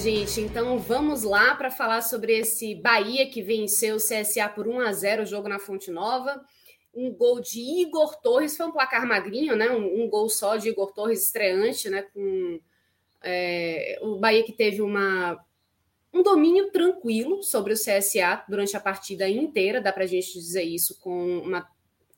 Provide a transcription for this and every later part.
Gente. Então vamos lá para falar sobre esse Bahia que venceu o CSA por 1 a 0 o jogo na Fonte Nova. Um gol de Igor Torres, foi um placar magrinho, né? Um, um gol só de Igor Torres estreante, né? Com é, o Bahia que teve uma, um domínio tranquilo sobre o CSA durante a partida inteira, dá para a gente dizer isso com uma,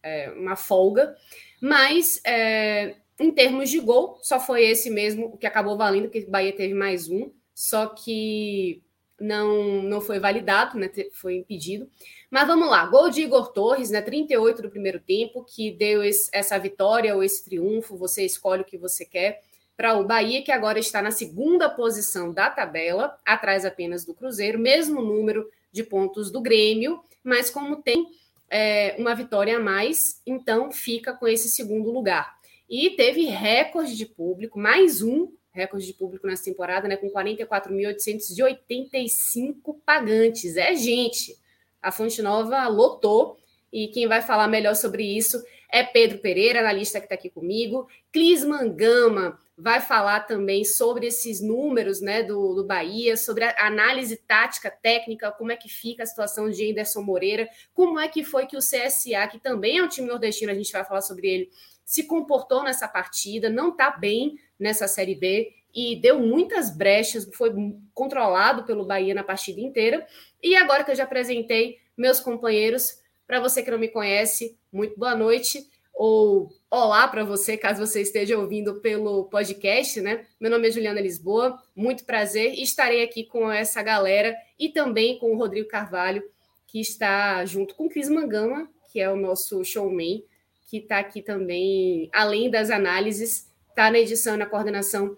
é, uma folga, mas é, em termos de gol, só foi esse mesmo que acabou valendo, porque o Bahia teve mais um só que não, não foi validado, né? Foi impedido. Mas vamos lá, gol de Igor Torres, né? 38 do primeiro tempo, que deu esse, essa vitória ou esse triunfo. Você escolhe o que você quer para o Bahia, que agora está na segunda posição da tabela, atrás apenas do Cruzeiro, mesmo número de pontos do Grêmio, mas como tem é, uma vitória a mais, então fica com esse segundo lugar. E teve recorde de público, mais um recorde de público nessa temporada, né, com 44.885 pagantes. É gente. A Fonte Nova lotou e quem vai falar melhor sobre isso é Pedro Pereira, analista que está aqui comigo. Clis Mangama vai falar também sobre esses números né, do, do Bahia, sobre a análise tática, técnica, como é que fica a situação de Anderson Moreira, como é que foi que o CSA, que também é um time nordestino, a gente vai falar sobre ele, se comportou nessa partida, não está bem nessa Série B e deu muitas brechas, foi controlado pelo Bahia na partida inteira. E agora que eu já apresentei meus companheiros, para você que não me conhece, muito boa noite ou olá para você, caso você esteja ouvindo pelo podcast, né? Meu nome é Juliana Lisboa, muito prazer. Estarei aqui com essa galera e também com o Rodrigo Carvalho, que está junto com o Cris Mangama, que é o nosso showman, que está aqui também, além das análises, está na edição e na coordenação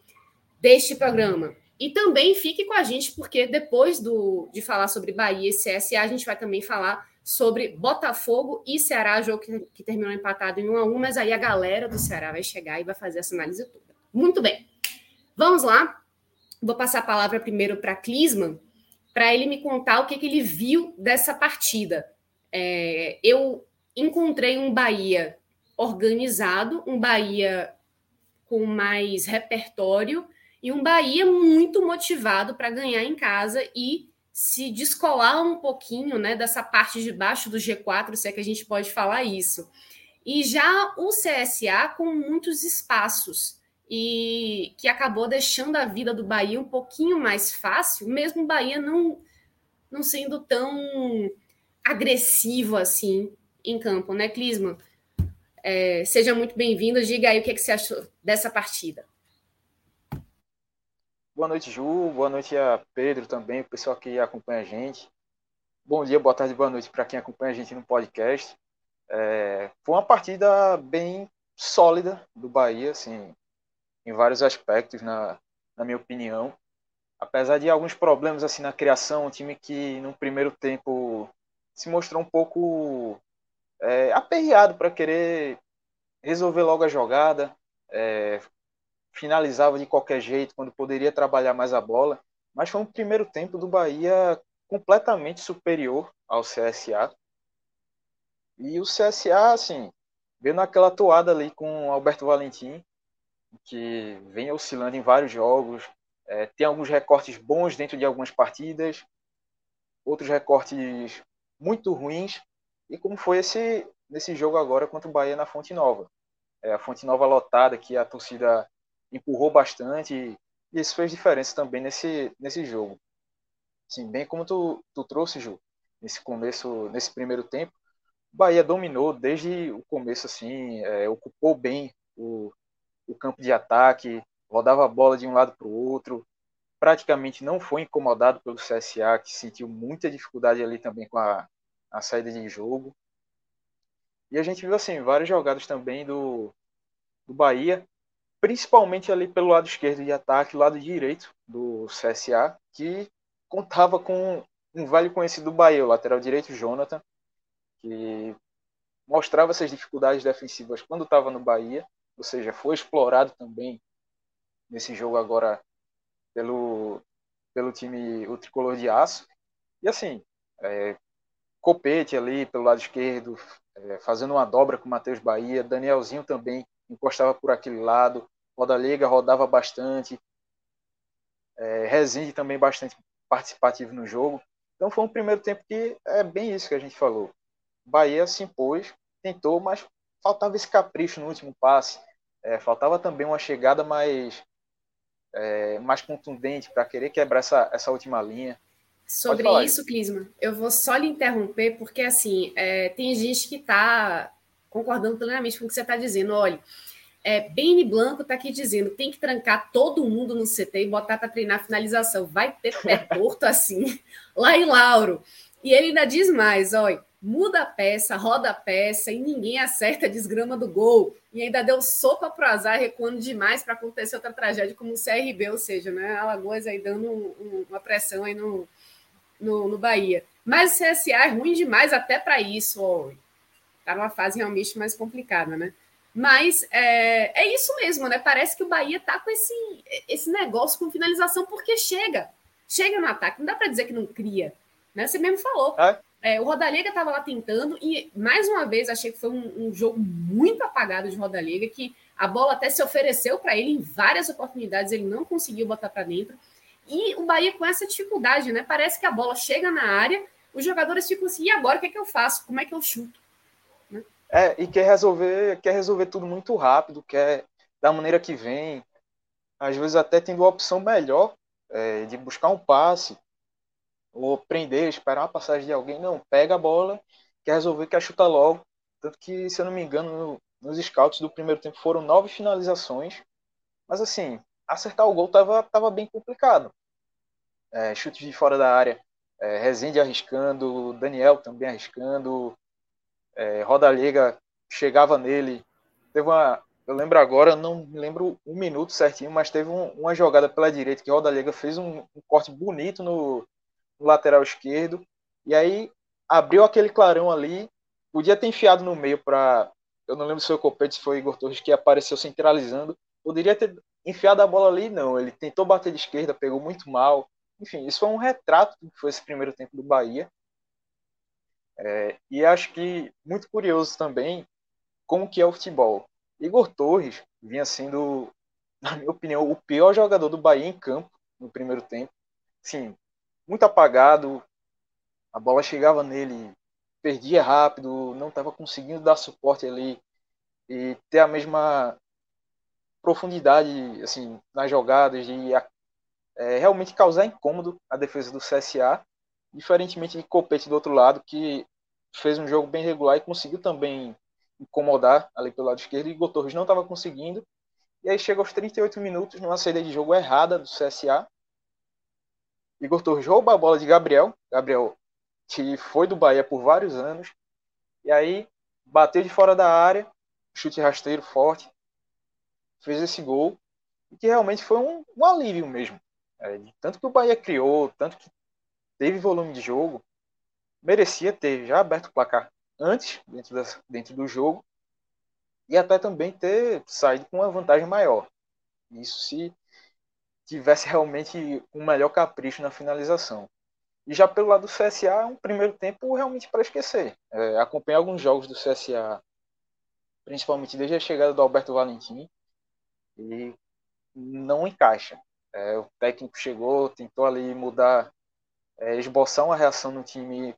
deste programa. E também fique com a gente, porque depois do, de falar sobre Bahia e CSA, a gente vai também falar sobre Botafogo e Ceará, jogo que, que terminou empatado em 1 a 1 mas aí a galera do Ceará vai chegar e vai fazer essa análise toda. Muito bem. Vamos lá. Vou passar a palavra primeiro para Clisman, para ele me contar o que, que ele viu dessa partida. É, eu encontrei um Bahia organizado, um Bahia com mais repertório e um Bahia muito motivado para ganhar em casa e se descolar um pouquinho né, dessa parte de baixo do G4, se é que a gente pode falar isso. E já o CSA com muitos espaços e que acabou deixando a vida do Bahia um pouquinho mais fácil, mesmo o Bahia não, não sendo tão agressivo assim em campo, né, Clisman? É, seja muito bem-vindo. Diga aí o que, é que você achou dessa partida. Boa noite, Ju. Boa noite a Pedro também, o pessoal que acompanha a gente. Bom dia, boa tarde, boa noite para quem acompanha a gente no podcast. É, foi uma partida bem sólida do Bahia, assim, em vários aspectos, na, na minha opinião. Apesar de alguns problemas assim na criação, um time que no primeiro tempo se mostrou um pouco aperreado para querer resolver logo a jogada, é, finalizava de qualquer jeito quando poderia trabalhar mais a bola, mas foi um primeiro tempo do Bahia completamente superior ao CSA. E o CSA, assim, veio naquela toada ali com Alberto Valentim, que vem oscilando em vários jogos, é, tem alguns recortes bons dentro de algumas partidas, outros recortes muito ruins, e como foi esse nesse jogo agora contra o Bahia na Fonte Nova. É, a Fonte Nova lotada, que a torcida empurrou bastante, e isso fez diferença também nesse, nesse jogo. Assim, bem como tu, tu trouxe, Ju, nesse começo, nesse primeiro tempo, Bahia dominou desde o começo, assim, é, ocupou bem o, o campo de ataque, rodava a bola de um lado para o outro, praticamente não foi incomodado pelo CSA, que sentiu muita dificuldade ali também com a, a saída de jogo. E a gente viu assim várias jogadas também do, do Bahia, principalmente ali pelo lado esquerdo de ataque, lado direito do CSA, que contava com um velho conhecido do Bahia, o lateral direito Jonathan, que mostrava essas dificuldades defensivas quando estava no Bahia, ou seja, foi explorado também nesse jogo agora pelo, pelo time, o tricolor de aço. E assim, é, Copete ali pelo lado esquerdo, é, fazendo uma dobra com o Matheus Bahia, Danielzinho também encostava por aquele lado, Roda Liga rodava bastante, é, Rezende também bastante participativo no jogo. Então foi um primeiro tempo que é bem isso que a gente falou. Bahia se impôs, tentou, mas faltava esse capricho no último passe. É, faltava também uma chegada mais, é, mais contundente para querer quebrar essa, essa última linha. Sobre isso, Clisma, eu vou só lhe interromper, porque assim, é, tem gente que está concordando plenamente com o que você está dizendo. Olha, é, Beni Blanco está aqui dizendo tem que trancar todo mundo no CT e botar para treinar finalização. Vai ter pé torto assim, lá em Lauro. E ele ainda diz mais: olha, muda a peça, roda a peça e ninguém acerta a desgrama do gol. E ainda deu sopa pro azar, recuando demais para acontecer outra tragédia como o CRB, ou seja, né, Alagoas aí dando um, um, uma pressão aí no, no, no, Bahia. Mas o CSA é ruim demais até para isso. Ó. Tá numa fase realmente mais complicada, né? Mas é, é isso mesmo, né? Parece que o Bahia tá com esse, esse negócio com finalização, porque chega. Chega no ataque. Não dá para dizer que não cria. Né? Você mesmo falou. É? É, o Rodalega estava lá tentando e, mais uma vez, achei que foi um, um jogo muito apagado de Rodalega, que a bola até se ofereceu para ele em várias oportunidades, ele não conseguiu botar para dentro. E o Bahia com essa dificuldade, né? Parece que a bola chega na área, os jogadores ficam assim, e agora o que é que eu faço? Como é que eu chuto? Né? É, e quer resolver, quer resolver tudo muito rápido, quer da maneira que vem, às vezes até tendo a opção melhor é, de buscar um passe, ou prender, esperar a passagem de alguém. Não, pega a bola, quer resolver, quer chutar logo. Tanto que, se eu não me engano, nos scouts do primeiro tempo foram nove finalizações. Mas, assim, acertar o gol tava, tava bem complicado. É, chute de fora da área, é, Rezende arriscando, Daniel também arriscando, é, Roda Liga chegava nele. Teve uma, eu lembro agora, não lembro um minuto certinho, mas teve um, uma jogada pela direita que Roda Liga fez um, um corte bonito no, no lateral esquerdo. E aí abriu aquele clarão ali. Podia ter enfiado no meio para. Eu não lembro se foi o Copete, se foi Igor Torres que apareceu centralizando. Poderia ter enfiado a bola ali, não. Ele tentou bater de esquerda, pegou muito mal. Enfim, isso foi um retrato do que foi esse primeiro tempo do Bahia. É, e acho que muito curioso também como que é o futebol. Igor Torres vinha sendo, na minha opinião, o pior jogador do Bahia em campo no primeiro tempo. Sim, muito apagado, a bola chegava nele, perdia rápido, não estava conseguindo dar suporte ali e ter a mesma profundidade assim nas jogadas de é, realmente causar incômodo a defesa do CSA, diferentemente de Copete do outro lado que fez um jogo bem regular e conseguiu também incomodar ali pelo lado esquerdo e Torres não estava conseguindo. E aí chega aos 38 minutos numa saída de jogo errada do CSA, Igor Torres rouba a bola de Gabriel. Gabriel, que foi do Bahia por vários anos. E aí bateu de fora da área, chute rasteiro forte, fez esse gol. E que realmente foi um, um alívio mesmo. É, tanto que o Bahia criou, tanto que teve volume de jogo, merecia ter já aberto o placar antes, dentro, das, dentro do jogo, e até também ter saído com uma vantagem maior. Isso se tivesse realmente um melhor capricho na finalização. E já pelo lado do CSA, é um primeiro tempo realmente para esquecer. É, acompanhei alguns jogos do CSA, principalmente desde a chegada do Alberto Valentim, e não encaixa. É, o técnico chegou, tentou ali mudar, é, esboçar uma reação no time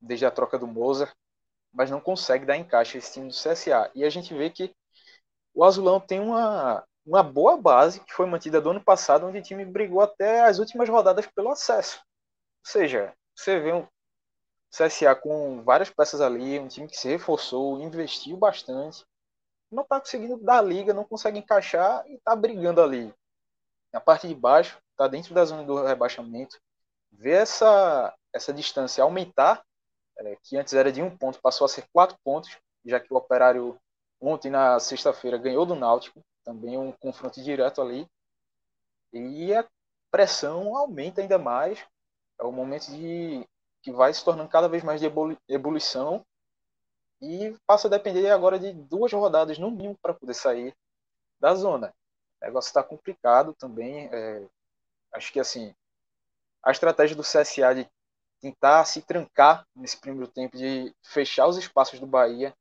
desde a troca do Mozart, mas não consegue dar encaixe esse time do CSA. E a gente vê que o Azulão tem uma, uma boa base que foi mantida do ano passado, onde o time brigou até as últimas rodadas pelo acesso. Ou seja, você vê um, CSA com várias peças ali, um time que se reforçou, investiu bastante, não está conseguindo dar liga, não consegue encaixar e está brigando ali. Na parte de baixo, está dentro da zona do rebaixamento. Ver essa, essa distância aumentar, é, que antes era de um ponto, passou a ser quatro pontos, já que o Operário ontem, na sexta-feira, ganhou do Náutico, também um confronto direto ali. E a pressão aumenta ainda mais. É o momento de que vai se tornando cada vez mais de ebulição e passa a depender agora de duas rodadas no mínimo para poder sair da zona. O negócio está complicado também. É, acho que assim a estratégia do CSA de tentar se trancar nesse primeiro tempo, de fechar os espaços do Bahia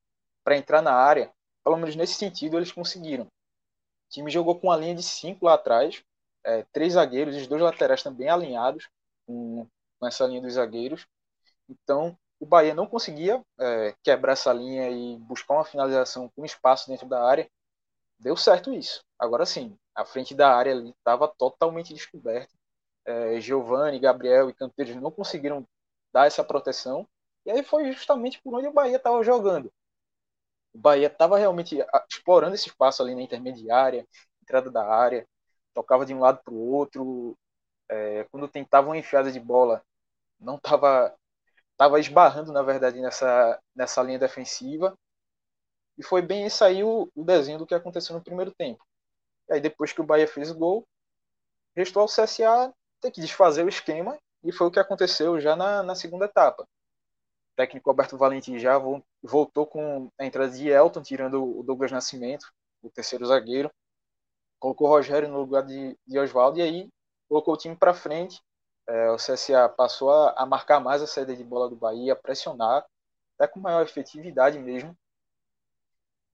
para entrar na área, pelo menos nesse sentido eles conseguiram. O time jogou com uma linha de cinco lá atrás, é, três zagueiros, os dois laterais também alinhados com, com essa linha dos zagueiros. Então, o Bahia não conseguia é, quebrar essa linha e buscar uma finalização com espaço dentro da área. Deu certo isso. Agora sim, a frente da área ali estava totalmente descoberta. É, Giovanni, Gabriel e Canteiros não conseguiram dar essa proteção. E aí foi justamente por onde o Bahia estava jogando. O Bahia estava realmente explorando esse espaço ali na intermediária, entrada da área, tocava de um lado para o outro. É, quando tentava uma enfiada de bola, não estava tava esbarrando, na verdade, nessa, nessa linha defensiva. E foi bem esse aí o, o desenho do que aconteceu no primeiro tempo. E aí, depois que o Bahia fez o gol, restou ao CSA ter que desfazer o esquema, e foi o que aconteceu já na, na segunda etapa. O técnico Alberto Valentim já voltou com a entrada de Elton, tirando o Douglas Nascimento, o terceiro zagueiro, colocou o Rogério no lugar de, de Oswaldo e aí colocou o time para frente. É, o CSA passou a, a, marcar mais a saída de bola do Bahia, a pressionar, até com maior efetividade mesmo.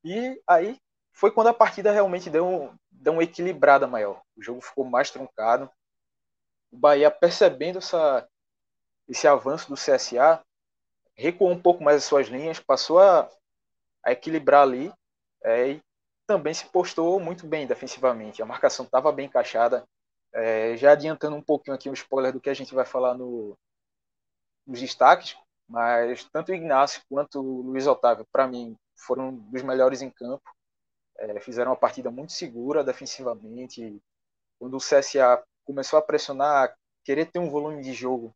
E aí foi quando a partida realmente deu, deu uma equilibrada maior. O jogo ficou mais truncado. O Bahia, percebendo essa, esse avanço do CSA, recuou um pouco mais as suas linhas, passou a, a equilibrar ali é, e também se postou muito bem defensivamente. A marcação estava bem encaixada. É, já adiantando um pouquinho aqui o um spoiler do que a gente vai falar no, nos destaques, mas tanto o Ignacio quanto o Luiz Otávio, para mim, foram dos melhores em campo. É, fizeram uma partida muito segura defensivamente. Quando o CSA começou a pressionar, querer ter um volume de jogo,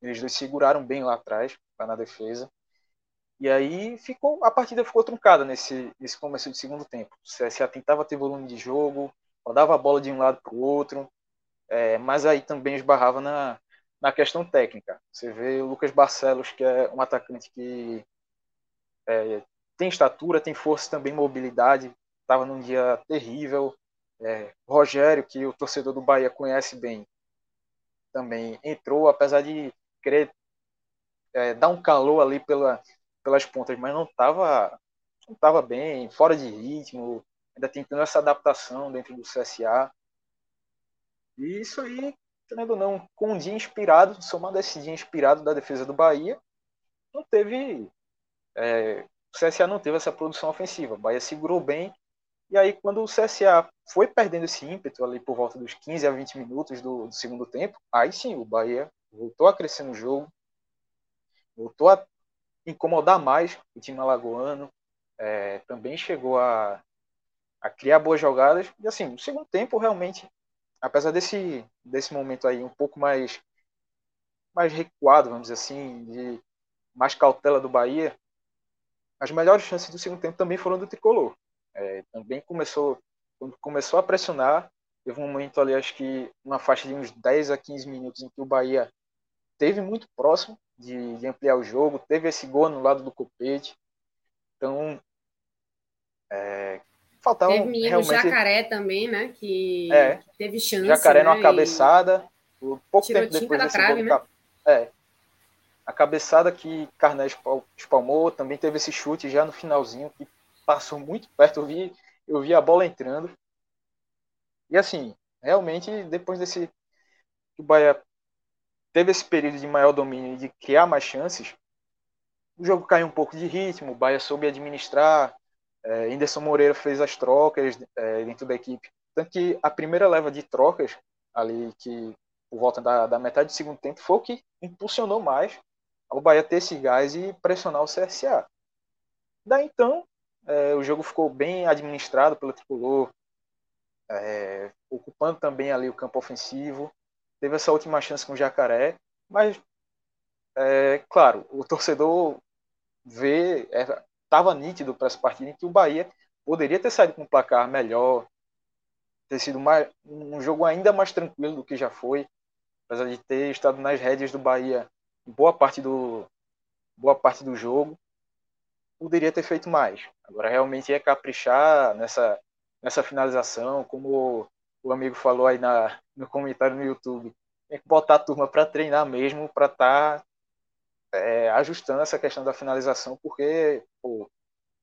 eles dois seguraram bem lá atrás, lá na defesa. E aí ficou, a partida ficou truncada nesse, nesse começo de segundo tempo. O CSA tentava ter volume de jogo, rodava a bola de um lado para o outro, é, mas aí também esbarrava na, na questão técnica. Você vê o Lucas Barcelos, que é um atacante que é, tem estatura, tem força também, mobilidade, estava num dia terrível. É, Rogério, que o torcedor do Bahia conhece bem, também entrou, apesar de querer é, dar um calor ali pela, pelas pontas, mas não estava não tava bem, fora de ritmo, ainda tentando essa adaptação dentro do CSA. E isso aí, entendendo não, com um dia inspirado, somando esse dia inspirado da defesa do Bahia, não teve. É, o CSA não teve essa produção ofensiva. O Bahia segurou bem. E aí, quando o CSA foi perdendo esse ímpeto ali por volta dos 15 a 20 minutos do, do segundo tempo, aí sim o Bahia voltou a crescer no jogo, voltou a incomodar mais o time alagoano. É, também chegou a, a criar boas jogadas. E assim, no segundo tempo, realmente, apesar desse, desse momento aí um pouco mais, mais recuado, vamos dizer assim, de mais cautela do Bahia, as melhores chances do segundo tempo também foram do tricolor. É, também começou, quando começou a pressionar, teve um momento ali, acho que uma faixa de uns 10 a 15 minutos em que o Bahia teve muito próximo de, de, ampliar o jogo, teve esse gol no lado do Copete. Então, é, faltava teve menino realmente... Jacaré também, né? Que, é, que teve chance. Jacaré né, numa cabeçada. Pouco tempo depois desse trave, gol. Né? É, a cabeçada que Carné espalmou, também teve esse chute já no finalzinho, que passou muito perto. Eu vi, eu vi a bola entrando. E assim, realmente, depois desse. O Bahia teve esse período de maior domínio e de criar mais chances, o jogo caiu um pouco de ritmo, o Bahia soube administrar, é, Anderson Moreira fez as trocas é, dentro da equipe. Tanto que a primeira leva de trocas, ali que por volta da, da metade do segundo tempo, foi o que impulsionou mais ao Bahia ter esse gás e pressionar o CSA. Daí então, é, o jogo ficou bem administrado pelo tricolor, é, ocupando também ali o campo ofensivo. Teve essa última chance com o Jacaré, mas, é, claro, o torcedor vê, estava nítido para essa partida em que o Bahia poderia ter saído com um placar melhor, ter sido mais, um jogo ainda mais tranquilo do que já foi, apesar de ter estado nas rédeas do Bahia boa parte do boa parte do jogo, poderia ter feito mais. Agora realmente é caprichar nessa nessa finalização, como o amigo falou aí na, no comentário no YouTube, tem que botar a turma para treinar mesmo, para estar tá, é, ajustando essa questão da finalização, porque pô,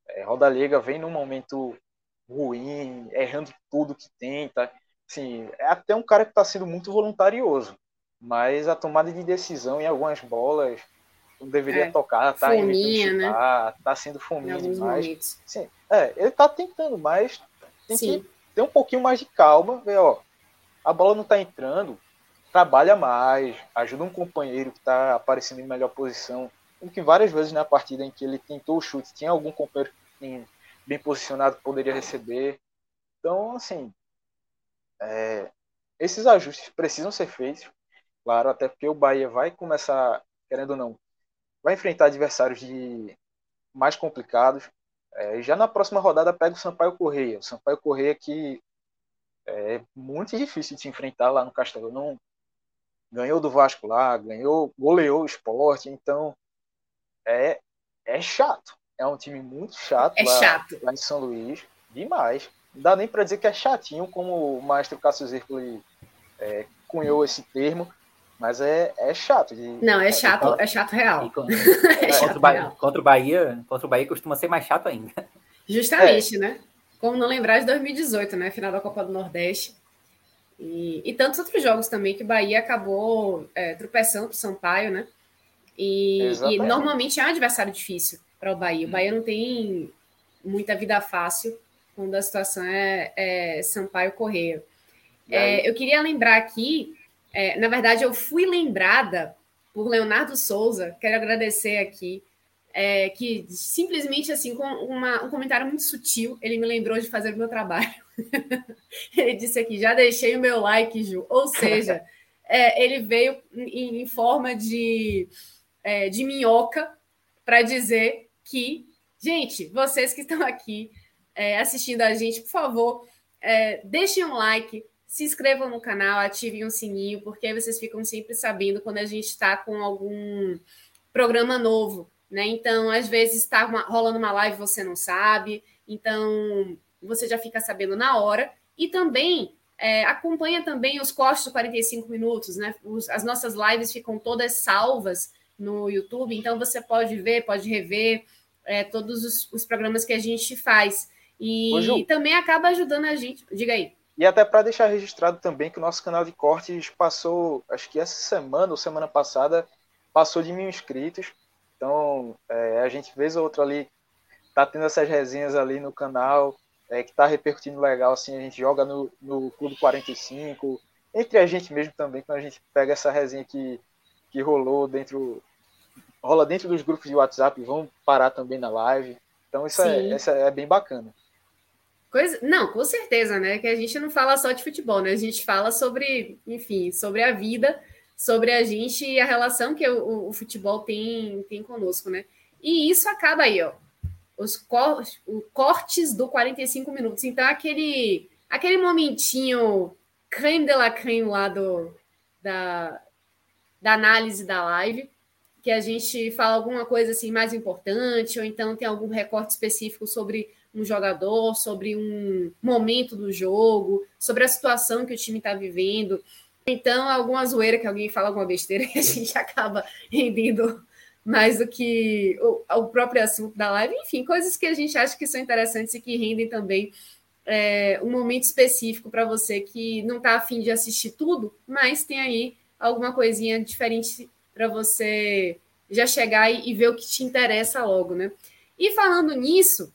é, Roda Liga vem num momento ruim, errando tudo que tenta. Assim, é até um cara que está sendo muito voluntarioso, mas a tomada de decisão em algumas bolas não deveria é, tocar, tá fominha, né? chutar, né? tá sendo fominha demais. Sim, é, ele tá tentando, mas tem Sim. que ter um pouquinho mais de calma, ver, ó, a bola não tá entrando, trabalha mais, ajuda um companheiro que tá aparecendo em melhor posição. Como que várias vezes na partida em que ele tentou o chute, tinha algum companheiro bem posicionado que poderia receber. Então, assim, é, esses ajustes precisam ser feitos, claro, até porque o Bahia vai começar, querendo ou não, vai enfrentar adversários de mais complicados. É, já na próxima rodada pega o Sampaio Correia. O Sampaio Correia que é muito difícil de se enfrentar lá no Castelo. Não ganhou do Vasco lá, ganhou, goleou o esporte, então é, é chato. É um time muito chato, é lá, chato. lá em São Luís. Demais. Não dá nem para dizer que é chatinho, como o maestro Cássio Zirpoli é, cunhou esse termo, mas é, é chato. De, não, é chato, é, é chato real. Contra, é chato contra, o Bahia, real. contra o Bahia, contra o Bahia costuma ser mais chato ainda. Justamente, é. né? Como não lembrar de 2018, né? Final da Copa do Nordeste. E, e tantos outros jogos também que o Bahia acabou é, tropeçando para o Sampaio, né? E, e, normalmente é um adversário difícil para o Bahia. O Bahia não tem muita vida fácil quando a situação é, é Sampaio Correia. É, eu queria lembrar aqui, é, na verdade, eu fui lembrada por Leonardo Souza, quero agradecer aqui, é, que simplesmente assim, com uma, um comentário muito sutil, ele me lembrou de fazer o meu trabalho. ele disse aqui: já deixei o meu like, Ju. Ou seja, é, ele veio em, em forma de, é, de minhoca para dizer que, gente, vocês que estão aqui é, assistindo a gente, por favor, é, deixem um like, se inscrevam no canal, ativem o sininho, porque aí vocês ficam sempre sabendo quando a gente está com algum programa novo, né? Então, às vezes está rolando uma live você não sabe, então você já fica sabendo na hora. E também é, acompanha também os cortes de 45 minutos, né? Os, as nossas lives ficam todas salvas no YouTube, então você pode ver, pode rever é, todos os, os, programas que a gente faz. E também acaba ajudando a gente. Diga aí. E até para deixar registrado também que o nosso canal de cortes passou, acho que essa semana ou semana passada, passou de mil inscritos. Então, é, a gente vez ou outra ali tá tendo essas resenhas ali no canal, é, que tá repercutindo legal, assim, a gente joga no, no Clube 45, entre a gente mesmo também, quando a gente pega essa resenha que, que rolou dentro, rola dentro dos grupos de WhatsApp, vão parar também na live. Então, isso é, essa é bem bacana. Coisa... Não, com certeza, né? Que a gente não fala só de futebol, né? A gente fala sobre, enfim, sobre a vida, sobre a gente e a relação que o, o futebol tem, tem conosco, né? E isso acaba aí, ó. Os cor... cortes do 45 minutos. Então, aquele, aquele momentinho creme de la creme lá do, da, da análise da live, que a gente fala alguma coisa assim mais importante, ou então tem algum recorte específico sobre um jogador, sobre um momento do jogo, sobre a situação que o time está vivendo. Então, alguma zoeira que alguém fala alguma besteira e a gente acaba rendendo mais do que o, o, próprio assunto da live. Enfim, coisas que a gente acha que são interessantes e que rendem também é, um momento específico para você que não está afim de assistir tudo, mas tem aí alguma coisinha diferente para você já chegar e, e ver o que te interessa logo, né? E falando nisso,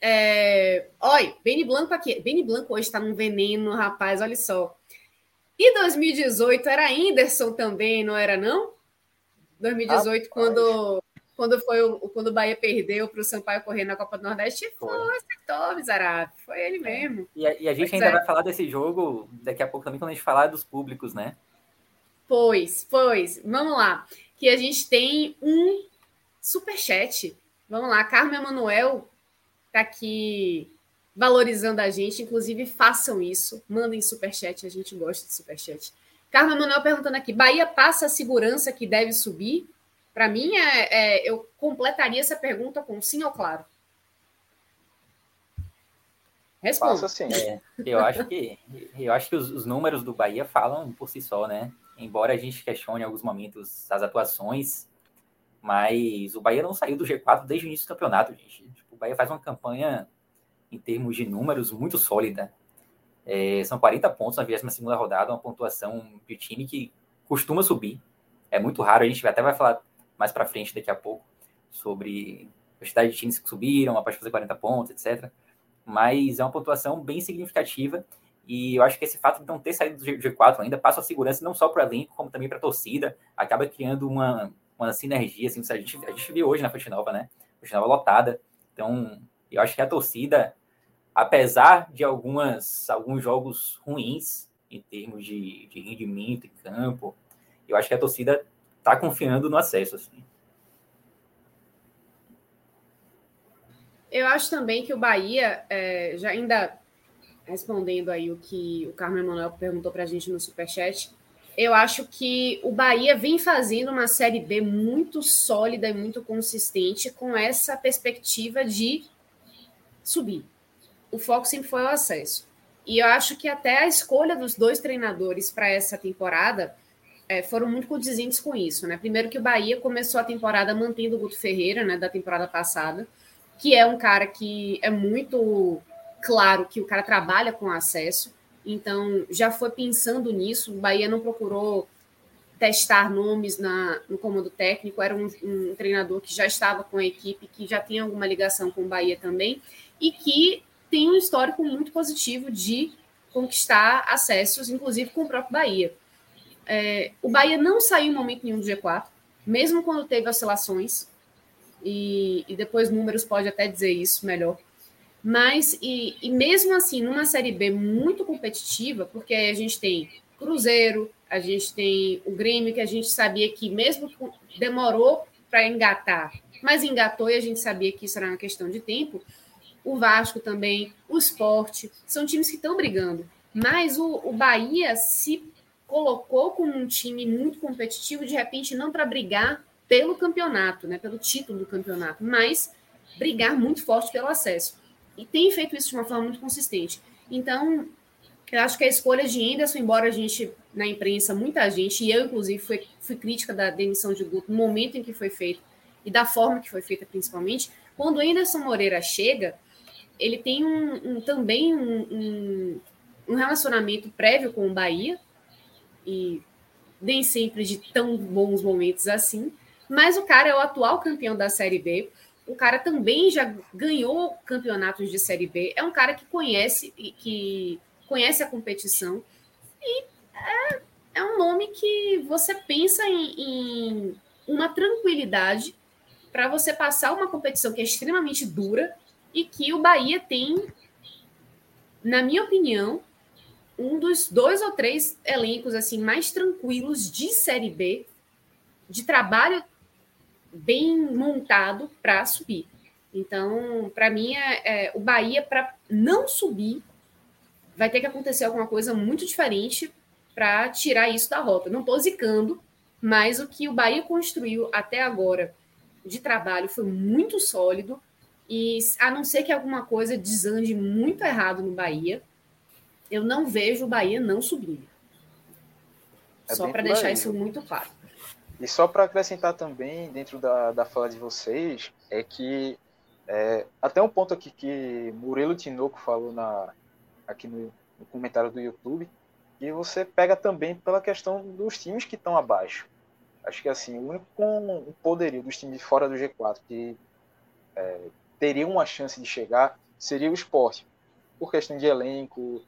é... Olha, Benny Blanco aqui. Benny Blanco hoje está num veneno, rapaz, olha só. E 2018 era Anderson também, não era não? 2018, ah, quando, quando foi o, quando o Bahia perdeu para o Sampaio correr na Copa do Nordeste, foi, foi acertou, miserável. Foi ele mesmo. E a, e a gente pois ainda é. vai falar desse jogo daqui a pouco também, quando a gente falar dos públicos, né? Pois, pois. Vamos lá. Que a gente tem um superchat. Vamos lá, Carmen Emanuel tá aqui valorizando a gente. Inclusive, façam isso. Mandem superchat, a gente gosta de superchat. Carmen Manuel perguntando aqui: Bahia passa a segurança que deve subir? Para mim, é, é, eu completaria essa pergunta com sim ou claro. Responda. Passa sim. É, eu acho que, eu acho que os, os, números do Bahia falam por si só, né? Embora a gente questione em alguns momentos as atuações, mas o Bahia não saiu do G4 desde o início do campeonato, gente. Tipo, o Bahia faz uma campanha em termos de números muito sólida. É, são 40 pontos na 22 rodada, uma pontuação de time que costuma subir. É muito raro, a gente até vai falar mais para frente daqui a pouco sobre a quantidade de times que subiram após fazer 40 pontos, etc. Mas é uma pontuação bem significativa e eu acho que esse fato de não ter saído do G4 ainda passa a segurança não só para o elenco, como também para a torcida, acaba criando uma, uma sinergia. Assim, a, gente, a gente viu hoje na Fonte Nova, né? Fonte Nova lotada. Então, eu acho que a torcida apesar de algumas, alguns jogos ruins em termos de, de rendimento em campo, eu acho que a torcida está confiando no acesso. Assim. Eu acho também que o Bahia, é, já ainda respondendo aí o que o Carmen Manuel perguntou para a gente no Superchat, eu acho que o Bahia vem fazendo uma Série B muito sólida e muito consistente com essa perspectiva de subir o foco sempre foi o acesso. E eu acho que até a escolha dos dois treinadores para essa temporada é, foram muito condizentes com isso. Né? Primeiro que o Bahia começou a temporada mantendo o Guto Ferreira, né, da temporada passada, que é um cara que é muito claro que o cara trabalha com acesso. Então, já foi pensando nisso. O Bahia não procurou testar nomes na, no comando técnico, era um, um treinador que já estava com a equipe, que já tinha alguma ligação com o Bahia também, e que tem um histórico muito positivo de conquistar acessos, inclusive com o próprio Bahia. É, o Bahia não saiu em momento nenhum do G4, mesmo quando teve oscilações, e, e depois números pode até dizer isso melhor. Mas, e, e, mesmo assim, numa Série B muito competitiva, porque a gente tem Cruzeiro, a gente tem o Grêmio, que a gente sabia que mesmo demorou para engatar, mas engatou e a gente sabia que isso era uma questão de tempo o Vasco também, o Esporte, são times que estão brigando. Mas o, o Bahia se colocou como um time muito competitivo, de repente, não para brigar pelo campeonato, né, pelo título do campeonato, mas brigar muito forte pelo acesso. E tem feito isso de uma forma muito consistente. Então, eu acho que a escolha de Anderson, embora a gente, na imprensa, muita gente, e eu, inclusive, fui, fui crítica da demissão de Guto no momento em que foi feito e da forma que foi feita, principalmente, quando o Anderson Moreira chega, ele tem um, um também um, um, um, relacionamento prévio com o Bahia, e nem sempre de tão bons momentos assim, mas o cara é o atual campeão da Série B, o cara também já ganhou campeonatos de Série B, é um cara que conhece que conhece a competição. E é, é um nome que você pensa em, em uma tranquilidade para você passar uma competição que é extremamente dura e que o Bahia tem, na minha opinião, um dos dois ou três elencos assim mais tranquilos de Série B, de trabalho bem montado para subir. Então, para mim, é, é, o Bahia, para não subir, vai ter que acontecer alguma coisa muito diferente para tirar isso da rota. Não estou zicando, mas o que o Bahia construiu até agora de trabalho foi muito sólido. E a não ser que alguma coisa desande muito errado no Bahia, eu não vejo o Bahia não subindo. É só para deixar isso muito claro. E só para acrescentar também, dentro da, da fala de vocês, é que é, até um ponto aqui que Murilo Tinoco falou na, aqui no, no comentário do YouTube, e você pega também pela questão dos times que estão abaixo. Acho que assim, o único com o poderio dos times fora do G4 que é, teria uma chance de chegar seria o esporte, por questão de elenco,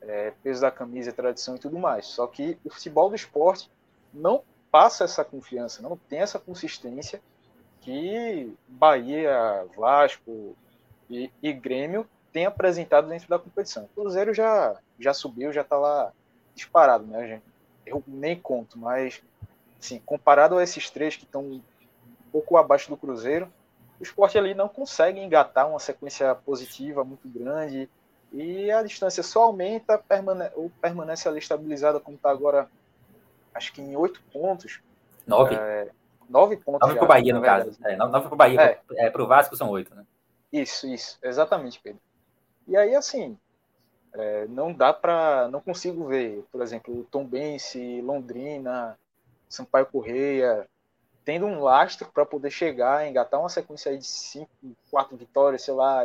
é, peso da camisa, tradição e tudo mais. Só que o futebol do esporte não passa essa confiança, não tem essa consistência que Bahia, Vasco e, e Grêmio têm apresentado dentro da competição. O Cruzeiro já, já subiu, já está lá disparado, né, gente? Eu nem conto, mas assim, comparado a esses três que estão um pouco abaixo do Cruzeiro, o esporte ali não consegue engatar uma sequência positiva muito grande e a distância só aumenta permane ou permanece ali estabilizada como está agora, acho que em oito pontos. Nove. É, nove pontos. Nove para o Bahia, no caso. É, nove para o Bahia. É. é para o Vasco são oito, né? Isso, isso. Exatamente, Pedro. E aí, assim, é, não dá para... Não consigo ver, por exemplo, Tom Bense, Londrina, Sampaio Correia, tendo um lastro para poder chegar, engatar uma sequência de cinco, quatro vitórias, sei lá,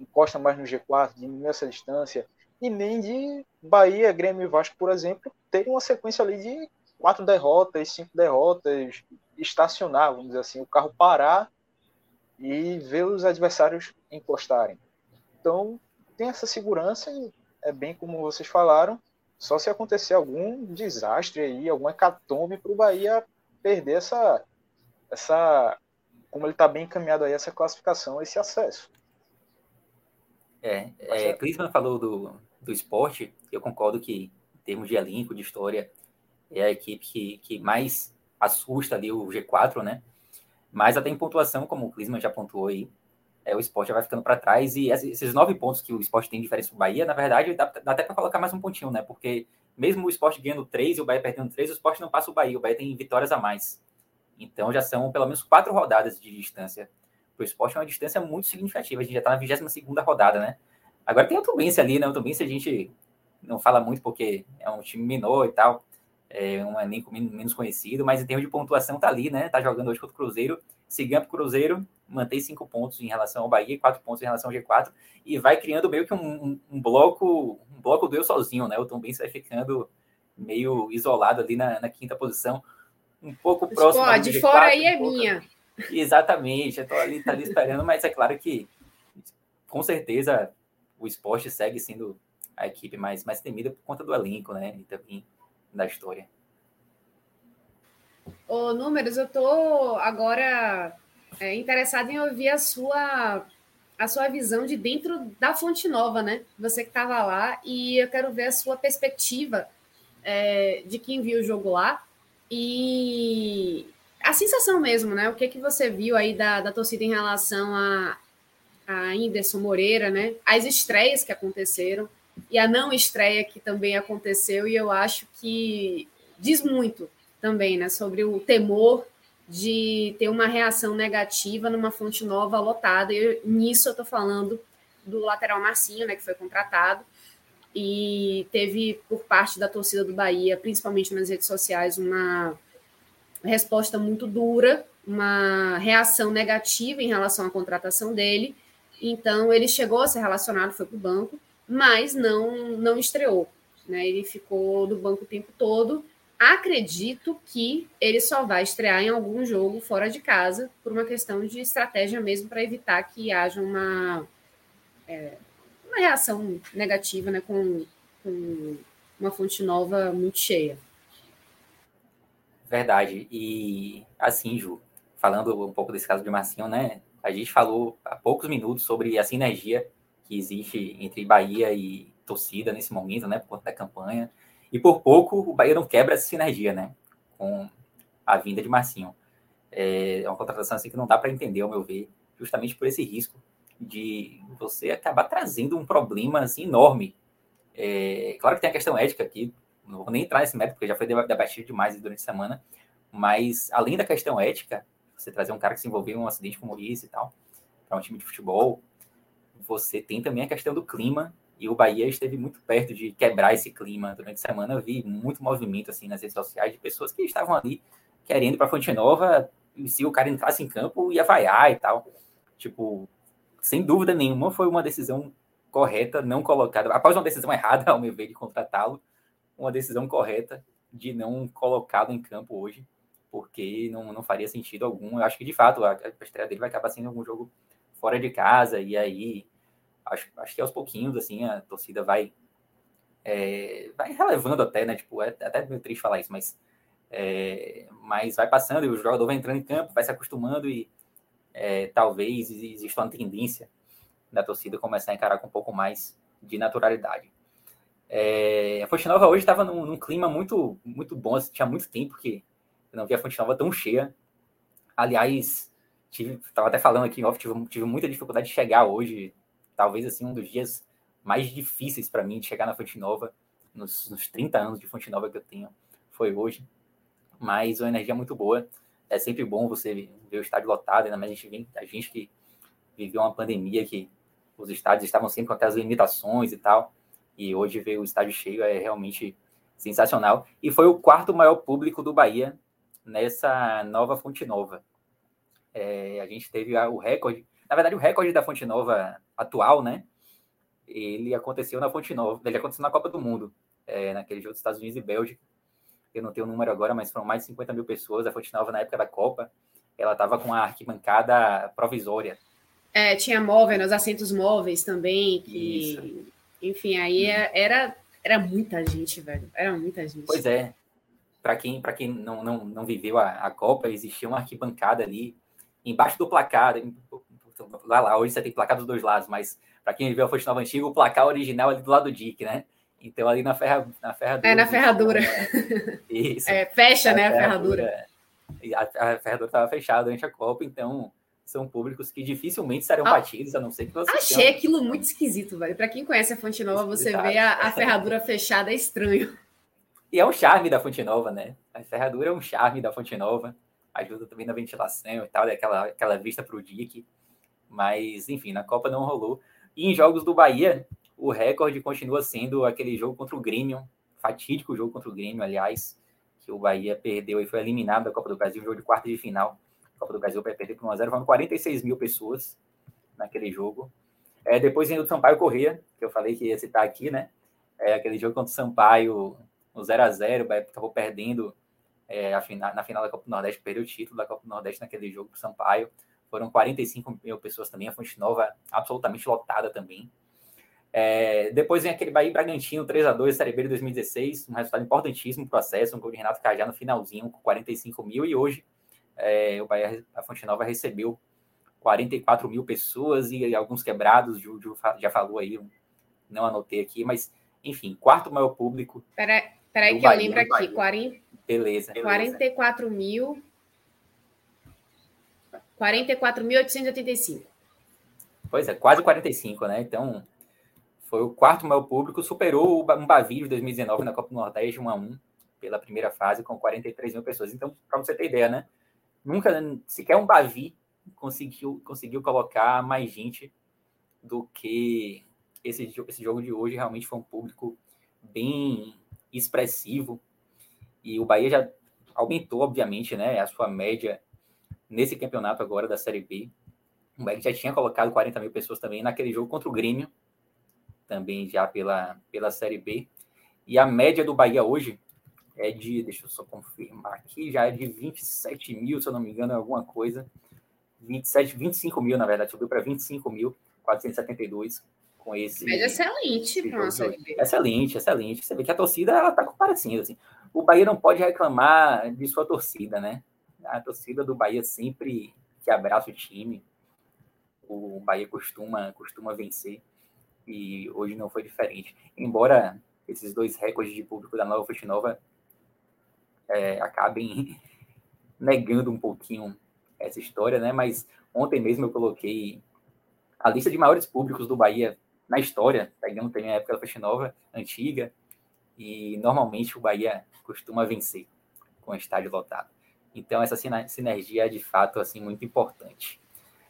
encosta mais no G4, diminui essa distância, e nem de Bahia, Grêmio e Vasco, por exemplo, terem uma sequência ali de quatro derrotas, cinco derrotas, estacionar, vamos dizer assim, o carro parar e ver os adversários encostarem. Então, tem essa segurança e é bem como vocês falaram, só se acontecer algum desastre aí, alguma hecatombe para o Bahia perder essa, essa como ele está bem encaminhado aí, essa classificação, esse acesso. É, é Clisman falou do, do esporte, eu concordo que, em termos de elenco, de história, é a equipe que, que mais assusta ali o G4, né? Mas até em pontuação, como o Clisman já pontuou aí, é, o esporte já vai ficando para trás. E esses nove pontos que o esporte tem de diferença do Bahia, na verdade, dá, dá até para colocar mais um pontinho, né? Porque mesmo o esporte ganhando três e o Bahia perdendo três, o esporte não passa o Bahia. O Bahia tem vitórias a mais. Então já são pelo menos quatro rodadas de distância. Para o esporte é uma distância muito significativa. A gente já está na 22 rodada, né? Agora tem o Tubense ali, né? O Tubense a gente não fala muito porque é um time menor e tal. É um elenco menos conhecido, mas em termos de pontuação tá ali, né? Tá jogando hoje contra o Cruzeiro. Se ganha para o Cruzeiro, mantém cinco pontos em relação ao Bahia, quatro pontos em relação ao G4 e vai criando meio que um, um, um bloco, um bloco do eu sozinho, né? O Tom Benz vai ficando meio isolado ali na, na quinta posição, um pouco próximo. Pô, de G4, fora aí é minha. Exatamente, eu tô ali, tá ali esperando, mas é claro que com certeza o esporte segue sendo a equipe mais, mais temida por conta do elenco, né? E também da história. Ô, Números, eu tô agora é, interessado em ouvir a sua a sua visão de dentro da Fonte Nova, né? Você que estava lá e eu quero ver a sua perspectiva é, de quem viu o jogo lá e a sensação mesmo, né? O que que você viu aí da, da torcida em relação a, a Inderson Moreira, né? As estreias que aconteceram e a não estreia que também aconteceu e eu acho que diz muito também, né? Sobre o temor de ter uma reação negativa numa fonte nova lotada. E nisso eu estou falando do lateral Marcinho, né, que foi contratado, e teve por parte da torcida do Bahia, principalmente nas redes sociais, uma resposta muito dura, uma reação negativa em relação à contratação dele. Então ele chegou a ser relacionado, foi para o banco, mas não não estreou. Né? Ele ficou do banco o tempo todo Acredito que ele só vai estrear em algum jogo fora de casa, por uma questão de estratégia mesmo, para evitar que haja uma, é, uma reação negativa né, com, com uma fonte nova muito cheia. Verdade. E assim, Ju, falando um pouco desse caso de Marcinho, né? A gente falou há poucos minutos sobre a sinergia que existe entre Bahia e torcida nesse momento, né? Por conta da campanha. E por pouco o Bahia não quebra essa sinergia, né? Com a vinda de Marcinho. É, uma contratação assim que não dá para entender, ao meu ver, justamente por esse risco de você acabar trazendo um problema assim enorme. É, claro que tem a questão ética aqui, não vou nem entrar nesse método, porque já foi debatido demais durante a semana, mas além da questão ética, você trazer um cara que se envolveu em um acidente como esse e tal, para um time de futebol, você tem também a questão do clima e o Bahia esteve muito perto de quebrar esse clima. Durante a semana eu vi muito movimento assim nas redes sociais de pessoas que estavam ali querendo para Fonte Nova e se o cara entrasse em campo ia vaiar e tal. Tipo, sem dúvida nenhuma foi uma decisão correta, não colocada. Após uma decisão errada, ao meu ver, de contratá-lo, uma decisão correta de não colocá-lo em campo hoje, porque não, não faria sentido algum. Eu acho que, de fato, a, a estreia dele vai acabar sendo algum jogo fora de casa, e aí acho, acho que aos pouquinhos, assim, a torcida vai, é, vai relevando até, né? Tipo, é até meio triste falar isso, mas É, mas vai passando e o jogador vai entrando em campo, vai se acostumando e é, talvez exista uma tendência da torcida começar a encarar com um pouco mais de naturalidade. É, a Fonte Nova hoje estava num, num, clima muito, muito bom, assim, tinha muito tempo que eu não via a Fonte Nova tão cheia. Aliás, estava até falando aqui em off, tive, tive muita dificuldade de chegar hoje, talvez assim um dos dias mais difíceis para mim de chegar na Fonte Nova, nos, nos 30 anos de Fonte Nova que eu tenho, foi hoje. Mas uma energia muito boa. É sempre bom você ver o estádio lotado, ainda mais a gente, a gente que viveu uma pandemia que os estádios estavam sempre com aquelas limitações e tal. E hoje ver o estádio cheio é realmente sensacional. E foi o quarto maior público do Bahia nessa nova Fonte Nova. É, a gente teve o recorde, na verdade, o recorde da Fonte Nova atual, né? Ele aconteceu na Fonte Nova, ele aconteceu na Copa do Mundo, é, naquele jogo dos Estados Unidos e Bélgica. Eu não tenho o número agora, mas foram mais de 50 mil pessoas. A Fonte Nova, na época da Copa, ela estava com a arquibancada provisória. É, tinha móveis, os assentos móveis também, que Isso. Enfim, aí é, era, era muita gente, velho. Era muita gente. Pois é. Para quem, pra quem não, não, não viveu a, a Copa, existia uma arquibancada ali, embaixo do placar. Lá, lá, hoje você tem placar dos dois lados, mas para quem viveu a Fonte Nova Antiga, o placar original ali do lado do Dick, né? Então, ali na, ferra, na ferradura. É, na ferradura. Né? Isso. É, fecha, né, a ferradura. ferradura. A, a ferradura estava fechada durante a Copa, então são públicos que dificilmente serão ah, batidos, a não ser que você. Achei tenha... aquilo muito esquisito, velho. Para quem conhece a Fonte Nova, você vê a, a, ferradura fechada, é estranho. E é um charme da Fonte Nova, né? A ferradura é um charme da Fonte Nova, ajuda também na ventilação e tal, aquela, aquela vista para o DIC. Mas, enfim, na Copa não rolou. E em jogos do Bahia, o recorde continua sendo aquele jogo contra o Grêmio, fatídico jogo contra o Grêmio, aliás, que o Bahia perdeu e foi eliminado da Copa do Brasil, jogo de quarta de final Copa do Brasil vai perder por 1x0, foram 46 mil pessoas naquele jogo. É, depois vem o Sampaio Corrêa, que eu falei que ia citar aqui, né? É, aquele jogo contra o Sampaio, no 0x0, acabou perdendo é, a final, na final da Copa do Nordeste, perdeu o título da Copa do Nordeste naquele jogo para o Sampaio. Foram 45 mil pessoas também, a Fonte Nova absolutamente lotada também. É, depois vem aquele Bahia Bragantino 3x2, Série B de 2016, um resultado importantíssimo para o processo, um gol de Renato Cajá no finalzinho, com 45 mil, e hoje é, o Bahia, a Fonte Nova recebeu 44 mil pessoas e alguns quebrados, o Ju já falou aí, não anotei aqui, mas enfim, quarto maior público. Peraí, peraí que Bahia, eu lembro aqui, 40, beleza, 44 mil. 44.885. Pois é, quase 45, né? Então, foi o quarto maior público, superou o Bavi de 2019 na Copa do Nordeste 1 a 1 pela primeira fase com 43 mil pessoas. Então, para você ter ideia, né? nunca, sequer um Bavi conseguiu, conseguiu colocar mais gente do que esse, esse jogo de hoje. Realmente foi um público bem expressivo. E o Bahia já aumentou, obviamente, né, a sua média nesse campeonato agora da Série B. O Bahia já tinha colocado 40 mil pessoas também naquele jogo contra o Grêmio, também já pela, pela Série B. E a média do Bahia hoje é de, deixa eu só confirmar aqui, já é de 27 mil, se eu não me engano, é alguma coisa. 27, 25 mil, na verdade, subiu para 25 mil, 472 com esse. Mas excelente para uma Série B. Excelente, excelente. Você vê que a torcida ela está comparecendo. Assim. O Bahia não pode reclamar de sua torcida, né? A torcida do Bahia sempre que abraça o time. O Bahia costuma, costuma vencer. E hoje não foi diferente. Embora esses dois recordes de público da Nova Fonte Nova é, acabem negando um pouquinho essa história, né? Mas ontem mesmo eu coloquei a lista de maiores públicos do Bahia na história, pegando também a época da Festa Nova, antiga, e normalmente o Bahia costuma vencer com o estádio lotado. Então essa sinergia é de fato assim muito importante.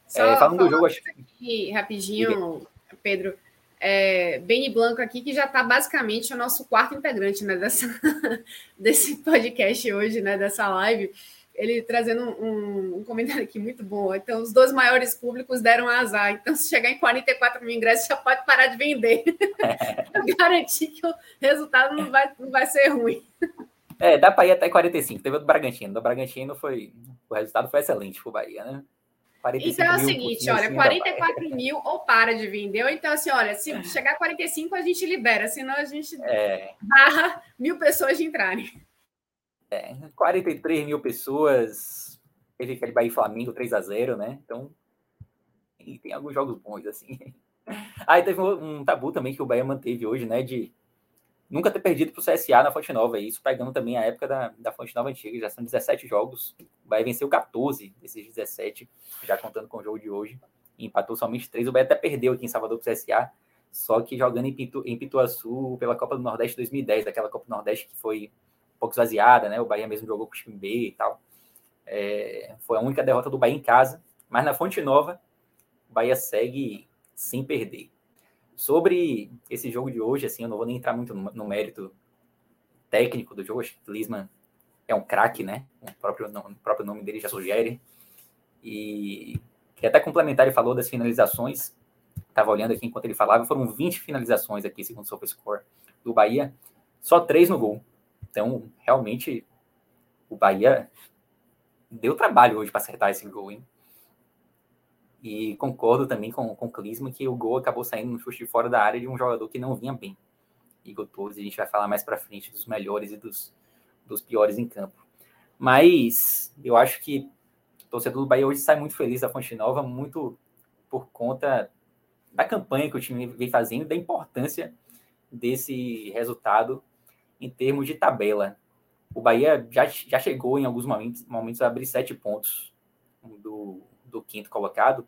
Só é, falando do jogo, acho que rapidinho, Pedro, é, Beni Blanco aqui, que já está basicamente o nosso quarto integrante né, dessa, desse podcast hoje, né, dessa live. Ele trazendo um, um, comentário aqui muito bom. Então, os dois maiores públicos deram azar. Então, se chegar em 44 mil ingressos, já pode parar de vender. Eu garantir que o resultado não vai, não vai ser ruim. É, dá para ir até 45. Teve o do Bragantino. Do Bragantino foi. O resultado foi excelente para o Bahia, né? então é o seguinte, olha, 44 mil ou para de vender, ou então assim, olha, se chegar a 45 a gente libera, senão a gente é... barra mil pessoas de entrarem. É, 43 mil pessoas. Teve aquele Bahia e Flamengo 3 a 0 né? Então, tem, tem alguns jogos bons, assim. Aí teve um, tabu também que o Bahia manteve hoje, né? De nunca ter perdido para o CSA na Fonte Nova. Isso pegando também a época da, da Fonte Nova antiga. Já são 17 jogos. O Bahia venceu 14 desses 17, já contando com o jogo de hoje. E empatou somente 3. O Bahia até perdeu aqui em Salvador para o CSA. Só que jogando em, Pitu, em Pituaçu pela Copa do Nordeste 2010, aquela Copa do Nordeste que foi pouco esvaziada, né? O Bahia mesmo jogou com o time B e tal. É, foi a única derrota do Bahia em casa. Mas na Fonte Nova, o Bahia segue sem perder. Sobre esse jogo de hoje, assim, eu não vou nem entrar muito no, mérito técnico do jogo. Acho que Lisman é um craque, né? O próprio, o próprio nome dele já sugere. E que até complementar, ele falou das finalizações. Estava olhando aqui enquanto ele falava, foram 20 finalizações aqui, segundo o SofaScore do Bahia. Só três no gol. Então, realmente, o Bahia deu trabalho hoje para acertar esse gol, hein? E concordo também com, com o Clisma que o gol acabou saindo no chute de fora da área de um jogador que não vinha bem. Igor Torres, a gente vai falar mais para frente dos melhores e dos, dos piores em campo. Mas eu acho que o torcedor do Bahia hoje sai muito feliz da Fonte Nova, muito por conta da campanha que o time vem fazendo, da importância desse resultado em termos de tabela. O Bahia já, já chegou em alguns momentos, momentos a abrir sete pontos do, do quinto colocado,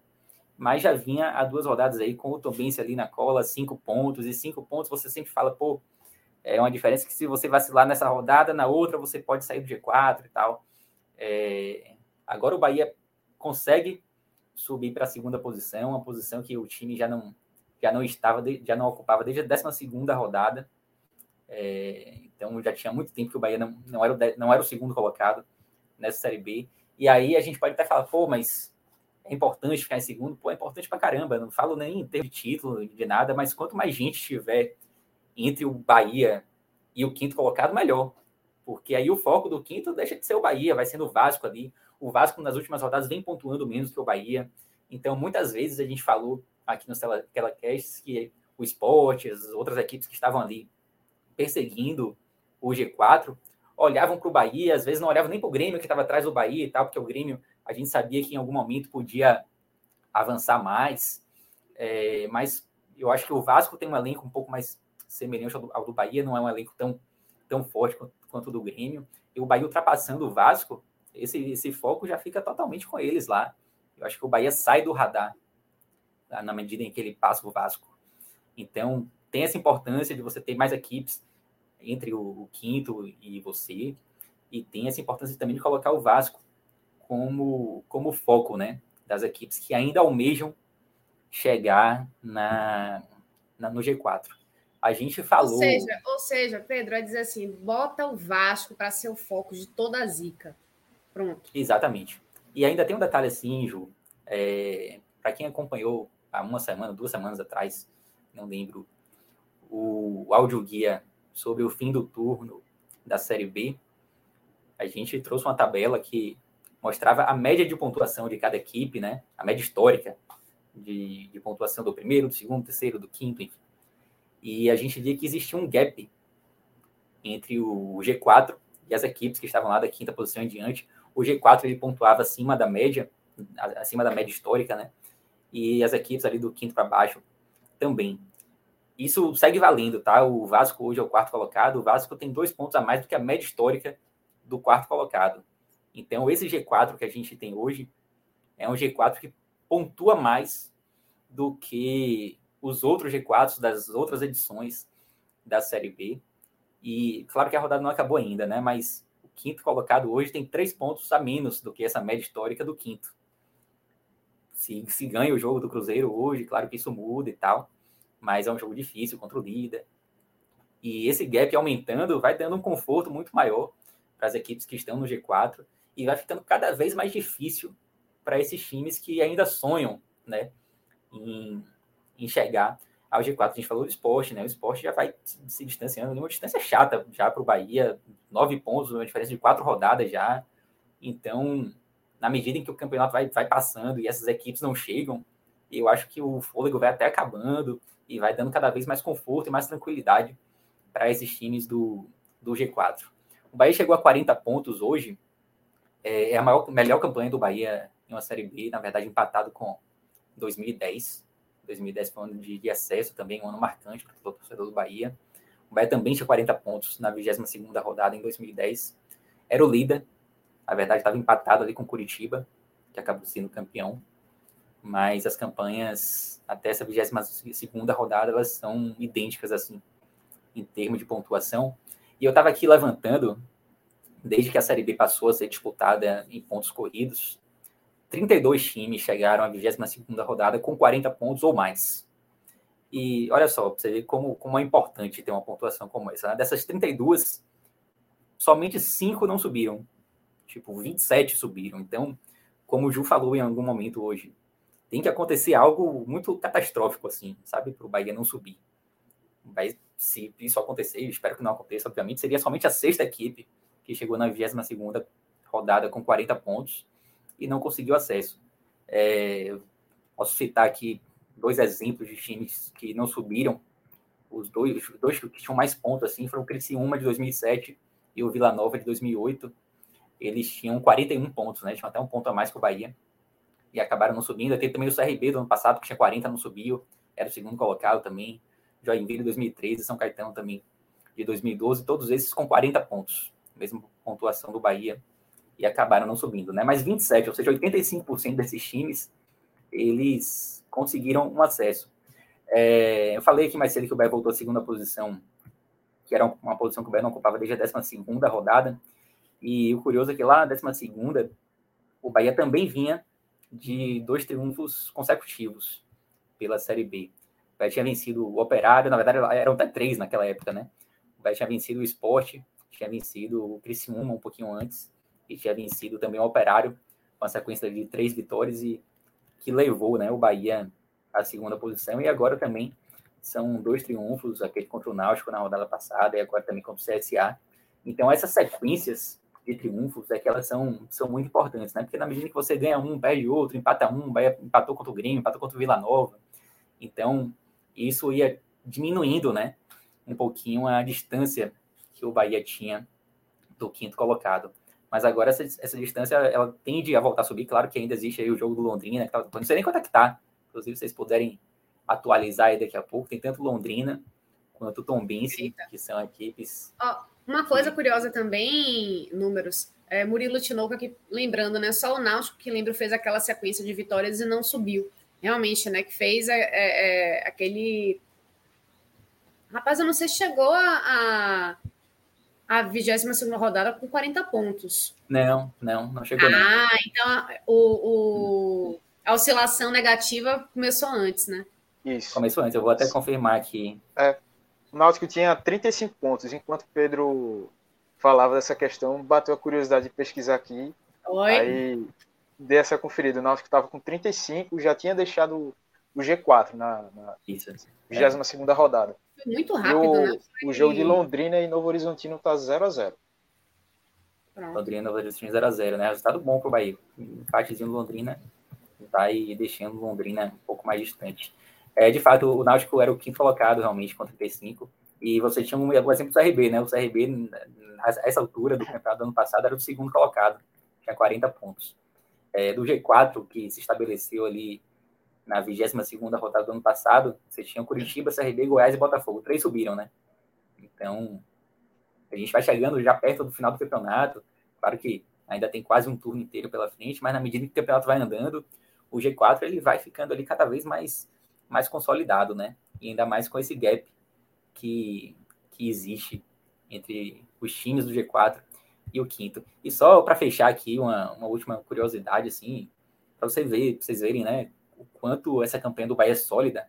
mas já vinha há duas rodadas aí com o Tombense ali na cola, cinco pontos, e cinco pontos você sempre fala, pô, é uma diferença que se você vacilar nessa rodada, na outra você pode sair do G4 e tal. É... Agora o Bahia consegue subir para a segunda posição, uma posição que o time já não já não estava, já não ocupava desde a 12 segunda rodada. É... então já tinha muito tempo que o Bahia não, não, era o, não era o segundo colocado nessa Série B. E aí a gente pode até falar, pô, mas é importante ficar em segundo, pô, é importante pra caramba. Não falo nem em termos de título, de nada, mas quanto mais gente tiver entre o Bahia e o quinto colocado, melhor. Porque aí o foco do quinto deixa de ser o Bahia, vai sendo o Vasco ali. O Vasco nas últimas rodadas vem pontuando menos que o Bahia. Então, muitas vezes a gente falou aqui no Telecast que o esporte, as outras equipes que estavam ali perseguindo o G4, olhavam para o Bahia, às vezes não olhavam nem para o Grêmio que estava atrás do Bahia e tal, porque o Grêmio a gente sabia que em algum momento podia avançar mais, é, mas eu acho que o Vasco tem um elenco um pouco mais semelhante ao do, ao do Bahia, não é um elenco tão, tão forte quanto, quanto o do Grêmio. E o Bahia ultrapassando o Vasco, esse, esse foco já fica totalmente com eles lá. Eu acho que o Bahia sai do radar na medida em que ele passa o Vasco. Então, tem essa importância de você ter mais equipes entre o, o quinto e você, e tem essa importância também de colocar o Vasco como, como foco né, das equipes que ainda almejam chegar na, na, no G4. A gente falou. Ou seja, ou seja, Pedro, é dizer assim: bota o Vasco para ser o foco de toda a zica. Pronto. Exatamente. E ainda tem um detalhe assim, Ju, é, para quem acompanhou há uma semana, duas semanas atrás, não lembro, o áudio guia sobre o fim do turno da Série B, a gente trouxe uma tabela que mostrava a média de pontuação de cada equipe, né? A média histórica de, de pontuação do primeiro, do segundo, do terceiro, do quinto, enfim. E a gente via que existia um gap entre o G4 e as equipes que estavam lá da quinta posição em diante. O G4 ele pontuava acima da média, acima da média histórica, né? E as equipes ali do quinto para baixo também. Isso segue valendo, tá? O Vasco hoje é o quarto colocado. O Vasco tem dois pontos a mais do que a média histórica do quarto colocado. Então, esse G4 que a gente tem hoje é um G4 que pontua mais do que os outros G4s das outras edições da Série B. E claro que a rodada não acabou ainda, né? Mas o quinto colocado hoje tem três pontos a menos do que essa média histórica do quinto. Se, se ganha o jogo do Cruzeiro hoje, claro que isso muda e tal, mas é um jogo difícil contra o líder. E esse gap aumentando vai dando um conforto muito maior para as equipes que estão no G4 e vai ficando cada vez mais difícil para esses times que ainda sonham, né, em, em chegar ao G4. A gente falou do esporte, né? O esporte já vai se distanciando numa distância chata já para o Bahia, nove pontos, uma diferença de quatro rodadas já. Então, na medida em que o campeonato vai, vai passando e essas equipes não chegam, eu acho que o fôlego vai até acabando e vai dando cada vez mais conforto e mais tranquilidade para esses times do, do G4. O Bahia chegou a 40 pontos hoje, é, é a maior, melhor campanha do Bahia em uma Série B, na verdade empatado com 2010. 2010 foi um ano de, de acesso também, um ano marcante para o torcedor do Bahia. O Bahia também tinha 40 pontos na 22ª rodada em 2010. Era o líder, na verdade estava empatado ali com Curitiba, que acabou sendo campeão. Mas as campanhas até essa 22ª rodada, elas são idênticas assim, em termos de pontuação. E eu estava aqui levantando, desde que a Série B passou a ser disputada em pontos corridos, 32 times chegaram à 22ª rodada com 40 pontos ou mais. E olha só, você vê como, como é importante ter uma pontuação como essa. Né? Dessas 32, somente 5 não subiram. Tipo, 27 subiram. Então, como o Ju falou em algum momento hoje, tem que acontecer algo muito catastrófico, assim, sabe? Para o Bahia não subir. Mas, se isso acontecer, espero que não aconteça, obviamente, seria somente a sexta equipe que chegou na 22ª rodada com 40 pontos e não conseguiu acesso. É, posso citar aqui dois exemplos de times que não subiram. Os dois, os dois que tinham mais pontos assim foram o Criciúma de 2007 e o Vila Nova de 2008. Eles tinham 41 pontos, né? Tinham até um ponto a mais que o Bahia e acabaram não subindo. Tem também o CRB do ano passado que tinha 40 não subiu, era o segundo colocado também. Joinville de 2013, São Caetano também de 2012, todos esses com 40 pontos, mesma pontuação do Bahia e acabaram não subindo, né? Mas 27, ou seja, 85% desses times, eles conseguiram um acesso. É, eu falei aqui mais cedo que o Bahia voltou à segunda posição, que era uma posição que o Bahia não ocupava desde a 12 rodada, e o curioso é que lá na 12 o Bahia também vinha de dois triunfos consecutivos pela Série B. O Bahia tinha vencido o Operário, na verdade eram até três naquela época, né? O Bahia tinha vencido o Esporte, tinha vencido o Criciúma um pouquinho antes, e tinha vencido também o Operário, com a sequência de três vitórias e que levou né, o Bahia à segunda posição. E agora também são dois triunfos, aquele contra o Náutico na rodada passada e agora também contra o CSA. Então, essas sequências de triunfos é que elas são, são muito importantes, né? Porque na medida que você ganha um, perde outro, empata um, Bahia empatou contra o Grêmio, empatou contra o Vila Nova. Então, isso ia diminuindo, né? Um pouquinho a distância que o Bahia tinha do quinto colocado. Mas agora essa, essa distância ela tende a voltar a subir. Claro que ainda existe aí o jogo do Londrina, que tá, não sei nem quanto é que tá. Inclusive, se vocês puderem atualizar aí daqui a pouco, tem tanto Londrina quanto Tombense, que são equipes. Oh, uma coisa curiosa também, números. É, Murilo Tinoco aqui lembrando, né? Só o Náutico que lembro fez aquela sequência de vitórias e não subiu. Realmente, né? Que fez é, é, é aquele. Rapaz, eu não sei se chegou a, a a 22 rodada com 40 pontos. Não, não, não chegou. Ah, então o, o, a oscilação negativa começou antes, né? Isso. Começou antes, eu vou até confirmar aqui. É, o Náutico tinha 35 pontos, enquanto Pedro falava dessa questão, bateu a curiosidade de pesquisar aqui. Oi. Aí dei essa conferida. O Náutico estava com 35, já tinha deixado o G4 na, na Isso, 22 é. rodada. Muito rápido, o, né? O jogo de Londrina e Novo Horizontino tá 0x0. Londrina e Novo Horizontino 0x0, né? Resultado bom pro Bahia. Empatezinho do Londrina vai deixando Londrina um pouco mais distante. É, de fato, o Náutico era o quinto colocado realmente com 35. E você tinha um, um exemplo do CRB, né? O CRB, a essa altura do campeonato do ano passado, era o segundo colocado, tinha 40 pontos. É, do G4, que se estabeleceu ali na 22 rodada do ano passado, você tinha Curitiba, CRB, Goiás e Botafogo. Três subiram, né? Então, a gente vai chegando já perto do final do campeonato. Claro que ainda tem quase um turno inteiro pela frente, mas na medida que o campeonato vai andando, o G4 ele vai ficando ali cada vez mais, mais consolidado, né? E ainda mais com esse gap que, que existe entre os times do G4 e o quinto. E só para fechar aqui uma, uma última curiosidade, assim, para você ver, pra vocês verem, né? o quanto essa campanha do Bahia é sólida,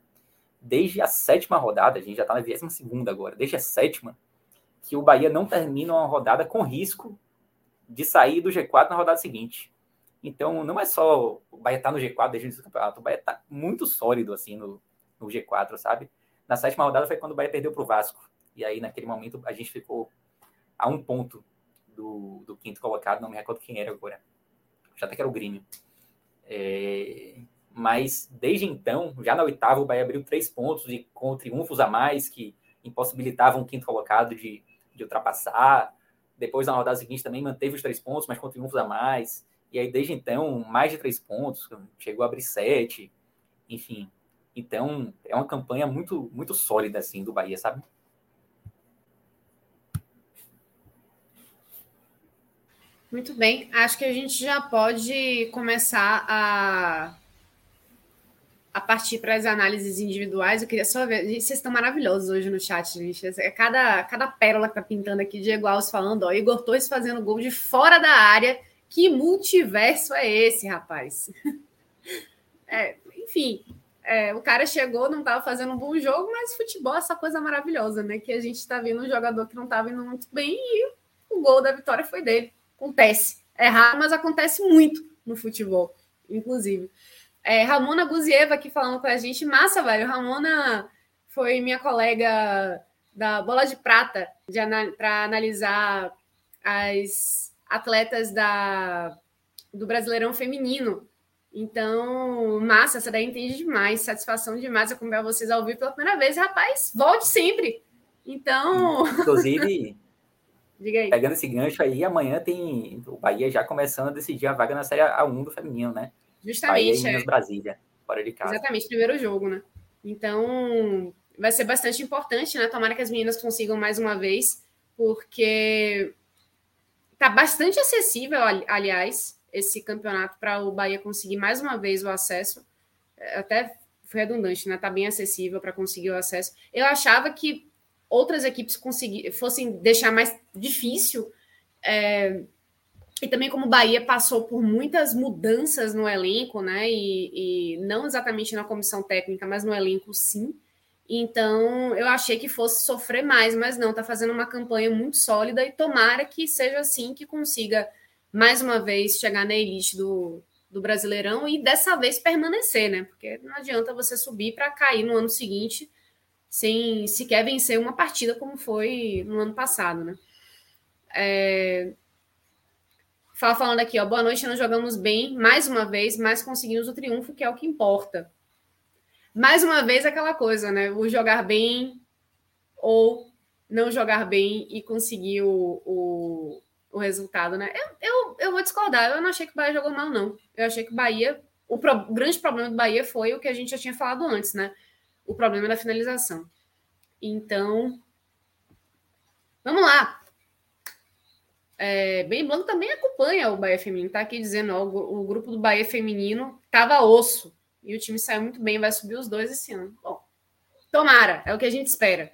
desde a sétima rodada, a gente já está na 22 segunda agora, desde a sétima, que o Bahia não termina uma rodada com risco de sair do G4 na rodada seguinte. Então, não é só o Bahia tá no G4 desde o início do campeonato, o Bahia está muito sólido assim no, no G4, sabe? Na sétima rodada foi quando o Bahia perdeu para o Vasco. E aí, naquele momento, a gente ficou a um ponto do, do quinto colocado, não me recordo quem era agora. Já até que era o Grêmio. É, mas desde então, já na oitava, o Bahia abriu três pontos e com triunfos a mais que impossibilitavam o quinto colocado de, de ultrapassar. Depois, na rodada seguinte, também manteve os três pontos, mas com triunfos a mais. E aí, desde então, mais de três pontos, chegou a abrir sete, enfim. Então, é uma campanha muito, muito sólida, assim, do Bahia, sabe? Muito bem. Acho que a gente já pode começar a, a partir para as análises individuais. Eu queria só ver. Vocês estão maravilhosos hoje no chat, gente. É cada, cada pérola que tá pintando aqui, Diego Alves falando, ó, Igor Torres fazendo gol de fora da área. Que multiverso é esse, rapaz? É, enfim, é, o cara chegou, não estava fazendo um bom jogo, mas futebol é essa coisa maravilhosa, né? Que a gente está vendo um jogador que não estava indo muito bem e o gol da vitória foi dele. Acontece. É raro, mas acontece muito no futebol, inclusive. É, Ramona Guzieva aqui falando com a gente. Massa, velho. Ramona foi minha colega da Bola de Prata para analisar as atletas da, do Brasileirão Feminino. Então, massa, essa daí entende demais. Satisfação demais acompanhar vocês ao vivo pela primeira vez. Rapaz, volte sempre. Então. Inclusive, Diga aí. Pegando esse gancho aí, amanhã tem o Bahia já começando a decidir a vaga na Série A1 do feminino, né? Justamente. Bahia e é. Brasília, fora de casa. Exatamente, primeiro jogo, né? Então, vai ser bastante importante, né? Tomara que as meninas consigam mais uma vez, porque tá bastante acessível, aliás, esse campeonato para o Bahia conseguir mais uma vez o acesso. É, até foi redundante, né? Tá bem acessível para conseguir o acesso. Eu achava que outras equipes fossem deixar mais difícil. É, e também como o Bahia passou por muitas mudanças no elenco, né? E, e, não exatamente na comissão técnica, mas no elenco sim. Então eu achei que fosse sofrer mais, mas não, tá fazendo uma campanha muito sólida e tomara que seja assim que consiga mais uma vez chegar na elite do, do Brasileirão e dessa vez permanecer, né? Porque não adianta você subir para cair no ano seguinte sem sequer vencer uma partida como foi no ano passado, né? É... Fala falando aqui, ó, boa noite, nós jogamos bem, mais uma vez, mas conseguimos o triunfo, que é o que importa. Mais uma vez, aquela coisa, né? O jogar bem ou não jogar bem e conseguir o, o, o resultado, né? Eu, eu, eu, vou discordar, eu não achei que o Bahia jogou mal, não. Eu achei que o Bahia, o, pro, o grande problema do Bahia foi o que a gente já tinha falado antes, né? o problema da finalização. Então, vamos lá. É, Bem Blanco também acompanha o Bahia Feminino. Tá aqui dizendo, ó, o, o grupo do Bahia Feminino tava osso. E o time saiu muito bem, vai subir os dois esse ano. Bom, tomara, é o que a gente espera.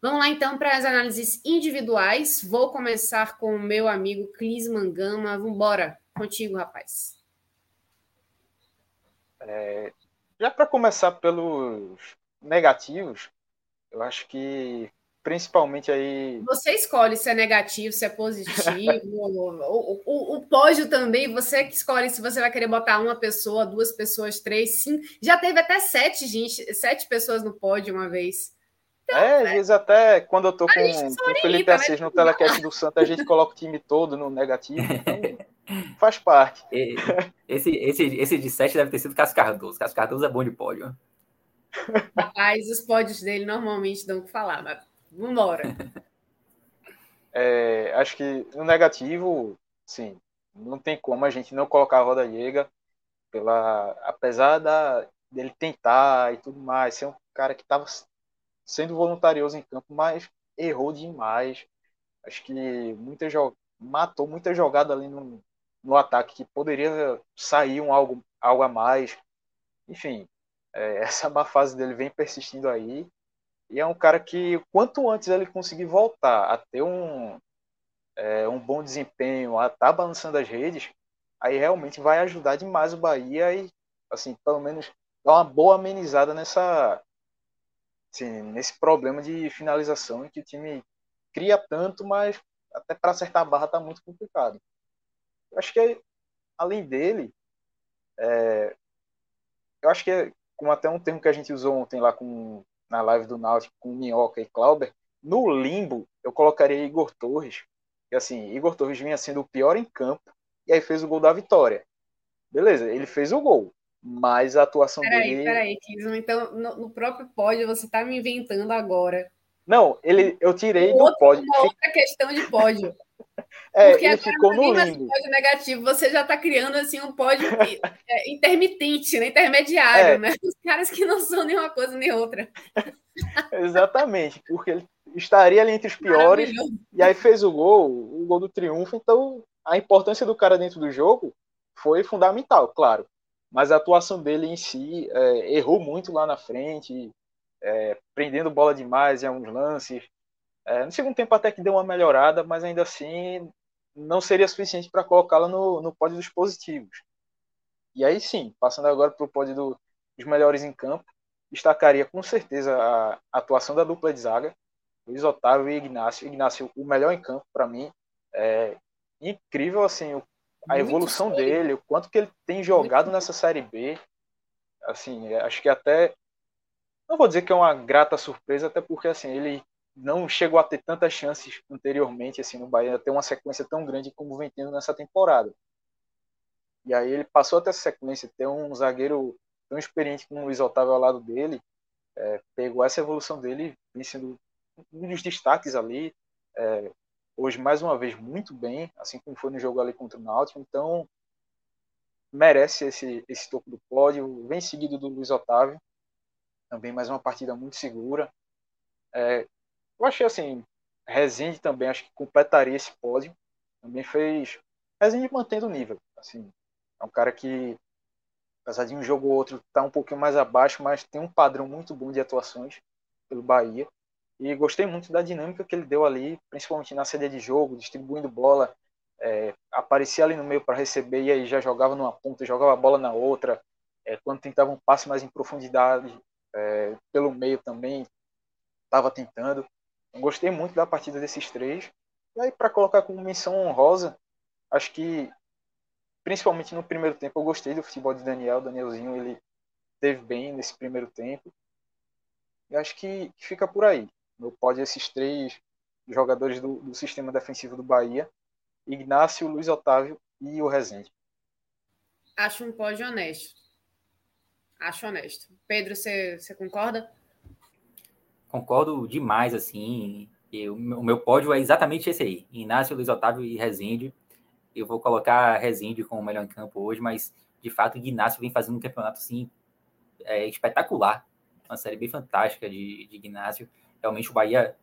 Vamos lá então para as análises individuais. Vou começar com o meu amigo Clis Mangama. Vamos embora. Contigo, rapaz. É, já para começar pelos negativos, eu acho que principalmente aí. Você escolhe se é negativo, se é positivo. o, o, o, pódio também, você que escolhe se você vai querer botar uma pessoa, duas pessoas, três, cinco. Já teve até sete, gente, sete pessoas no pódio uma vez. Então, é, às vezes até quando eu tô com, com o Felipe né? Assis no telecast do Santos, a gente coloca o time todo no negativo. Então faz parte. Esse, esse, esse de sete deve ter sido Cascardoso. Cascardoso é bom de pódio. Rapaz, os pódios dele normalmente dão o que falar, mas vambora. É, acho que no negativo, sim, não tem como a gente não colocar a Roda Liga, pela, apesar da, dele tentar e tudo mais, ser um cara que estava sendo voluntarioso em campo, mas errou demais. Acho que muita matou muita jogada ali no, no ataque que poderia sair um algo, algo a mais. Enfim, é, essa má fase dele vem persistindo aí. E é um cara que, quanto antes ele conseguir voltar a ter um, é, um bom desempenho, a estar tá balançando as redes, aí realmente vai ajudar demais o Bahia e, assim, pelo menos dar uma boa amenizada nessa, assim, nesse problema de finalização em que o time cria tanto, mas até para acertar a barra está muito complicado. Eu acho que, além dele, é, eu acho que como até um termo que a gente usou ontem lá com, na live do Náutico com Minhoca e Clauber, no limbo eu colocaria Igor Torres, que assim, Igor Torres vinha sendo o pior em campo, e aí fez o gol da vitória. Beleza, ele fez o gol, mas a atuação peraí, dele... Peraí, peraí, então no, no, próprio pódio você tá me inventando agora. Não, ele, eu tirei do pódio. Uma outra questão de pódio. É, Porque ele ficou no limbo. pódio negativo, você já está criando assim um pódio é, intermitente, né? intermediário, é. né? Os caras que não são nem uma coisa nem outra. Exatamente, porque ele estaria ali entre os piores e aí fez o gol, o gol do triunfo, então a importância do cara dentro do jogo foi fundamental, claro. Mas a atuação dele em si é, errou muito lá na frente, é, prendendo bola demais em alguns lances. É, no segundo tempo até que deu uma melhorada, mas ainda assim não seria suficiente para colocá-la no, no pódio dos positivos. E aí sim, passando agora para o pódio do, dos melhores em campo, destacaria com certeza a, atuação da dupla de zaga, Luiz Otávio e Ignácio. Ignácio, o melhor em campo para mim. É incrível assim a Muito evolução dele, o quanto que ele tem jogado Muito nessa Série B. Assim, acho que até não vou dizer que é uma grata surpresa, até porque assim ele não chegou a ter tantas chances anteriormente assim no Bahia, ter uma sequência tão grande como vem tendo nessa temporada. E aí ele passou até essa sequência, ter um zagueiro tão experiente como o Luiz Otávio ao lado dele, é, pegou essa evolução dele, vem sendo um dos destaques ali. É, hoje, mais uma vez, muito bem, assim como foi no jogo ali contra o Náutico. Então, merece esse, esse topo do pódio. Vem seguido do Luiz Otávio, também mais uma partida muito segura. É, eu achei assim, Rezende também acho que completaria esse pódio. Também fez. Rezende mantendo o nível. Assim, é um cara que, apesar de um jogo ou outro tá um pouquinho mais abaixo, mas tem um padrão muito bom de atuações pelo Bahia. E gostei muito da dinâmica que ele deu ali, principalmente na sede de jogo, distribuindo bola. É, aparecia ali no meio para receber e aí já jogava numa ponta, jogava a bola na outra. É, quando tentava um passe mais em profundidade, é, pelo meio também, estava tentando. Gostei muito da partida desses três. E aí, para colocar como menção honrosa, acho que, principalmente no primeiro tempo, eu gostei do futebol de Daniel. Danielzinho, ele teve bem nesse primeiro tempo. E acho que, fica por aí. No pódio, esses três jogadores do, do sistema defensivo do Bahia: Ignácio, Luiz Otávio e o Rezende. Acho um pódio honesto. Acho honesto. Pedro, você concorda? Concordo demais, assim. Eu, o meu pódio é exatamente esse aí: Inácio, Luiz Otávio e Rezende. Eu vou colocar Rezende como o melhor em campo hoje, mas de fato, o Inácio vem fazendo um campeonato assim, é, espetacular. Uma série bem fantástica de, de Inácio. Realmente, o Bahia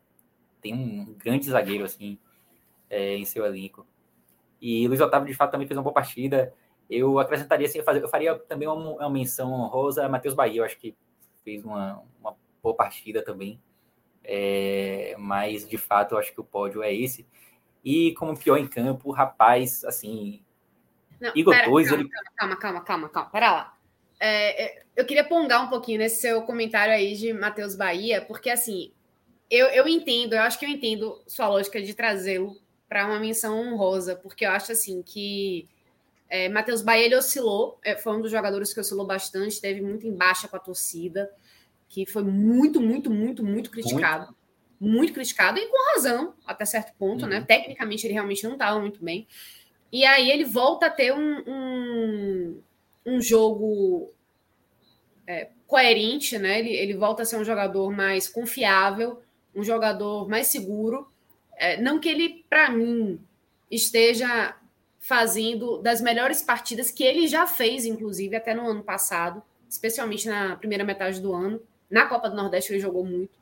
tem um grande zagueiro assim é, em seu elenco. E Luiz Otávio, de fato, também fez uma boa partida. Eu acrescentaria, assim, eu, fazer, eu faria também uma, uma menção honrosa a Matheus Bahia. Eu acho que fez uma, uma boa partida também. É, mas, de fato, eu acho que o pódio é esse. E como pior em campo, rapaz, assim. Não, Igor pera, Torres, calma, ele... calma, calma, calma, calma, pera lá. É, é, eu queria pongar um pouquinho nesse seu comentário aí de Matheus Bahia, porque assim, eu, eu entendo, eu acho que eu entendo sua lógica de trazê-lo para uma menção honrosa, porque eu acho assim que é, Matheus Bahia ele oscilou, é, foi um dos jogadores que oscilou bastante, teve muito em baixa com a torcida que foi muito, muito, muito, muito criticado. Muito, muito criticado, e com razão, até certo ponto, né? uhum. né? Tecnicamente, ele realmente não estava muito bem. E aí ele volta a ter um, um, um jogo é, coerente, né? Ele, ele volta a ser um jogador mais confiável, um jogador mais seguro. É, não que ele, para mim, esteja fazendo das melhores partidas que ele já fez, inclusive, até no ano passado, especialmente na primeira metade do ano. Na Copa do Nordeste ele jogou muito.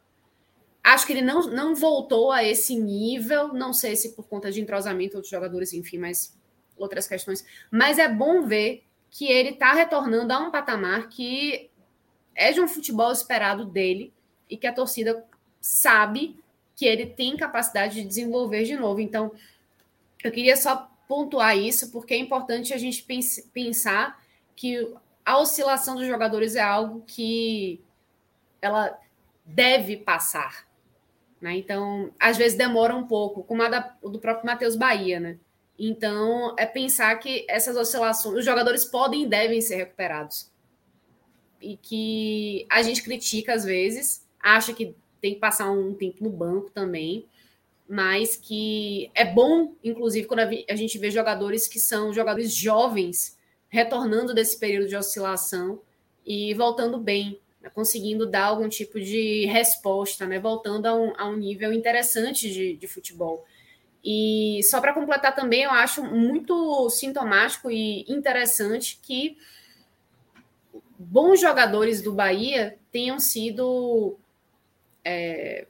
Acho que ele não, não voltou a esse nível, não sei se por conta de entrosamento outros jogadores, enfim, mas outras questões. Mas é bom ver que ele está retornando a um patamar que é de um futebol esperado dele e que a torcida sabe que ele tem capacidade de desenvolver de novo. Então, eu queria só pontuar isso, porque é importante a gente pensar que a oscilação dos jogadores é algo que ela deve passar. Né? Então, às vezes demora um pouco, como a da, do próprio Matheus Bahia, né? Então, é pensar que essas oscilações, os jogadores podem e devem ser recuperados. E que a gente critica às vezes, acha que tem que passar um tempo no banco também, mas que é bom, inclusive, quando a gente vê jogadores que são jogadores jovens retornando desse período de oscilação e voltando bem, conseguindo dar algum tipo de resposta, né, voltando a um, a um nível interessante de, de futebol. E só para completar também, eu acho muito sintomático e interessante que bons jogadores do Bahia tenham sido é,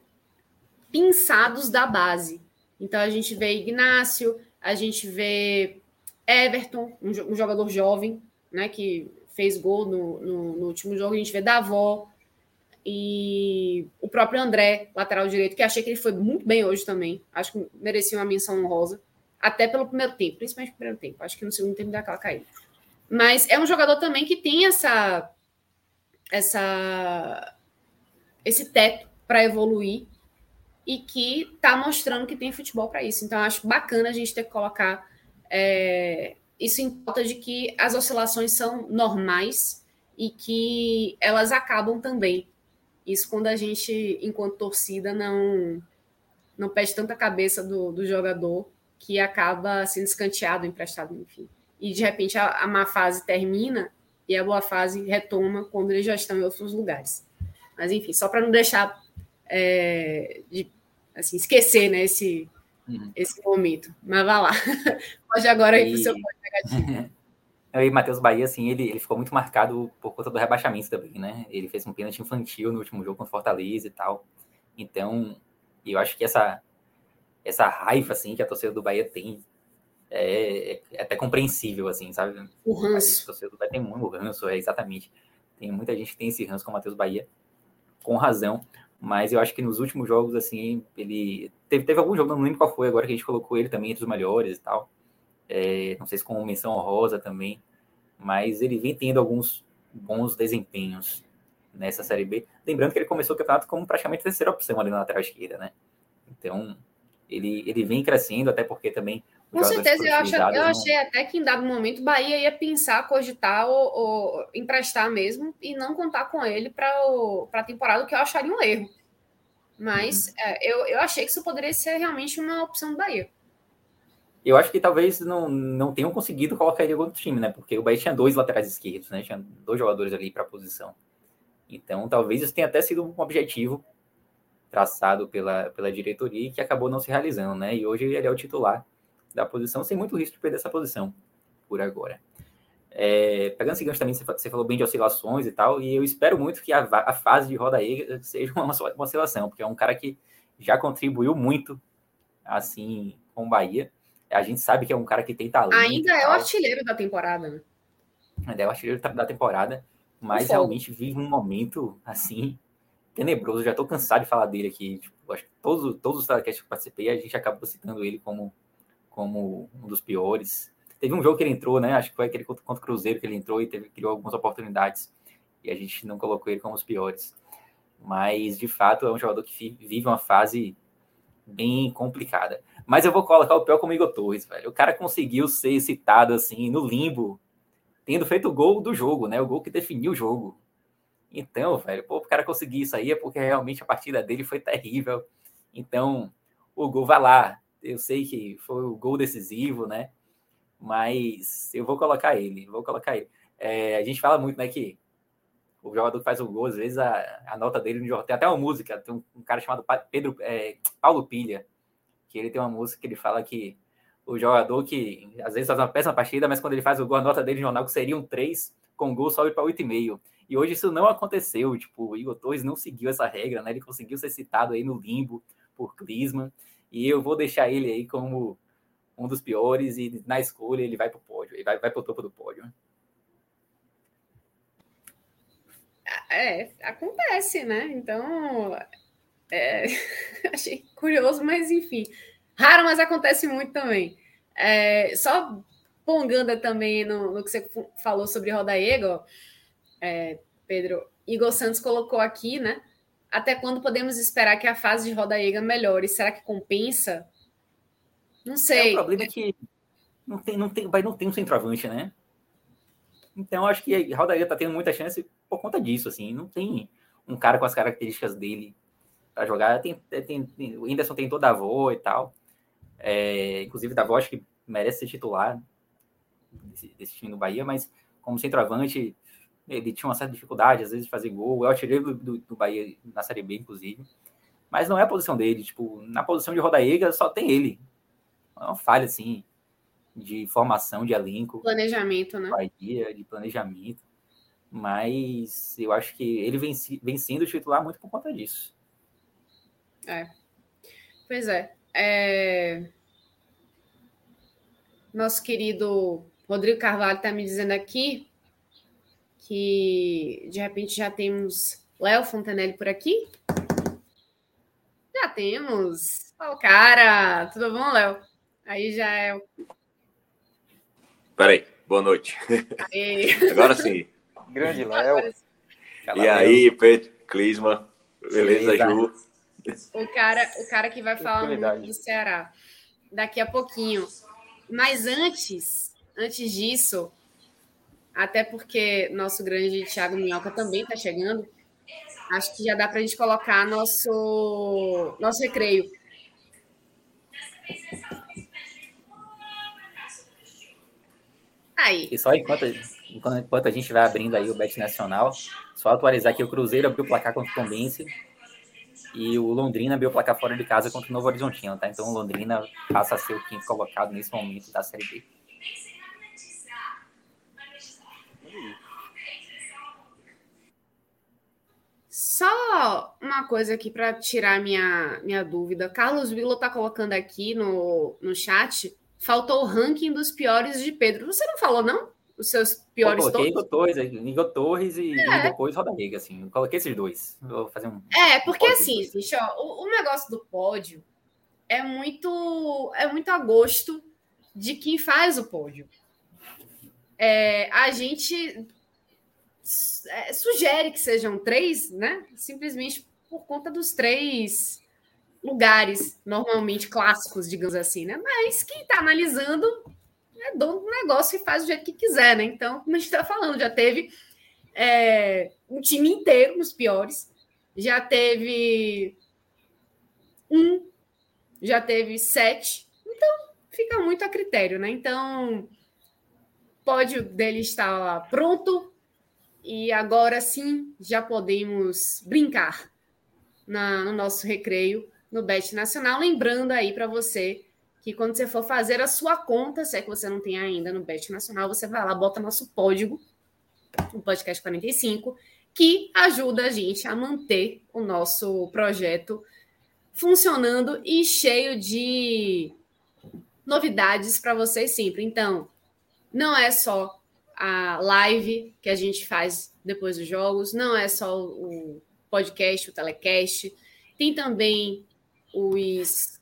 pinçados da base. Então a gente vê Ignácio, a gente vê Everton, um, jogador jovem, né, que fez gol no, no, no, último jogo, a gente vê Davó e o próprio André, lateral direito, que achei que ele foi muito bem hoje também. Acho que merecia uma menção honrosa, até pelo primeiro tempo, principalmente no primeiro tempo. Acho que no segundo tempo deu aquela caída. Mas é um jogador também que tem essa essa esse teto para evoluir e que está mostrando que tem futebol para isso. Então, acho bacana a gente ter que colocar é, isso em conta de que as oscilações são normais e que elas acabam também. Isso quando a gente, enquanto torcida, não não pede tanta cabeça do, do jogador que acaba sendo escanteado, emprestado, enfim. E de repente a, a má fase termina e a boa fase retoma quando eles já estão em outros lugares. Mas enfim, só para não deixar é, de assim, esquecer né, esse, uhum. esse momento. Mas vá lá. Pode agora ir para o seu ponto negativo. E Matheus Bahia, assim, ele, ele ficou muito marcado por conta do rebaixamento também, né? Ele fez um pênalti infantil no último jogo contra o Fortaleza e tal. Então, eu acho que essa, essa raiva, assim, que a torcida do Bahia tem é, é até compreensível, assim, sabe? O ranço. A torcida do Bahia tem muito ranço, é, exatamente. Tem muita gente que tem esse ranço com o Matheus Bahia, com razão. Mas eu acho que nos últimos jogos, assim, ele. Teve, teve algum jogo, não lembro qual foi agora, que a gente colocou ele também entre os melhores e tal. É, não sei se com menção honrosa também. Mas ele vem tendo alguns bons desempenhos nessa Série B. Lembrando que ele começou o campeonato como praticamente terceira opção ali na lateral esquerda, né? Então, ele, ele vem crescendo, até porque também. Com certeza, eu, acho, eu achei até que em dado momento Bahia ia pensar, cogitar ou, ou emprestar mesmo e não contar com ele para a temporada, o que eu acharia um erro. Mas uhum. é, eu, eu achei que isso poderia ser realmente uma opção do Bahia. Eu acho que talvez não, não tenham conseguido colocar ele em outro time, né? Porque o Bahia tinha dois laterais esquerdos, né? Tinha dois jogadores ali para a posição. Então, talvez isso tenha até sido um objetivo traçado pela, pela diretoria e que acabou não se realizando, né? E hoje ele é o titular da posição, sem muito risco de perder essa posição por agora. É, pegando o seguinte também, você falou bem de oscilações e tal, e eu espero muito que a, a fase de Roda aí seja uma, uma oscilação, porque é um cara que já contribuiu muito, assim, com o Bahia. A gente sabe que é um cara que tem talento. Ainda é o artilheiro da temporada, né? Ainda é o artilheiro da temporada, mas realmente vive um momento, assim, tenebroso. Já estou cansado de falar dele aqui. Tipo, acho que todos, todos os telecasts que eu participei, a gente acabou citando ele como, como um dos piores. Teve um jogo que ele entrou, né? Acho que foi aquele contra o Cruzeiro que ele entrou e teve, criou algumas oportunidades. E a gente não colocou ele como os piores. Mas, de fato, é um jogador que vive uma fase bem complicada. Mas eu vou colocar o pior como Igor Torres, velho. O cara conseguiu ser citado assim no limbo, tendo feito o gol do jogo, né? O gol que definiu o jogo. Então, velho, pô, o cara conseguir isso aí é porque realmente a partida dele foi terrível. Então, o gol vai lá. Eu sei que foi o gol decisivo, né? Mas eu vou colocar ele, vou colocar ele. É, a gente fala muito, né, que o jogador que faz o gol, às vezes a, a nota dele no jogo. Tem até uma música, tem um, um cara chamado Pedro é, Paulo Pilha, que ele tem uma música que ele fala que o jogador que às vezes faz uma péssima partida, mas quando ele faz o gol, a nota dele no jornal que seria um 3, com gol sobe para 8,5. E hoje isso não aconteceu, tipo, o Igor Torres não seguiu essa regra, né? Ele conseguiu ser citado aí no limbo por Klinsmann, e eu vou deixar ele aí como um dos piores, e na escolha ele vai para o pódio, ele vai, vai para o topo do pódio. É, acontece, né? Então, é, achei curioso, mas enfim. Raro, mas acontece muito também. É, só pongando também no, no, que você falou sobre Rodaego, é, Pedro, Igor Santos colocou aqui, né? Até quando podemos esperar que a fase de Rodaega melhore? Será que compensa? Não sei. É, o problema é que não tem, não tem, vai não tem um centroavante, né? Então acho que Rodaega tá tendo muita chance por conta disso, assim. Não tem um cara com as características dele para jogar. Tem, tem, tem, o Whindersson tem toda a avó e tal. É, inclusive, Davó acho que merece ser titular desse, desse time do Bahia, mas como centroavante, ele tinha uma certa dificuldade, às vezes, de fazer gol. É o artilheiro do, do, Bahia na Série B, inclusive. Mas não é a posição dele. Tipo, na posição de Rodaega só tem ele. é uma falha, assim, de formação de elenco. Planejamento, né? Bahia, de planejamento. Mas eu acho que ele vem, vem sendo titular muito por conta disso. É. Pois é. é... Nosso querido Rodrigo Carvalho está me dizendo aqui que de repente já temos Léo Fontanelli por aqui. Já temos. Ó, oh, cara, tudo bom, Léo? Aí já é. Peraí, boa noite. Aí. Agora sim. Grande Léo. E aí, Pedro, Clisma, beleza, Ju? O cara, o cara que vai falar muito do Ceará daqui a pouquinho. Mas antes, antes disso, até porque nosso grande Thiago Minhoca também está chegando, acho que já dá para a gente colocar nosso, nosso recreio. Aí. E só enquanto, enquanto a gente vai abrindo aí o Bet Nacional, só atualizar que o Cruzeiro abriu o placar contra o Tombense e o Londrina abriu o placar fora de casa contra o Novo Horizontino, tá? Então o Londrina passa a ser o quinto colocado nesse momento da Série B. Só uma coisa aqui para tirar minha, minha dúvida. Carlos Vila está colocando aqui no, no chat. Faltou o ranking dos piores de Pedro. Você não falou, não? Os seus piores eu coloquei todos? Igor Torres e, é. e depois Roda Negra, assim. Eu coloquei esses dois. Vou fazer um. É, porque um assim, gente, ó, o, o negócio do pódio é muito, é muito a gosto de quem faz o pódio. É, a gente é, sugere que sejam três, né? Simplesmente por conta dos três lugares normalmente clássicos, digamos assim, né? Mas quem está analisando é dono do negócio e faz do jeito que quiser, né? Então, como a gente está falando, já teve é, um time inteiro nos piores, já teve um, já teve sete, então fica muito a critério, né? Então, pódio dele está lá pronto, e agora sim já podemos brincar na, no nosso recreio no Bet Nacional. Lembrando aí para você que quando você for fazer a sua conta, se é que você não tem ainda no Bet Nacional, você vai lá, bota nosso código, o podcast 45, que ajuda a gente a manter o nosso projeto funcionando e cheio de novidades para vocês sempre. Então, não é só a live que a gente faz depois dos jogos, não é só o podcast, o telecast, tem também os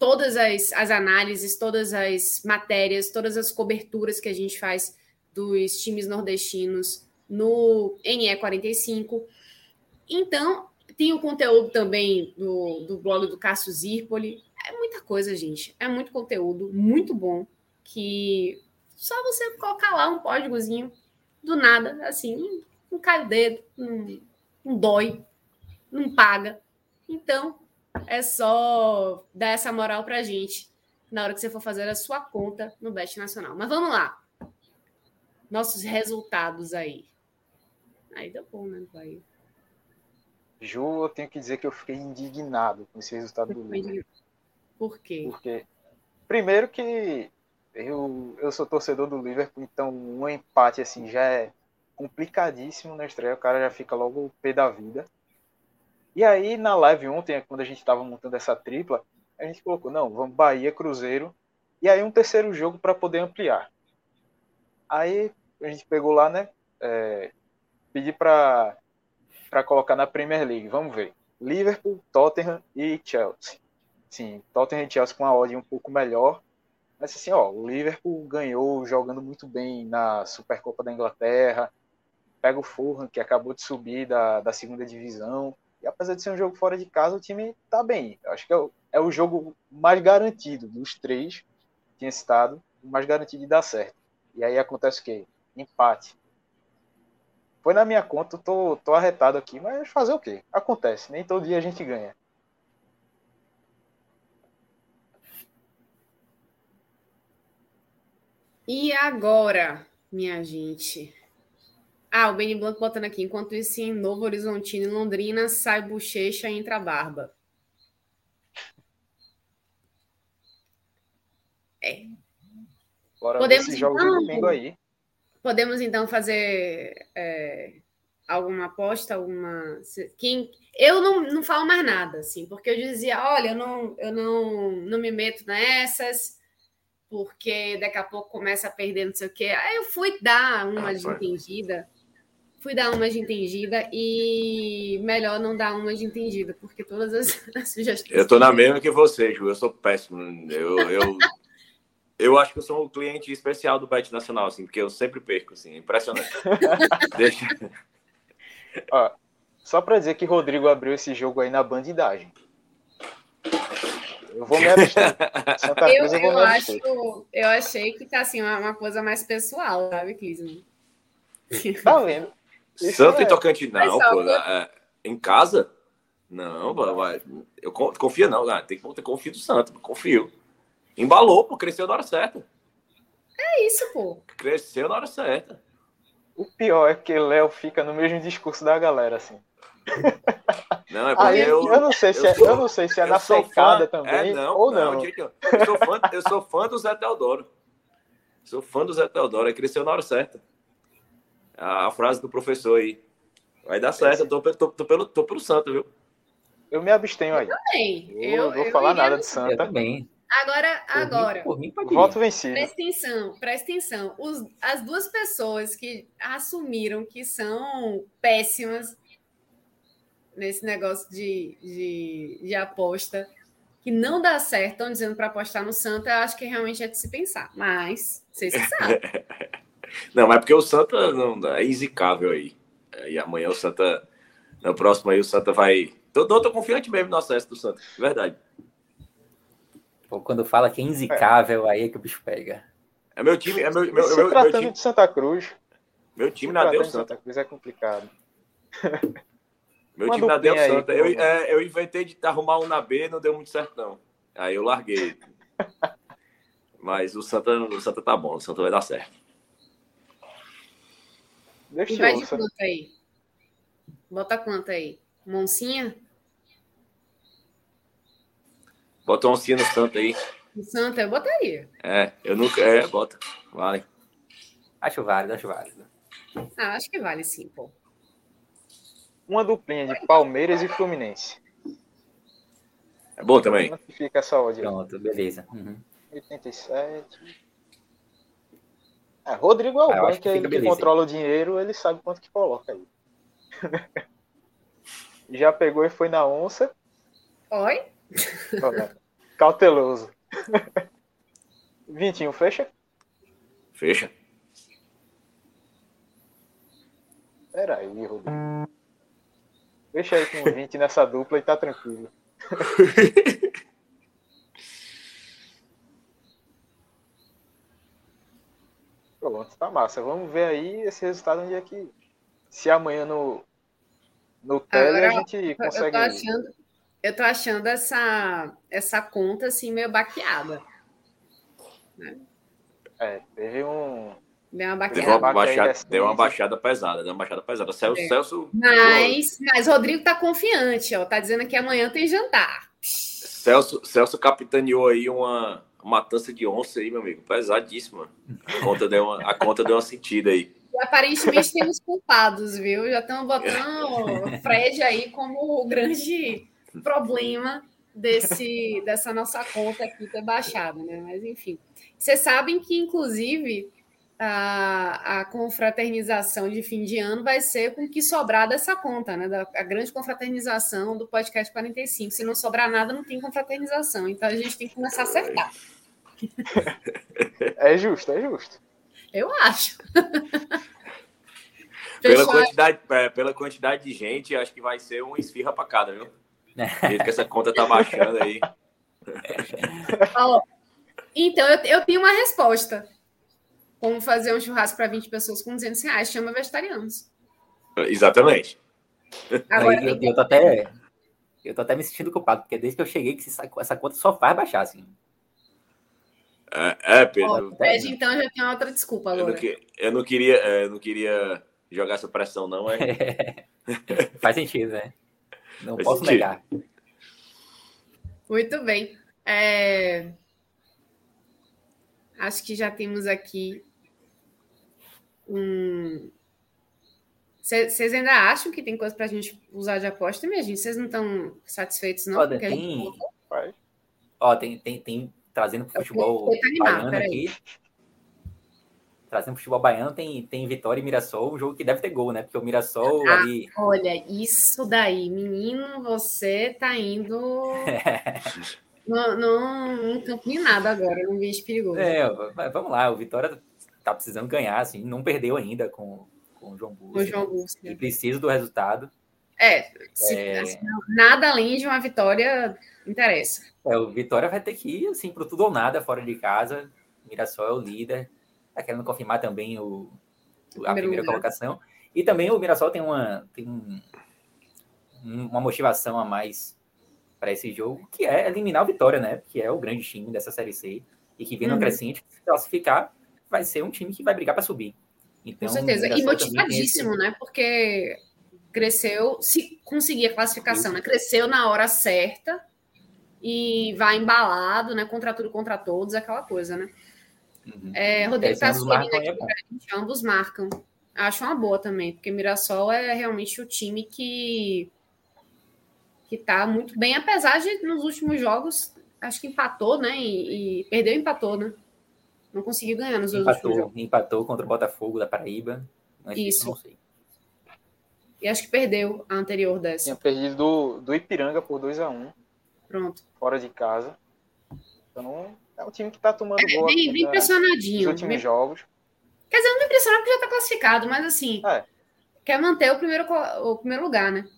todas as, as análises, todas as matérias, todas as coberturas que a gente faz dos times nordestinos no NE45. Então, tem o conteúdo também do, do blog do Cássio Zirpoli. É muita coisa, gente. É muito conteúdo, muito bom, que só você colocar lá um códigozinho do nada, assim, não cai o dedo, não, não dói, não paga. Então, é só dar essa moral pra gente na hora que você for fazer a sua conta no Best Nacional. Mas vamos lá. Nossos resultados aí. Aí deu bom, né, Bahia? Ju, eu tenho que dizer que eu fiquei indignado com esse resultado do Liverpool. Por quê? Porque, primeiro que eu, eu sou torcedor do Liverpool, então um empate assim já é complicadíssimo na estreia, o cara já fica logo o pé da vida. E aí na live ontem, quando a gente estava montando essa tripla, a gente colocou, não, vamos Bahia, Cruzeiro, e aí um terceiro jogo para poder ampliar. Aí a gente pegou lá, né, é, para para colocar na Premier League, vamos ver. Liverpool, Tottenham e Chelsea. Sim, Tottenham e Chelsea com a odd um pouco melhor, mas assim, ó, o Liverpool ganhou jogando muito bem na Supercopa da Inglaterra. Pega o Fulham, que acabou de subir da, da segunda divisão. E apesar de ser um jogo fora de casa, o time tá bem. Eu acho que é o, é o jogo mais garantido dos três, tinha citado, o mais garantido de dar certo. E aí acontece o quê? Empate. Foi na minha conta, tô, tô arretado aqui, mas fazer o quê? Acontece, nem todo dia a gente ganha. E agora, minha gente? Ah, o Benny Blanco botando aqui. Enquanto isso, em Novo Horizontino e Londrina, sai bochecha e entra barba. É. Bora Podemos, ver esse jogo então- domingo aí. Podemos então fazer é, alguma aposta, alguma. Quem... Eu não, não falo mais nada, assim, porque eu dizia, olha, eu não, eu não, não me meto nessas, porque daqui a pouco começa a perder não sei o quê. Aí eu fui dar uma Ah, de foi. entendida, fui dar uma de entendida e melhor não dar uma de entendida, porque todas as, as sugestões. Eu tô na mesma que você, Ju. Eu sou péssimo. Eu, eu, eu acho que eu sou um cliente especial do Bet Nacional, assim, porque eu sempre perco, assim. é Impressionante. Deixa... Ó, só pra dizer que Rodrigo abriu esse jogo aí na bandidagem. Eu vou me abster. Santa Eu, Cruz eu vou eu, me acho, eu achei que tá assim, uma, uma coisa mais pessoal, sabe, Clisman? Tá vendo? Isso Santo é- e Tocantins, não, Mas pô. é, em casa? Não, vai, vai. Eu con- confio, não. Ah, tem que ter confio do Santo, confio. Embalou, pô, cresceu na hora certa. É isso, pô. Cresceu na hora certa. O pior é que Léo fica no mesmo discurso da galera, assim. Não, é porque Aí eu, eu. não sei se eu é, sou- eu não sei se é na secada fã- também é, não, ou não. nenhum. Eu sou, fã, eu sou fã do Zé Teodoro. Sou fã do Zé Teodoro. Ele cresceu na hora certa. A, a frase do professor aí. Vai dar certo. Eu tô, tô, tô pelo, tô pelo santo, viu? Eu me abstenho aí. Bem, Eu não vou falar nada de Eu Santa. também. Agora, Por mim- agora, Por mim, ir. Voto vencido. presta atenção, presta atenção. Os- as duas pessoas que assumiram que são péssimas nesse negócio de, de, de aposta, que não dá certo, estão dizendo para apostar no Santa, eu acho que realmente é de se pensar. Mas, vocês que sabem. Não, mas porque o Santa não, é inzicável aí. E amanhã o Santa. No próximo aí o Santa vai. Tô, tô, tô confiante mesmo no acesso do Santa. Verdade. Pô, quando fala que é inzicável, aí é que o bicho pega. É meu time. É meu, meu, Se meu, meu tratando time, de Santa Cruz, meu time na Deus. Santa Cruz é complicado. Meu Uma time duplinha aí, Santa. Eu, é, eu inventei de arrumar um na B, não deu muito certo, não. Aí eu larguei. Mas o Santa, o Santa tá bom, o Santa vai dar certo. Deixa E vai de quanto aí? Bota quanto aí? Moncinha? Bota uma oncinha no Santa aí. No Santa, eu botaria. É, eu nunca. É, bota. Vai. Acho válido, acho válido. Ah, acho que vale sim, pô. Uma duplinha de Palmeiras e Fluminense. É bom também. Como que fica essa odd? Pronto, beleza. Uhum. 87. É, Rodrigo é o Ah, eu banco acho que que, ele que controla o dinheiro, ele sabe quanto que coloca aí. Já pegou e foi na onça. Oi? Olha, Cauteloso. 21, fecha? Fecha. Pera aí, Rodrigo. Deixa aí com 20 nessa dupla e tá tranquilo. Pronto, tá massa. Vamos ver aí esse resultado onde é que. Se amanhã no, no tele a Agora, gente Eu consegue. tô achando, eu tô achando essa, essa conta assim meio baqueada. É, teve um. Deu uma Deu uma, baixada, deu uma baixada pesada, deu uma baixada pesada. Celso, É. Celso, Mas, mas Rodrigo tá confiante, ó. Tá dizendo que amanhã tem jantar. Celso, Celso capitaneou aí uma matança de onça aí, meu amigo. Pesadíssima. A conta deu uma, a conta deu uma sentida aí. E aparentemente temos culpados, viu? Já estão botando Fred aí como o grande problema desse, dessa nossa conta aqui ter baixado, né? Mas enfim. Vocês sabem que, inclusive, a, a confraternização de fim de ano vai ser com o que sobrar dessa conta, né? Da, a grande confraternização do podcast 45. Se não sobrar nada, não tem confraternização. Então a gente tem que começar a acertar. É justo, é justo. Eu acho. Pela quantidade, é, pela quantidade de gente, acho que vai ser uma esfirra pra cada, viu? Do jeito que essa conta tá baixando aí. Ó, então, eu, eu tenho uma resposta. Como fazer um churrasco para 20 pessoas com 200 reais? Chama vegetarianos. Exatamente. Agora, Aí eu, eu tô até. Eu tô até me sentindo culpado, porque desde que eu cheguei, que essa, essa conta só faz baixar, assim. É, é Pedro. o Fred, então, já tem outra desculpa, Eu não, que- eu não queria, é, eu não queria jogar essa pressão, não. É, faz sentido, né? Não Faz posso sentido. negar. Muito bem. É, Acho que já temos aqui um. Vocês ainda acham que tem coisa para a gente usar de aposta, minha gente? Vocês não estão satisfeitos, não? Olha, tem... Gente... Ó, tem, tem, tem, trazendo para o futebol baiano aqui. Trazendo para o futebol baiano, tem, tem Vitória e Mirassol, um jogo que deve ter gol, né? Porque o Mirassol ah, ali. Olha, isso daí, menino, você tá indo. não, não, não campo nem nada agora, não vejo perigoso. É, vamos lá, o Vitória tá precisando ganhar, assim, não perdeu ainda com, com o João Bussi. O João. E precisa do resultado. É, se, é... Assim, nada além de uma vitória interessa. É, o Vitória vai ter que ir assim para tudo ou nada fora de casa. Mirassol é o líder. Está querendo confirmar também o, a primeira colocação. E também o Mirassol tem uma, tem um, uma motivação a mais para esse jogo, que é eliminar o Vitória, né? Que é o grande time dessa Série C e que vem no uhum. crescente. Se classificar, vai ser um time que vai brigar para subir. Então, Com certeza. E motivadíssimo, né? Porque cresceu, se conseguir a classificação, né? Cresceu na hora certa e vai embalado, né? Contra tudo, contra todos, aquela coisa, né? Uhum. É, Rodrigo está subindo aqui pra gente, ambos marcam. Acho uma boa também, porque Mirassol é realmente o time que que tá muito bem, apesar de nos últimos jogos, acho que empatou, né? E, e perdeu empatou, né? Não conseguiu ganhar nos empatou, últimos jogos. Empatou contra o Botafogo da Paraíba. Isso. Não sei. E acho que perdeu a anterior dessa. Tinha perdido do, do Ipiranga por 2 a 1 um. Pronto. Fora de casa. Então, é um time que tá tomando é, gol. Bem, bem impressionadinho. Nos últimos jogos. Quer dizer, não me impressiona porque já tá classificado, mas assim, é. quer manter o primeiro, o primeiro lugar, né?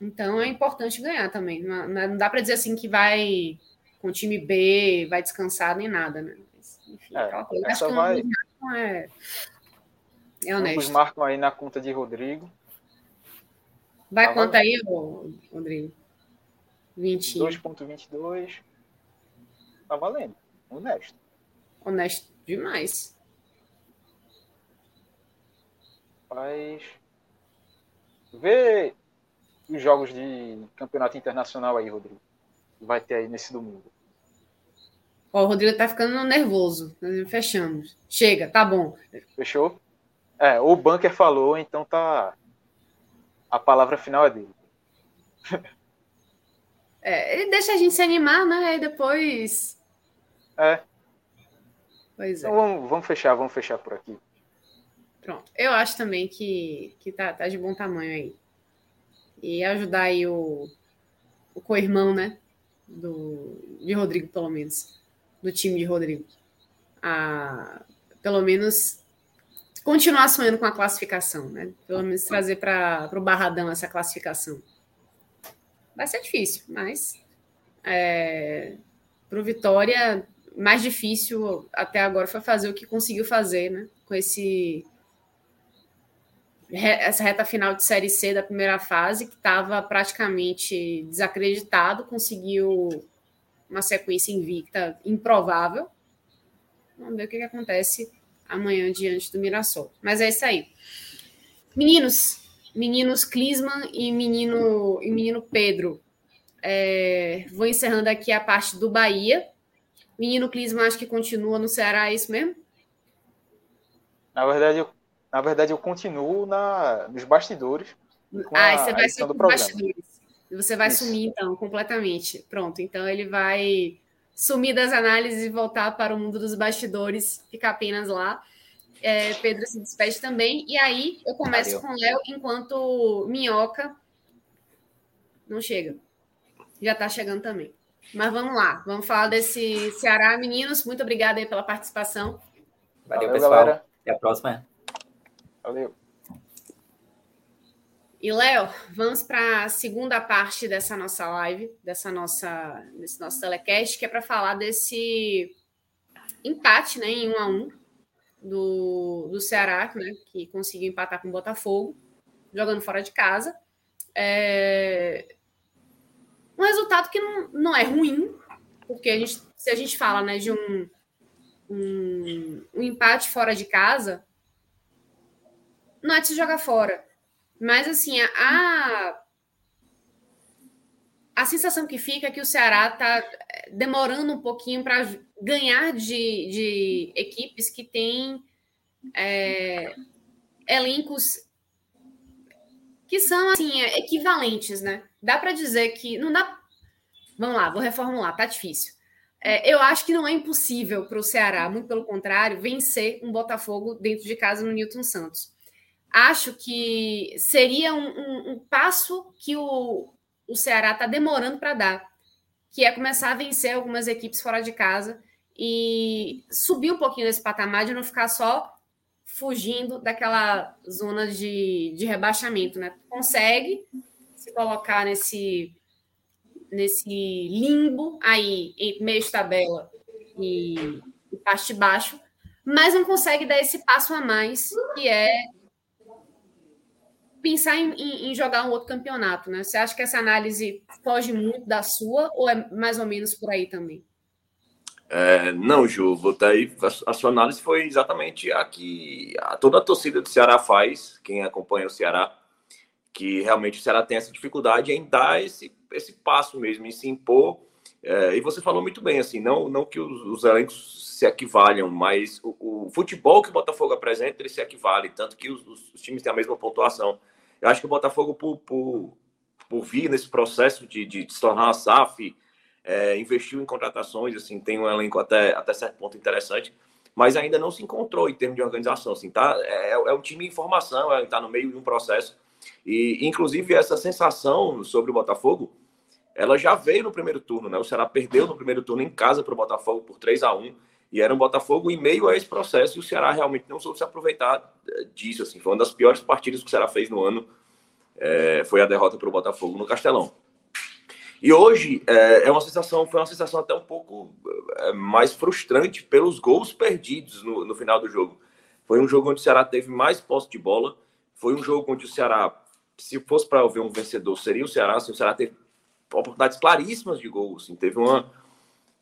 Então é importante ganhar também. Não, não dá para dizer assim que vai com o time B, vai descansar nem nada, né? Enfim, é, aquela coisa. Acho que vai... é, é honesto. Ambos marcam aí na conta de Rodrigo. Vai tá conta aí, Rodrigo. 20. 2.22. Tá valendo. Honesto. Honesto demais. Mas. Vê os jogos de campeonato internacional aí, Rodrigo. Vai ter aí nesse domingo. Ó, o Rodrigo tá ficando nervoso. Fechamos. Chega, tá bom. Fechou? É, o Bunker falou, então tá. A palavra final é dele. É, ele deixa a gente se animar, né? E depois. É. Pois é. Então vamos, vamos fechar, vamos fechar por aqui. Pronto. Eu acho também que, que tá, tá de bom tamanho aí. E ajudar aí o, o co-irmão, né? Do, de Rodrigo, pelo menos. Do time de Rodrigo. A, pelo menos continuar sonhando com a classificação, né? Pelo menos trazer para o Barradão essa classificação. Vai ser difícil, mas é, para o Vitória, mais difícil até agora foi fazer o que conseguiu fazer, né? Com esse essa reta final de Série C da primeira fase, que estava praticamente desacreditado, conseguiu uma sequência invicta improvável. Vamos ver o que, que acontece amanhã diante do Mirassol. Mas é isso aí. Meninos, meninos Clisman e menino, e menino Pedro. É, vou encerrando aqui a parte do Bahia. Menino Clisman acho que continua no Ceará, é isso mesmo? Na verdade, eu, na verdade, eu continuo na, nos bastidores. Ah, você vai sumir bastidores. Você vai isso. sumir, então, completamente. Pronto, então ele vai sumir das análises e voltar para o mundo dos bastidores, ficar apenas lá. É, Pedro se despede também. E aí eu começo Valeu. com o Léo, enquanto Minhoca não chega. Já está chegando também. Mas vamos lá, vamos falar desse Ceará. Meninos, muito obrigada aí pela participação. Valeu, Valeu pessoal. Galera. Até a próxima. Valeu. E, Léo, vamos para a segunda parte dessa nossa live, dessa nossa, desse nosso telecast, que é para falar desse empate né, em um a um do, do Ceará, né, que conseguiu empatar com o Botafogo, jogando fora de casa. É... Um resultado que não, não é ruim, porque a gente, se a gente fala né, de um, um, um empate fora de casa, não é de se jogar fora. Mas, assim, a, a sensação que fica é que o Ceará está demorando um pouquinho para ganhar de, de, equipes que têm é, elencos que são assim equivalentes, né? Dá para dizer que não dá. Vamos lá, vou reformular, tá difícil. É, eu acho que não é impossível para o Ceará, muito pelo contrário, vencer um Botafogo dentro de casa no Newton Santos. Acho que seria um, um, um passo que o, o Ceará está demorando para dar, que é começar a vencer algumas equipes fora de casa e subir um pouquinho desse patamar de não ficar só fugindo daquela zona de, de rebaixamento, né? Consegue se colocar nesse nesse limbo aí entre meio de tabela e, e parte baixo, mas não consegue dar esse passo a mais que é pensar em, em, em, jogar um outro campeonato, né? Você acha que essa análise foge muito da sua ou é mais ou menos por aí também? É, não, Ju, botar aí, a, a, sua análise foi exatamente a que a, toda a torcida do Ceará faz, quem acompanha o Ceará, que realmente o Ceará tem essa dificuldade em dar esse, esse passo mesmo, em se impor. É, e você falou muito bem, assim, não, não que os, os elencos se equivalham, mas o, o, futebol que o Botafogo apresenta, ele se equivale, tanto que os, os times têm a mesma pontuação. Eu acho que o Botafogo, por, por, por vir nesse processo de, de, se tornar a SAF, é, investiu em contratações, assim, tem um elenco até, até certo ponto interessante, mas ainda não se encontrou em termos de organização, assim, tá? É, é um time em formação, está no meio de um processo, e inclusive essa sensação sobre o Botafogo, ela já veio no primeiro turno, né? O Ceará perdeu no primeiro turno em casa para o Botafogo por 3 a 1 e era um Botafogo em meio a esse processo e o Ceará realmente não soube se aproveitar eh, disso, assim, foi uma das piores partidas que o Ceará fez no ano, é, foi a derrota para o Botafogo no Castelão. E hoje é, é, uma sensação, foi uma sensação até um pouco é, mais frustrante pelos gols perdidos no, no, final do jogo. Foi um jogo onde o Ceará teve mais posse de bola, foi um jogo onde o Ceará, se fosse para ver um vencedor, seria o Ceará, assim, o Ceará teve oportunidades claríssimas de gol, assim, teve uma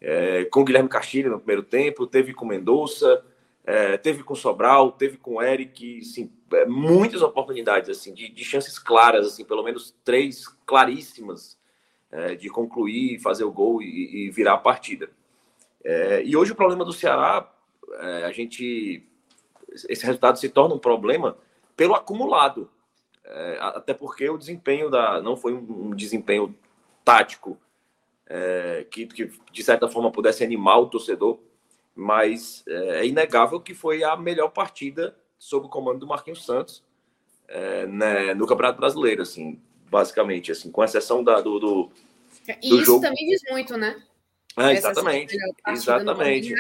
é, com Guilherme Castilho no primeiro tempo, teve com Mendonça, é, teve com Sobral, teve com Eric, assim, muitas oportunidades assim de, de, chances claras, assim, pelo menos três claríssimas é, de concluir, fazer o gol e, e virar a partida. É, e hoje o problema do Ceará, é, a gente, esse resultado se torna um problema pelo acumulado, até porque o desempenho da não foi um desempenho tático é, que, que, de certa forma pudesse animar o torcedor, mas é, é inegável que foi a melhor partida sob o comando do Marquinhos Santos é, né, no Campeonato Brasileiro, assim, basicamente, assim, com exceção da, do, do, e isso jogo... também diz muito, né? É, exatamente, exatamente,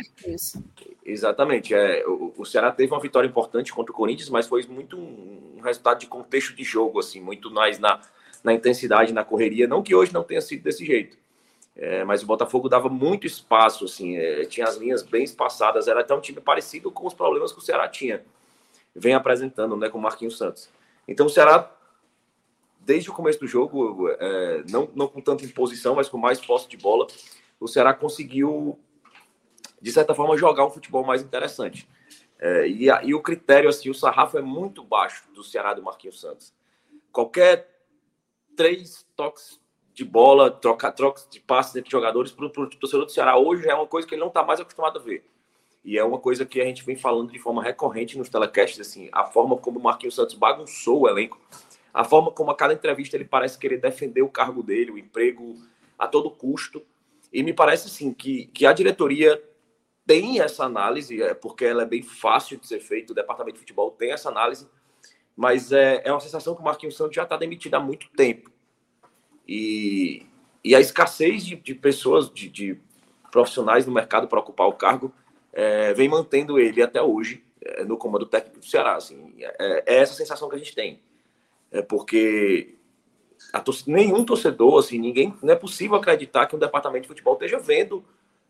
exatamente. É, o, o Ceará teve uma vitória importante contra o Corinthians, mas foi muito um, um resultado de contexto de jogo, assim, muito mais na, na intensidade, na correria. Não que hoje não tenha sido desse jeito, é, mas o Botafogo dava muito espaço, assim, é, tinha as linhas bem espaçadas, era até um time parecido com os problemas que o Ceará tinha, vem apresentando, né, com o Marquinhos Santos. Então o Ceará, desde o começo do jogo, é, não, não com tanta imposição, mas com mais posse de bola, o Ceará conseguiu, de certa forma, jogar um futebol mais interessante. É, e, a, e o critério, assim, o sarrafo é muito baixo do Ceará do Marquinhos Santos. Qualquer três toques de bola, troca, troca de passes entre jogadores para o torcedor do Ceará hoje é uma coisa que ele não está mais acostumado a ver. E é uma coisa que a gente vem falando de forma recorrente nos telecasts, assim, a forma como o Marquinhos Santos bagunçou o elenco, a forma como a cada entrevista ele parece querer defender o cargo dele, o emprego a todo custo. E me parece, assim, que, que a diretoria tem essa análise, é, porque ela é bem fácil de ser feita, o departamento de futebol tem essa análise, mas é, é uma sensação que o Marquinhos Santos já está demitido há muito tempo. E, e a escassez de, de pessoas, de, de, profissionais no mercado para ocupar o cargo, é, vem mantendo ele até hoje é, no comando técnico do Ceará. Assim, é, é, essa sensação que a gente tem. É porque nenhum torcedor, assim, ninguém, não é possível acreditar que um departamento de futebol esteja vendo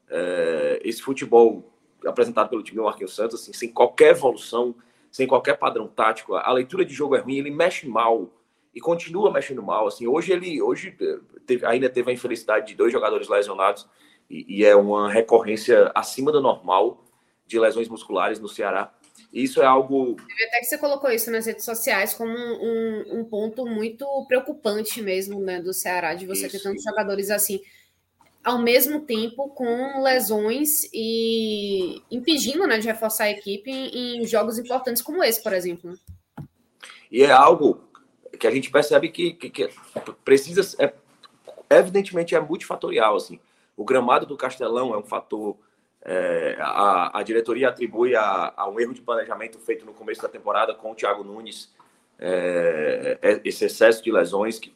é, esse futebol apresentado pelo time do Marquinhos Santos, assim, sem qualquer evolução, sem qualquer padrão tático. A leitura de jogo é ruim, ele mexe mal e continua mexendo mal. Assim, hoje ele hoje eh, teve, ainda teve a infelicidade de dois jogadores lesionados e, e, é uma recorrência acima do normal de lesões musculares no Ceará. E isso é algo. Até que você colocou isso nas redes sociais como um, um, um ponto muito preocupante mesmo né, do Ceará, de você isso, ter tantos isso. jogadores assim. ao mesmo tempo com lesões e impedindo né, de reforçar a equipe em, em jogos importantes como esse, por exemplo. E é algo que a gente percebe que, que, que precisa, é, evidentemente é multifatorial, assim. O gramado do Castelão é um fator, é, a, a diretoria atribui a, a, um erro de planejamento feito no começo da temporada com o Thiago Nunes, é, é esse excesso de lesões que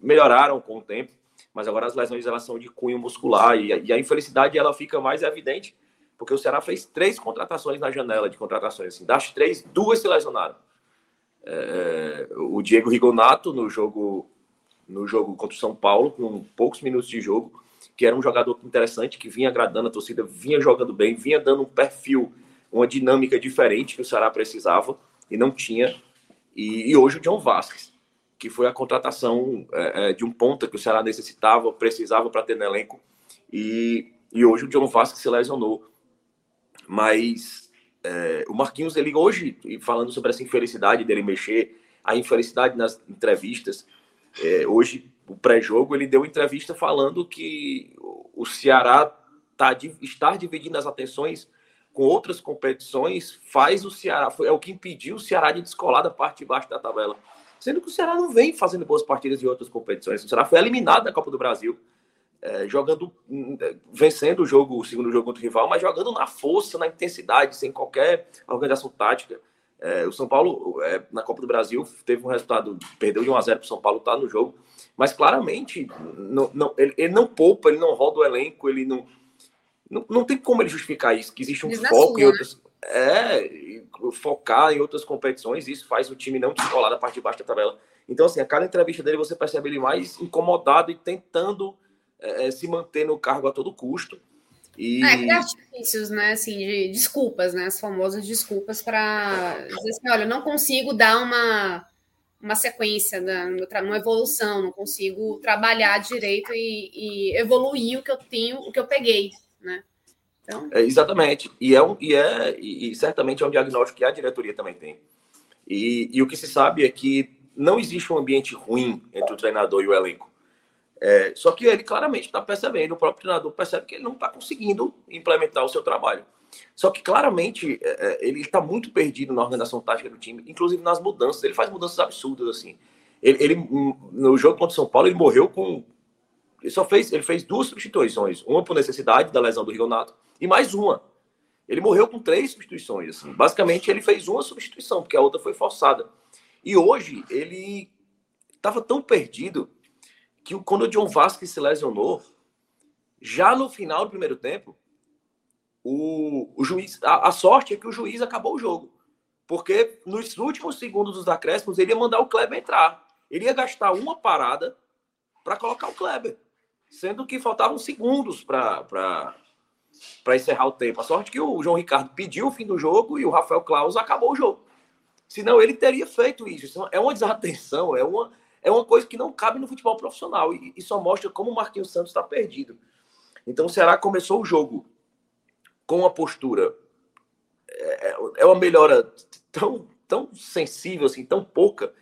melhoraram com o tempo, mas agora as lesões elas são de cunho muscular e, e a infelicidade ela fica mais evidente porque o Ceará fez três contratações na janela de contratações. Assim, das três, duas se lesionaram. É, o Diego Rigonato no jogo no jogo contra o São Paulo, com poucos minutos de jogo, que era um jogador interessante, que vinha agradando a torcida, vinha jogando bem, vinha dando um perfil, uma dinâmica diferente que o Ceará precisava e não tinha. E, e hoje o John Vasquez, que foi a contratação é, é de um ponta que o Ceará necessitava, precisava para ter no elenco. E, e hoje o John Vasquez se lesionou. Mas é, o Marquinhos, ele hoje, falando sobre essa infelicidade dele mexer, a infelicidade nas entrevistas, é, hoje, o pré-jogo, ele deu entrevista falando que o Ceará tá, estar dividindo as atenções com outras competições faz o Ceará, é o que impediu o Ceará de descolar da parte de baixo da tabela. Sendo que o Ceará não vem fazendo boas partidas em outras competições. O Ceará foi eliminado da Copa do Brasil, é, jogando, vencendo o jogo, o segundo jogo contra o rival, mas jogando na força, na intensidade, sem qualquer organização tática. É, o São Paulo, é, na Copa do Brasil, teve um resultado, perdeu de 1 a 0 para o São Paulo, tá no jogo, mas claramente não, não, ele, ele, não poupa, ele não roda o elenco, ele não, não. Não tem como ele justificar isso, que existe um foco em né? outras. É, focar em outras competições, isso faz o time não descolar da parte de baixo da tabela. Então, assim, a cada entrevista dele você percebe ele mais incomodado e tentando é, é se manter no cargo a todo custo. E... É, artifícios, né? Assim, de desculpas, né? As famosas desculpas para dizer assim, olha, eu não consigo dar uma, uma sequência, da, uma evolução, não consigo trabalhar direito e, e, evoluir o que eu tenho, o que eu peguei, né? Então... É, exatamente. E é, um, e, é e certamente é um diagnóstico que a diretoria também tem. E, e o que se sabe é que não existe um ambiente ruim entre o treinador e o elenco. É, só que ele claramente está percebendo, o próprio treinador percebe que ele não está conseguindo implementar o seu trabalho. Só que claramente é, é ele está muito perdido na organização tática do time, inclusive nas mudanças. Ele faz mudanças absurdas assim. Ele, ele no jogo contra o São Paulo ele morreu com ele só fez ele fez duas substituições, uma por necessidade da lesão do Rigonato e mais uma. Ele morreu com três substituições assim. Basicamente ele fez uma substituição porque a outra foi forçada. E hoje ele estava tão perdido que quando o John Vasquez se lesionou, já no final do primeiro tempo, o, o juiz, a, a, sorte é que o juiz acabou o jogo. Porque nos últimos segundos dos acréscimos, ele ia mandar o Kleber entrar. Ele ia gastar uma parada para colocar o Kleber. Sendo que faltavam segundos para encerrar o tempo. A sorte é que o João Ricardo pediu o fim do jogo e o Rafael Claus acabou o jogo. Senão ele teria feito isso. É uma desatenção, é uma, é uma coisa que não cabe no futebol profissional e, e só mostra como o Marquinhos Santos está perdido. Então o Ceará começou o jogo com uma postura é, é, é uma melhora tão tão sensível assim, tão pouca,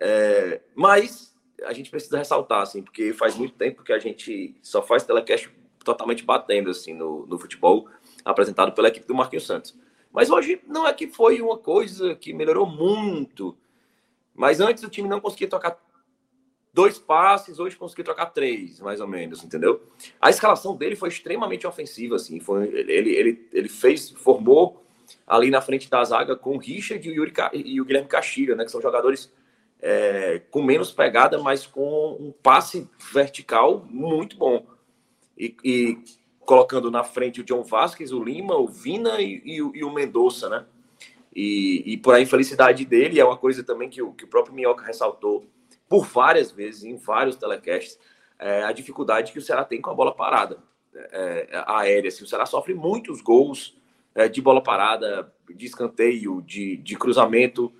é, mas a gente precisa ressaltar assim, porque faz muito tempo que a gente só faz telecast totalmente batendo assim no, no futebol apresentado pela equipe do Marquinhos Santos. Mas hoje não é que foi uma coisa que melhorou muito. Mas antes o time não conseguia tocar dois passes, hoje consegui trocar três, mais ou menos, entendeu? A escalação dele foi extremamente ofensiva, assim, foi, ele, ele, ele fez, formou ali na frente da zaga com o Richard e o, Yuri, e o Guilherme Caxiga, né, que são jogadores é, com menos pegada, mas com um passe vertical muito bom. E, e colocando na frente o John Vasquez, o Lima, o Vina e, e, e o Mendonça, né? E, e por a infelicidade dele, é uma coisa também que o, que o próprio Minhoca ressaltou, por várias vezes, em vários telecasts, é, a dificuldade que o Ceará tem com a bola parada é, é aérea. Assim, o Ceará sofre muitos gols é, de bola parada, de escanteio, de, de cruzamento,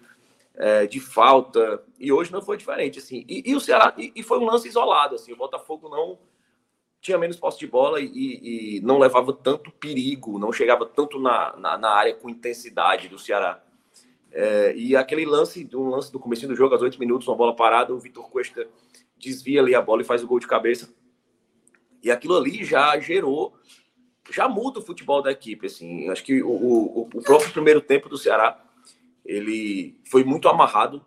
é, de falta, e hoje não foi diferente. Assim, e, e o Ceará, e, e, foi um lance isolado. Assim, o Botafogo não tinha menos posse de bola e, e não levava tanto perigo, não chegava tanto na, na, na área com intensidade do Ceará. É, e aquele lance, um lance do começo do jogo, aos oito minutos, uma bola parada, o Vitor Cuesta desvia ali a bola e faz o gol de cabeça. E aquilo ali já gerou, já muda o futebol da equipe. Assim. Acho que o, o, o próprio primeiro tempo do Ceará ele foi muito amarrado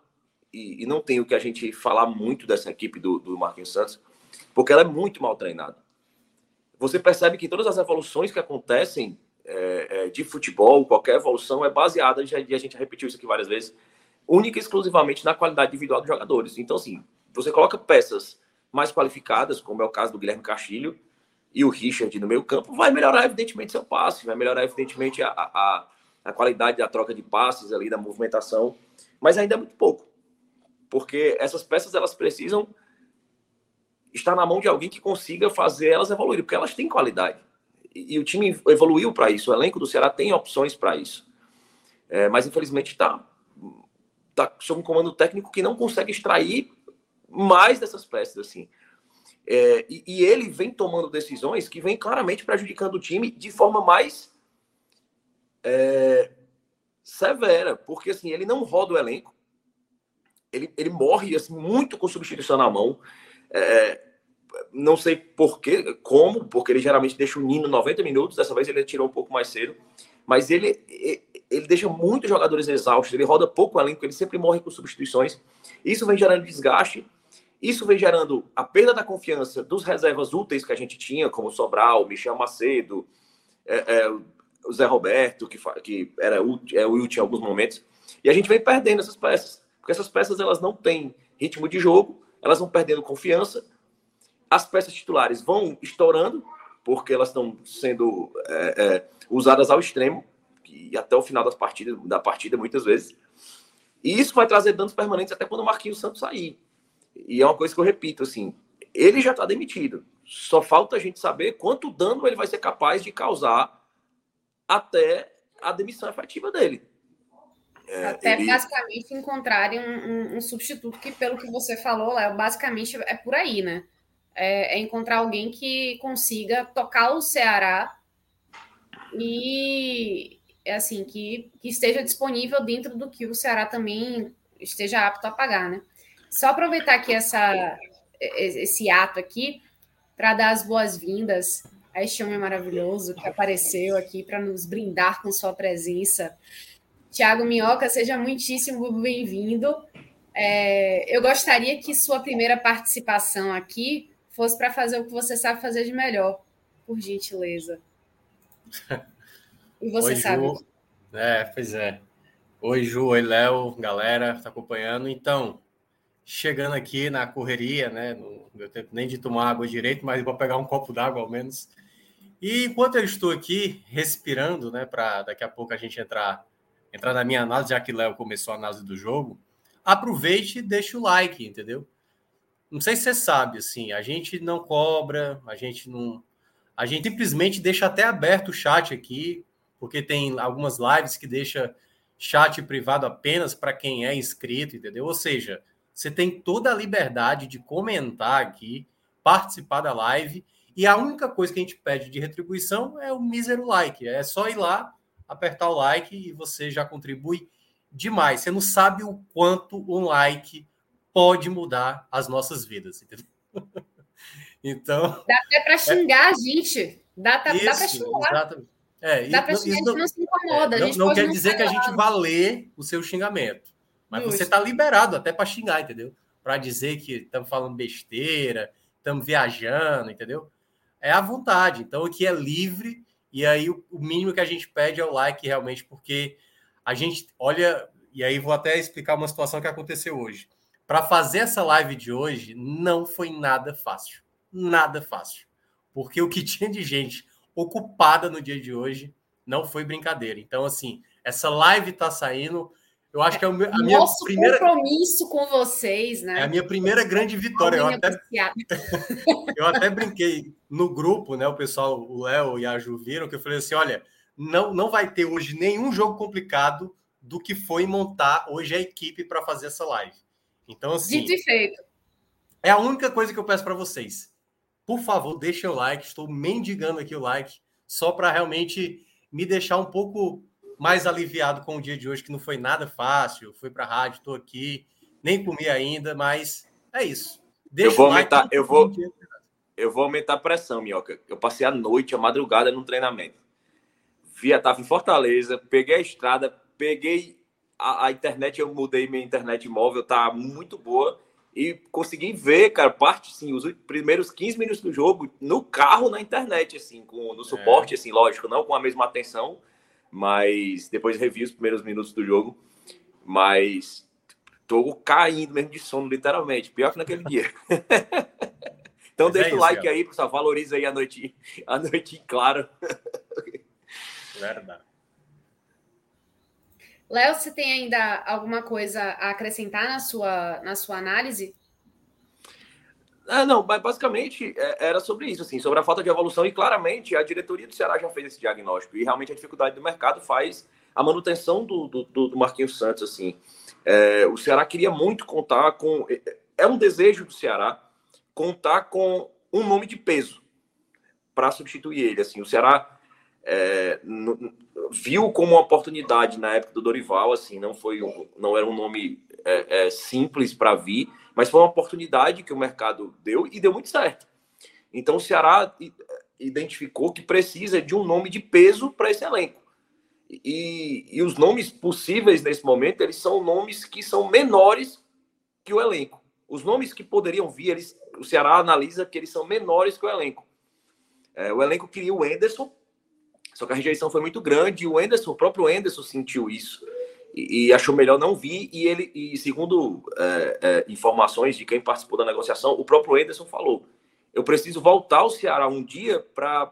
e, e, não tem o que a gente falar muito dessa equipe do, do Marquinhos Santos, porque ela é muito mal treinada. Você percebe que todas as evoluções que acontecem é, é, de futebol, qualquer evolução é baseada, já, a gente repetiu isso aqui várias vezes, única e exclusivamente na qualidade individual dos jogadores. Então, assim, você coloca peças mais qualificadas, como é o caso do Guilherme Castilho e o Richard no meio campo, vai melhorar, evidentemente, seu passe, vai melhorar, evidentemente, a, a, a qualidade da troca de passes ali, da movimentação, mas ainda é muito pouco. Porque essas peças, elas precisam estar na mão de alguém que consiga fazer elas evoluírem, porque elas têm qualidade. E, o time evoluiu para isso, o elenco do Ceará tem opções para isso. É, mas, infelizmente, está tá sob um comando técnico que não consegue extrair mais dessas peças, assim. É, e, e, ele vem tomando decisões que vem claramente prejudicando o time de forma mais é, severa, porque assim, ele não roda o elenco, ele, ele morre assim, muito com substituição na mão. É, não sei por quê, como, porque ele geralmente deixa o Nino 90 minutos, dessa vez ele tirou um pouco mais cedo, mas ele, ele deixa muitos jogadores exaustos, ele roda pouco o elenco, ele sempre morre com substituições. Isso vem gerando desgaste, isso vem gerando a perda da confiança dos reservas úteis que a gente tinha, como Sobral, Michel Macedo, é, é, o Zé Roberto, que, que era é, útil em alguns momentos. E a gente vem perdendo essas peças, porque essas peças elas não têm ritmo de jogo, elas vão perdendo confiança, as peças titulares vão estourando, porque elas estão sendo é, é, usadas ao extremo, e até o final das partidas, da partida, muitas vezes. E isso vai trazer danos permanentes até quando o Marquinhos Santos sair. E é uma coisa que eu repito, assim, ele já está demitido. Só falta a gente saber quanto dano ele vai ser capaz de causar até a demissão efetiva dele. É, até ele... basicamente encontrarem um, um, um, substituto que, pelo que você falou, Léo, basicamente é por aí, né? É, é, encontrar alguém que consiga tocar o Ceará e é assim que, que esteja disponível dentro do que o Ceará também esteja apto a pagar, né? Só aproveitar aqui essa, esse ato aqui para dar as boas-vindas a este homem maravilhoso que apareceu aqui para nos brindar com sua presença. Tiago Minhoca, seja muitíssimo bem-vindo. É, eu gostaria que sua primeira participação aqui fosse para fazer o que você sabe fazer de melhor, por gentileza. E você Oi, sabe. Ju. É, pois é. Oi, Ju, oi, Léo, galera, tá acompanhando. Então, chegando aqui na correria, né? Não deu tempo nem de tomar água direito, mas vou pegar um copo d'água ao menos. E enquanto eu estou aqui respirando, né, para daqui a pouco a gente entrar entrar na minha análise, já que Léo começou a análise do jogo, aproveite e deixe o like, entendeu? Não sei se você sabe, assim, a gente não cobra, a gente não. A gente simplesmente deixa até aberto o chat aqui, porque tem algumas lives que deixa chat privado apenas para quem é inscrito, entendeu? Ou seja, você tem toda a liberdade de comentar aqui, participar da live, e a única coisa que a gente pede de retribuição é o mísero like. É só ir lá, apertar o like e você já contribui demais. Você não sabe o quanto um like pode mudar as nossas vidas, entendeu? então. Dá até para xingar é... a gente. Dá, dá, dá para xingar. Exatamente. É, dá para xingar, a gente não se incomoda. É, não, não quer dizer que a gente vá ler o seu xingamento. Mas Justo. você está liberado até para xingar, entendeu? Para dizer que estamos falando besteira, estamos viajando, entendeu? É à vontade. Então aqui é livre e aí o, mínimo que a gente pede é o like realmente, porque a gente olha e aí vou até explicar uma situação que aconteceu hoje. Para fazer essa live de hoje não foi nada fácil, nada fácil, porque o que tinha de gente ocupada no dia de hoje não foi brincadeira. Então assim, essa live está saindo eu acho que é a minha Nosso primeira compromisso com vocês, né? É a minha primeira grande vitória. Eu até, eu até brinquei no grupo, né? O pessoal, o Léo e a Ju viram que eu falei assim: olha, não, não vai ter hoje nenhum jogo complicado do que foi montar hoje a equipe para fazer essa live. Então, assim. Dito e feito. É a única coisa que eu peço para vocês. Por favor, deixem o like. Estou mendigando aqui o like, só para realmente me deixar um pouco mais aliviado com o dia de hoje, que não foi nada fácil. Fui para a rádio, estou aqui, nem comi ainda, mas é isso. Deixa eu vou aumentar, eu vou, eu vou aumentar a pressão, Minhoca. Eu passei a noite, a madrugada no treinamento. Via, tava em Fortaleza, peguei a estrada, peguei a, a, internet, eu mudei minha internet móvel, tá muito boa. E consegui ver, cara, parte, sim, os primeiros 15 minutos do jogo no carro, na internet, assim, com, no suporte, é. assim, lógico, não com a mesma atenção, mas depois revi os primeiros minutos do jogo. Mas tô caindo mesmo de sono, literalmente. Pior que naquele dia. então Mas deixa é o like cara. aí, pessoal. Valoriza aí a noite, a noite claro. Verdade. Léo, você tem ainda alguma coisa a acrescentar na sua, na sua análise? Ah, não, mas basicamente é, era sobre isso, assim, sobre a falta de evolução, e claramente a diretoria do Ceará já fez esse diagnóstico, e realmente a dificuldade do mercado faz a manutenção do, do, do Marquinhos Santos, assim. É, o Ceará queria muito contar com. É, é um desejo do Ceará contar com um nome de peso para substituir ele. Assim, o Ceará é, no, viu como uma oportunidade na época do Dorival. Assim, não foi, não era um nome é, é simples para vir, mas foi uma oportunidade que o mercado deu e deu muito certo. Então o Ceará identificou que precisa de um nome de peso para esse elenco. E, e os nomes possíveis nesse momento, eles são nomes que são menores que o elenco. Os nomes que poderiam vir, eles, o Ceará analisa que eles são menores que o elenco. É, o elenco queria o Enderson, só que a rejeição foi muito grande e o Enderson, o próprio Enderson sentiu isso e, e achou melhor não vir. E ele, e segundo é, é, informações de quem participou da negociação, o próprio Enderson falou: eu preciso voltar ao Ceará um dia para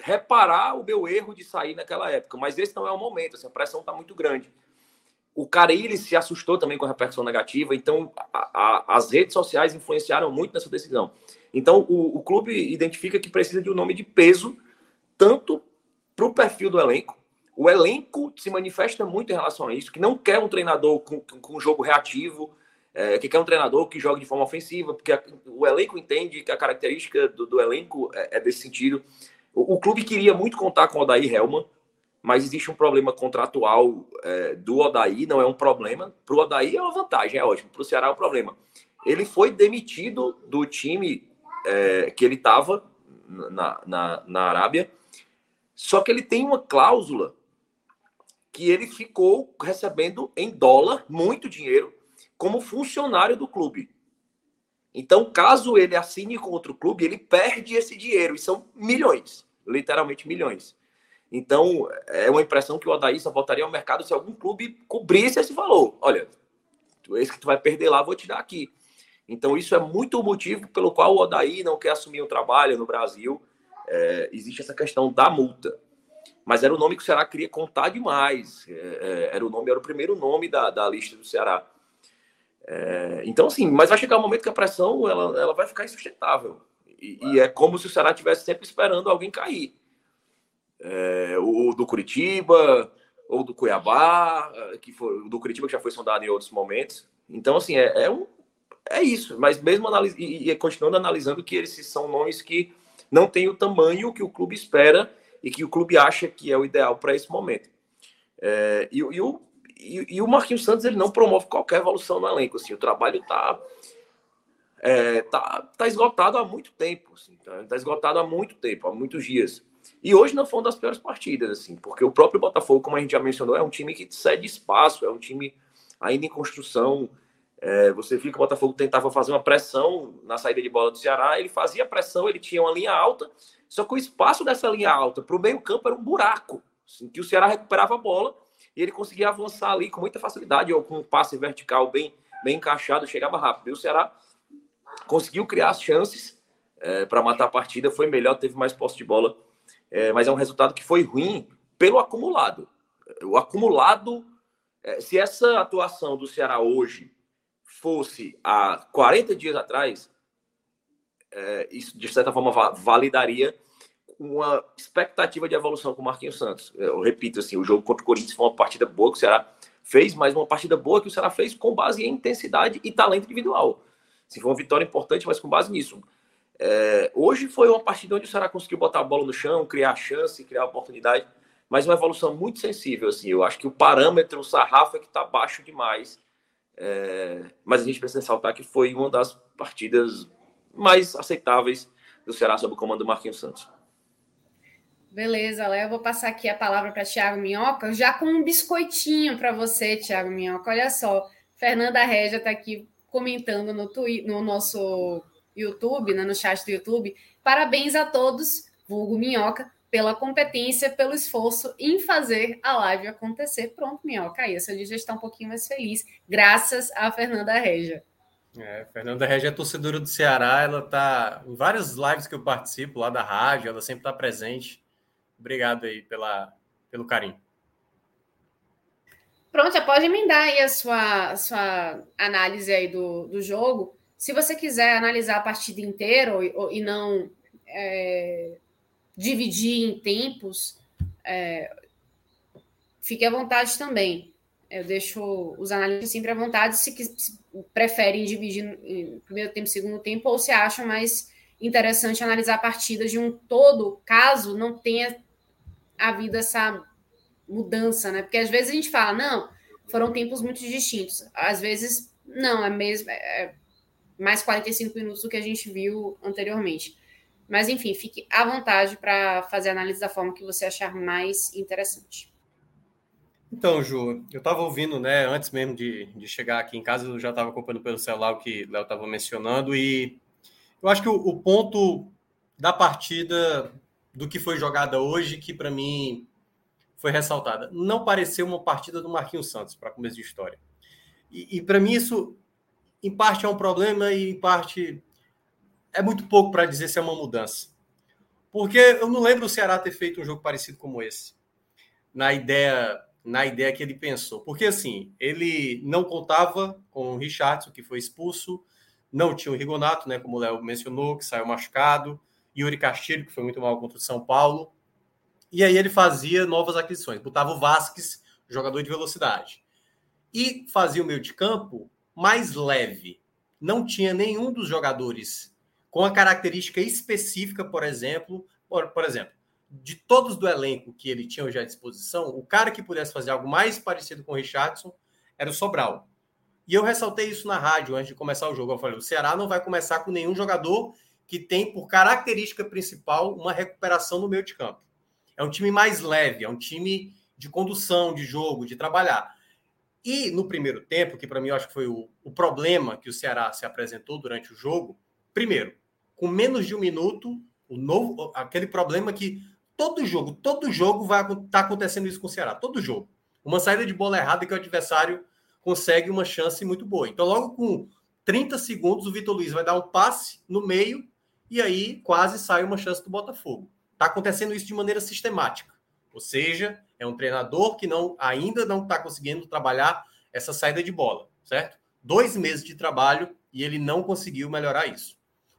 reparar o meu erro de sair naquela época, mas esse não é o momento, assim, a pressão está muito grande. O Carilli se assustou também com a repercussão negativa, então a, a, as redes sociais influenciaram muito nessa decisão. Então o, o clube identifica que precisa de um nome de peso, tanto para o perfil do elenco. O elenco se manifesta muito em relação a isso, que não quer um treinador com, com um jogo reativo, é, que quer um treinador que jogue de forma ofensiva, porque a, o elenco entende que a característica do, do elenco é, é desse sentido. O, o clube queria muito contar com o Odair Helman, mas existe um problema contratual é, do Odair, não é um problema. Para o Odair é uma vantagem, é ótimo. Para o Ceará é um problema. Ele foi demitido do time é, que ele estava na, na, na Arábia, só que ele tem uma cláusula que ele ficou recebendo em dólar, muito dinheiro, como funcionário do clube. Então, caso ele assine com outro clube, ele perde esse dinheiro, e são milhões literalmente milhões. Então, é uma impressão que o Odaí só voltaria ao mercado se algum clube cobrisse esse valor. Olha, esse que tu vai perder lá, vou te dar aqui. Então, isso é muito o motivo pelo qual o Odaí não quer assumir um trabalho no Brasil. É, existe essa questão da multa. Mas era o nome que o Ceará queria contar demais. É, é, era o nome, era o primeiro nome da, da lista do Ceará. É, então, assim, mas vai chegar um momento que a pressão ela, ela vai ficar insustentável. E, e, é como se o Ceará estivesse sempre esperando alguém cair. É, o do Curitiba, ou do Cuiabá, é, que foi do Curitiba que já foi sondado em outros momentos. Então, assim, é, um, é isso. Mas mesmo analis e, e continuando analisando que eles são nomes que não têm o tamanho que o clube espera e que o clube acha que é o ideal para esse momento. É, e, e, o, e, e, o Marquinhos Santos ele não promove qualquer evolução no elenco. Assim, o trabalho está é, tá, tá esgotado há muito tempo, assim, tá, tá, esgotado há muito tempo, há muitos dias. E hoje não foi uma das piores partidas, assim, porque o próprio Botafogo, como a gente já mencionou, é um time que cede espaço, é um time ainda em construção. É, você viu que o Botafogo tentava fazer uma pressão na saída de bola do Ceará, ele fazia pressão, ele tinha uma linha alta, só que o espaço dessa linha alta para o meio-campo era um buraco, assim, que o Ceará recuperava a bola e ele conseguia avançar ali com muita facilidade, ou com um passe vertical bem, bem encaixado, chegava rápido. E o Ceará conseguiu criar as chances é, para matar a partida, foi melhor, teve mais posse de bola, é, mas é um resultado que foi ruim pelo acumulado. O acumulado, é, se essa atuação do Ceará hoje fosse há 40 dias atrás, é, isso de certa forma validaria uma expectativa de evolução com o Marquinhos Santos. Eu repito assim, o jogo contra o Corinthians foi uma partida boa que o Ceará fez, mas uma partida boa que o Ceará fez com base em intensidade e talento individual. Se foi uma vitória importante, mas com base nisso. É, hoje foi uma partida onde o Ceará conseguiu botar a bola no chão, criar chance, criar oportunidade, mas uma evolução muito sensível. Assim, eu acho que o parâmetro, o sarrafo é que está baixo demais. É, mas a gente precisa ressaltar que foi uma das partidas mais aceitáveis do Ceará sob o comando do Marquinhos Santos. Beleza, Léo. Eu vou passar aqui a palavra para Thiago Minhoca, já com um biscoitinho para você, Thiago Minhoca. Olha só, Fernanda Regia está aqui comentando no, twi no nosso YouTube, né, no chat do YouTube. Parabéns a todos, vulgo Minhoca, pela competência, pelo esforço em fazer a live acontecer. Pronto, Minhoca, aí, dia já está um pouquinho mais feliz, graças a Fernanda Regia. É, Fernanda Regia é torcedora do Ceará, ela está em várias lives que eu participo lá da rádio, ela sempre está presente. Obrigado aí pela, pelo carinho. Pronto, já pode emendar aí a sua, a sua análise aí do, do jogo. Se você quiser analisar a partida inteira e, e não é, dividir em tempos, é, fique à vontade também. Eu deixo os analistas sempre à vontade se, se preferem dividir em primeiro tempo, segundo tempo, ou se acham mais interessante analisar a partida de um todo, caso não tenha havido essa mudança, né? Porque às vezes a gente fala, não, foram tempos muito distintos. Às vezes, não, é mesmo é mais 45 minutos do que a gente viu anteriormente. Mas, enfim, fique à vontade para fazer a análise da forma que você achar mais interessante. Então, Ju, eu estava ouvindo, né, antes mesmo de, de chegar aqui em casa, eu já estava acompanhando pelo celular o que o Léo estava mencionando, e eu acho que o, o, ponto da partida do que foi jogada hoje, que para mim foi ressaltada, não pareceu uma partida do Marquinhos Santos, para começo de história. E, e para mim isso, em parte, é um problema e em parte é muito pouco para dizer se é uma mudança. Porque eu não lembro o Ceará ter feito um jogo parecido como esse, na ideia na ideia que ele pensou. Porque assim, ele não contava com o Richardson, que foi expulso, não tinha o Rigonato, né, como o Léo mencionou, que saiu machucado, Yuri Castilho, que foi muito mal contra o São Paulo. E aí ele fazia novas aquisições, botava o Vasquez, jogador de velocidade. E fazia o meio de campo mais leve. Não tinha nenhum dos jogadores com a característica específica, por exemplo, por, por exemplo, de todos do elenco que ele tinha hoje à disposição, o cara que pudesse fazer algo mais parecido com o Richardson era o Sobral. E eu ressaltei isso na rádio antes de começar o jogo. Eu falei: o Ceará não vai começar com nenhum jogador que tem por característica principal uma recuperação no meio de campo. É um time mais leve, é um time de condução de jogo, de trabalhar. E no primeiro tempo, que para mim eu acho que foi o, o problema que o Ceará se apresentou durante o jogo, primeiro, com menos de um minuto, o novo, aquele problema que todo jogo, todo jogo vai estar tá acontecendo isso com o Ceará, todo jogo. Uma saída de bola errada que o adversário consegue uma chance muito boa. Então, logo com 30 segundos, o Vitor Luiz vai dar um passe no meio e aí quase sai uma chance do Botafogo. Está acontecendo isso de maneira sistemática. Ou seja, é um treinador que não ainda não está conseguindo trabalhar essa saída de bola, certo? Dois meses de trabalho e ele não conseguiu melhorar isso.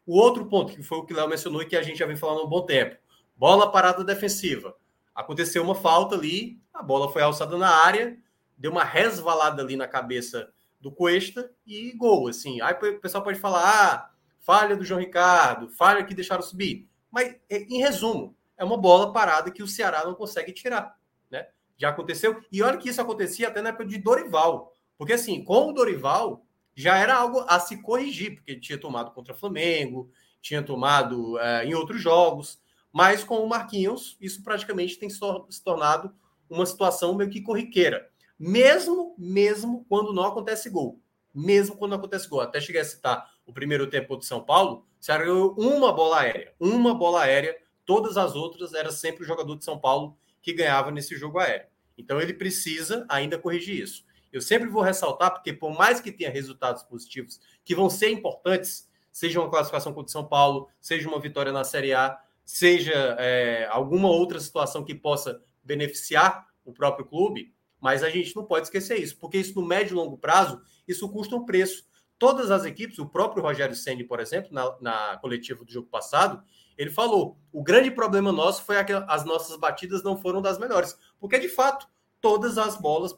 O outro ponto, que foi o que o Léo mencionou e que a gente já vem falando há um bom tempo, Bola parada defensiva. Aconteceu uma falta ali, a bola foi alçada na área, deu uma resvalada ali na cabeça do Cuesta e gol, assim. Aí o pessoal pode falar, ah, falha do João Ricardo, falha que deixaram subir. Mas, é, em resumo, é uma bola parada que o Ceará não consegue tirar, né? Já aconteceu. E olha que isso acontecia até na época de Dorival. Porque, assim, com o Dorival, já era algo a se corrigir, porque ele tinha tomado contra Flamengo, tinha tomado é, em outros jogos. Mas com o Marquinhos, isso praticamente tem se tornado uma situação meio que corriqueira. Mesmo, mesmo quando não acontece gol. Mesmo quando não acontece gol. Até cheguei a citar o primeiro tempo de São Paulo, se ganhou uma bola aérea. Uma bola aérea. Todas as outras era sempre o jogador de São Paulo que ganhava nesse jogo aéreo. Então ele precisa ainda corrigir isso. Eu sempre vou ressaltar, porque por mais que tenha resultados positivos que vão ser importantes, seja uma classificação contra São Paulo, seja uma vitória na Série A, seja é, alguma outra situação que possa beneficiar o próprio clube, mas a gente não pode esquecer isso, porque isso no médio e longo prazo, isso custa um preço. Todas as equipes, o próprio Rogério Senni, por exemplo, na, na coletiva do jogo passado, ele falou: o grande problema nosso foi que as nossas batidas não foram das melhores, porque de fato todas as bolas,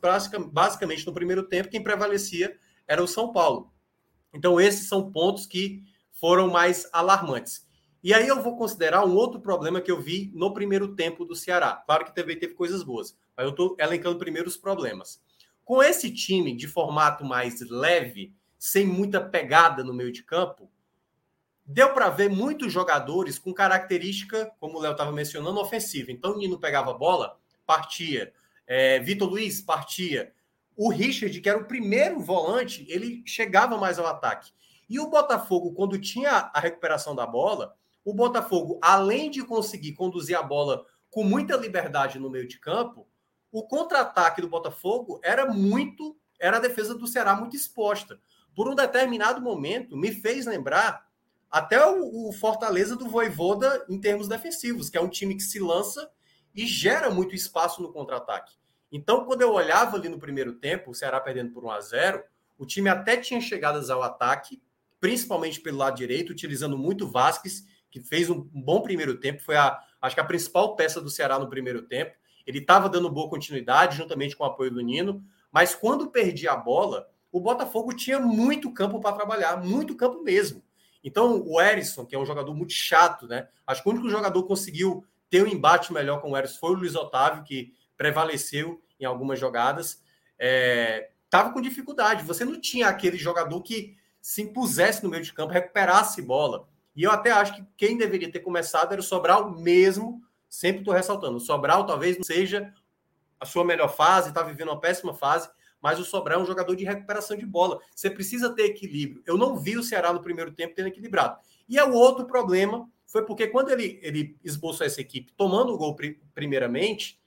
basicamente no primeiro tempo, quem prevalecia era o São Paulo. Então esses são pontos que foram mais alarmantes. E aí eu vou considerar um outro problema que eu vi no primeiro tempo do Ceará. Claro que também teve coisas boas, mas eu estou elencando primeiro os problemas. Com esse time de formato mais leve, sem muita pegada no meio de campo, deu para ver muitos jogadores com característica, como o Léo estava mencionando, ofensiva. Então o Nino pegava a bola, partia. É, Vitor Luiz partia. O Richard, que era o primeiro volante, ele chegava mais ao ataque. E o Botafogo, quando tinha a recuperação da bola, o Botafogo, além de conseguir conduzir a bola com muita liberdade no meio de campo, o contra-ataque do Botafogo era muito, era a defesa do Ceará muito exposta. Por um determinado momento, me fez lembrar até o, o Fortaleza do Voivoda em termos defensivos, que é um time que se lança e gera muito espaço no contra-ataque. Então, quando eu olhava ali no primeiro tempo, o Ceará perdendo por 1 a 0, o time até tinha chegadas ao ataque, principalmente pelo lado direito, utilizando muito Vasquez, que fez um bom primeiro tempo, foi a, acho que a principal peça do Ceará no primeiro tempo. Ele estava dando boa continuidade, juntamente com o apoio do Nino, mas quando perdia a bola, o Botafogo tinha muito campo para trabalhar, muito campo mesmo. Então, o Erisson, que é um jogador muito chato, né? Acho que o único jogador que conseguiu ter um embate melhor com o Erisson foi o Luiz Otávio, que prevaleceu em algumas jogadas. Estava é, com dificuldade. Você não tinha aquele jogador que se impusesse no meio de campo, recuperasse bola. E eu até acho que quem deveria ter começado era o Sobral mesmo. Sempre estou ressaltando. O Sobral talvez não seja a sua melhor fase, está vivendo uma péssima fase, mas o Sobral é um jogador de recuperação de bola. Você precisa ter equilíbrio. Eu não vi o Ceará no primeiro tempo tendo equilibrado. E é o outro problema foi porque quando ele, ele esboçou essa equipe tomando o gol primeiramente,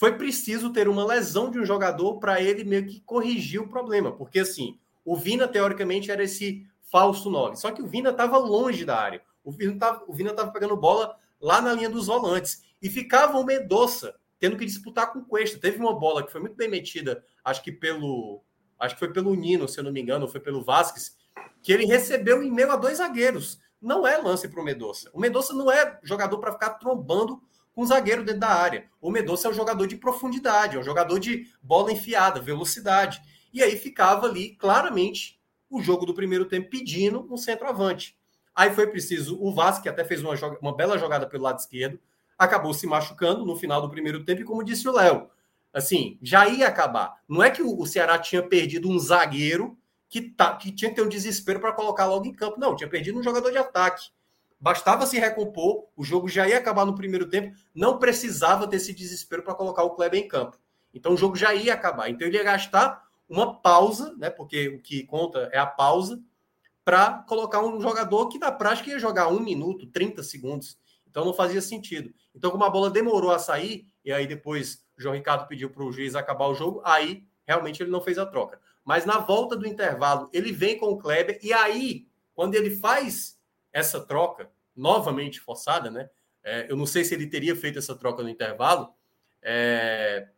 foi preciso ter uma lesão de um jogador para ele meio que corrigir o problema. Porque assim, o Vina, teoricamente, era esse falso 9. Só que o Vina estava longe da área. O Vina estava pegando bola lá na linha dos volantes. E ficava o Medoça tendo que disputar com o Cuesta. Teve uma bola que foi muito bem metida, acho que pelo. Acho que foi pelo Nino, se eu não me engano, ou foi pelo Vasquez, que ele recebeu em meio a dois zagueiros. Não é lance para o Medoça. O Medoça não é jogador para ficar trombando com o zagueiro dentro da área. O Medoça é um jogador de profundidade, é um jogador de bola enfiada, velocidade. E aí ficava ali claramente o jogo do primeiro tempo pedindo um centroavante. Aí foi preciso o Vasco, que até fez uma, uma bela jogada pelo lado esquerdo, acabou se machucando no final do primeiro tempo, e como disse o Léo, assim, já ia acabar. Não é que o, Ceará tinha perdido um zagueiro que, tá, que tinha que ter um desespero para colocar logo em campo. Não, tinha perdido um jogador de ataque. Bastava se recompor, o jogo já ia acabar no primeiro tempo, não precisava ter esse desespero para colocar o Kleber em campo. Então o jogo já ia acabar. Então ele ia gastar uma pausa, né? Porque o que conta é a pausa, para colocar um jogador que na prática ia jogar um minuto, 30 segundos. Então não fazia sentido. Então, como a bola demorou a sair, e aí depois o João Ricardo pediu para o juiz acabar o jogo, aí realmente ele não fez a troca. Mas na volta do intervalo, ele vem com o Kleber, e aí, quando ele faz essa troca, novamente forçada, né? É, eu não sei se ele teria feito essa troca no intervalo. É,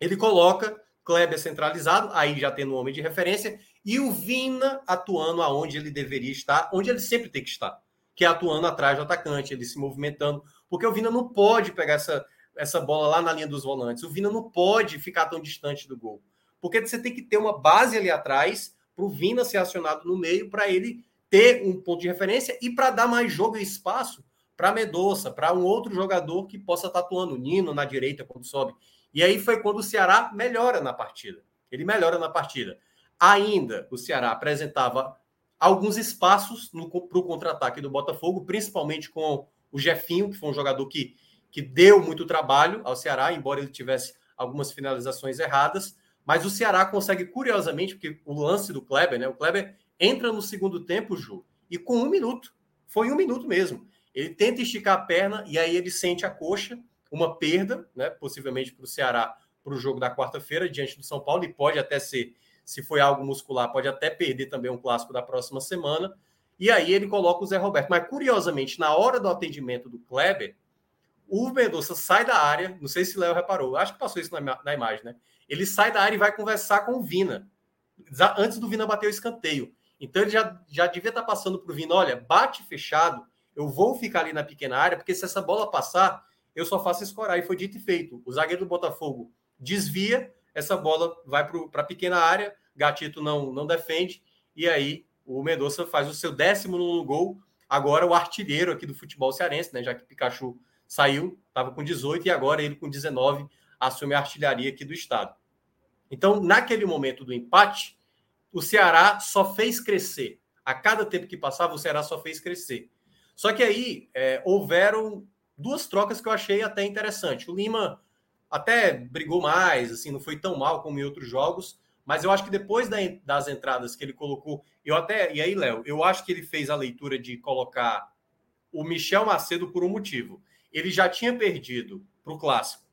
ele coloca Kleber centralizado, aí já tendo um homem de referência, e o Vina atuando aonde ele deveria estar, onde ele sempre tem que estar que é atuando atrás do atacante, ele se movimentando, porque o Vina não pode pegar essa, essa bola lá na linha dos volantes, o Vina não pode ficar tão distante do gol, porque você tem que ter uma base ali atrás para o Vina ser acionado no meio, para ele ter um ponto de referência e para dar mais jogo e espaço para Medoça, para um outro jogador que possa estar atuando, Nino na direita quando sobe. E aí foi quando o Ceará melhora na partida. Ele melhora na partida. Ainda o Ceará apresentava alguns espaços para o contra-ataque do Botafogo, principalmente com o Jefinho, que foi um jogador que, que deu muito trabalho ao Ceará, embora ele tivesse algumas finalizações erradas. Mas o Ceará consegue, curiosamente, porque o lance do Kleber, né? O Kleber entra no segundo tempo, Ju, e com um minuto. Foi um minuto mesmo. Ele tenta esticar a perna e aí ele sente a coxa, uma perda, né? Possivelmente para o Ceará para o jogo da quarta-feira, diante do São Paulo, e pode até ser se foi algo muscular, pode até perder também um clássico da próxima semana. E aí ele coloca o Zé Roberto. Mas, curiosamente, na hora do atendimento do Kleber, o Mendonça sai da área. Não sei se Léo reparou, acho que passou isso na, na, imagem, né? Ele sai da área e vai conversar com o Vina, antes do Vina bater o escanteio. Então ele já, já devia estar passando para o Vina: olha, bate fechado, eu vou ficar ali na pequena área, porque se essa bola passar, eu só faço escorar. E foi dito e feito. O zagueiro do Botafogo desvia, essa bola vai para a pequena área, Gatito não, não defende, e aí o Mendonça faz o seu décimo no gol, agora o artilheiro aqui do futebol cearense, né? Já que Pikachu saiu, estava com 18 e agora ele com 19 assume a artilharia aqui do estado. Então, naquele momento do empate, o Ceará só fez crescer. A cada tempo que passava, o Ceará só fez crescer. Só que aí é, houveram duas trocas que eu achei até interessante. O Lima até brigou mais, assim, não foi tão mal como em outros jogos, mas eu acho que depois das entradas que ele colocou, eu até. E aí, Léo, eu acho que ele fez a leitura de colocar o Michel Macedo por um motivo. Ele já tinha perdido para o clássico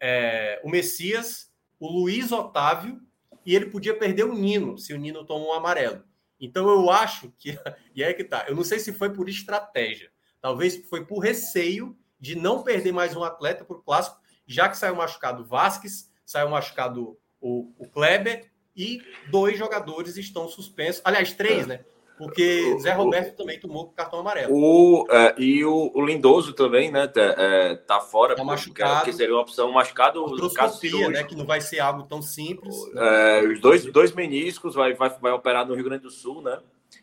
é, o Messias, o Luiz Otávio, e ele podia perder o Nino, se o Nino tomou um amarelo. Então eu acho que. E é que tá. Eu não sei se foi por estratégia. Talvez foi por receio de não perder mais um atleta para o clássico, já que saiu machucado Vasques, saiu machucado o, o Kleber e dois jogadores estão suspensos. Aliás, três, é. né? Porque Zé Roberto o, também tomou cartão amarelo. O, é, e o, o, Lindoso também, né? Tá, é, tá fora, tá machucado. que seria uma opção machucado. Artroscopia, né? Que não vai ser algo tão simples. É, os dois, dois meniscos vai, vai, vai operar no Rio Grande do Sul, né?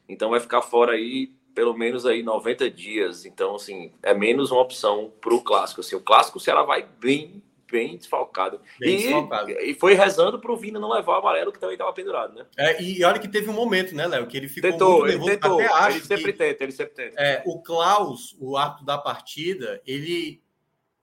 Então vai ficar fora aí pelo menos aí 90 dias. Então, assim, é menos uma opção para o clássico. Assim, o clássico, o Ceará vai bem bem desfalcado. Bem e, desfalcado. e foi rezando para o Vina não levar o amarelo, que também estava pendurado, né? É, e olha que teve um momento, né, Léo, que ele ficou tentou, muito nervoso. Ele tentou, até acho ele sempre que, tenta, ele sempre tenta. É, o Klaus, o ato da partida, ele,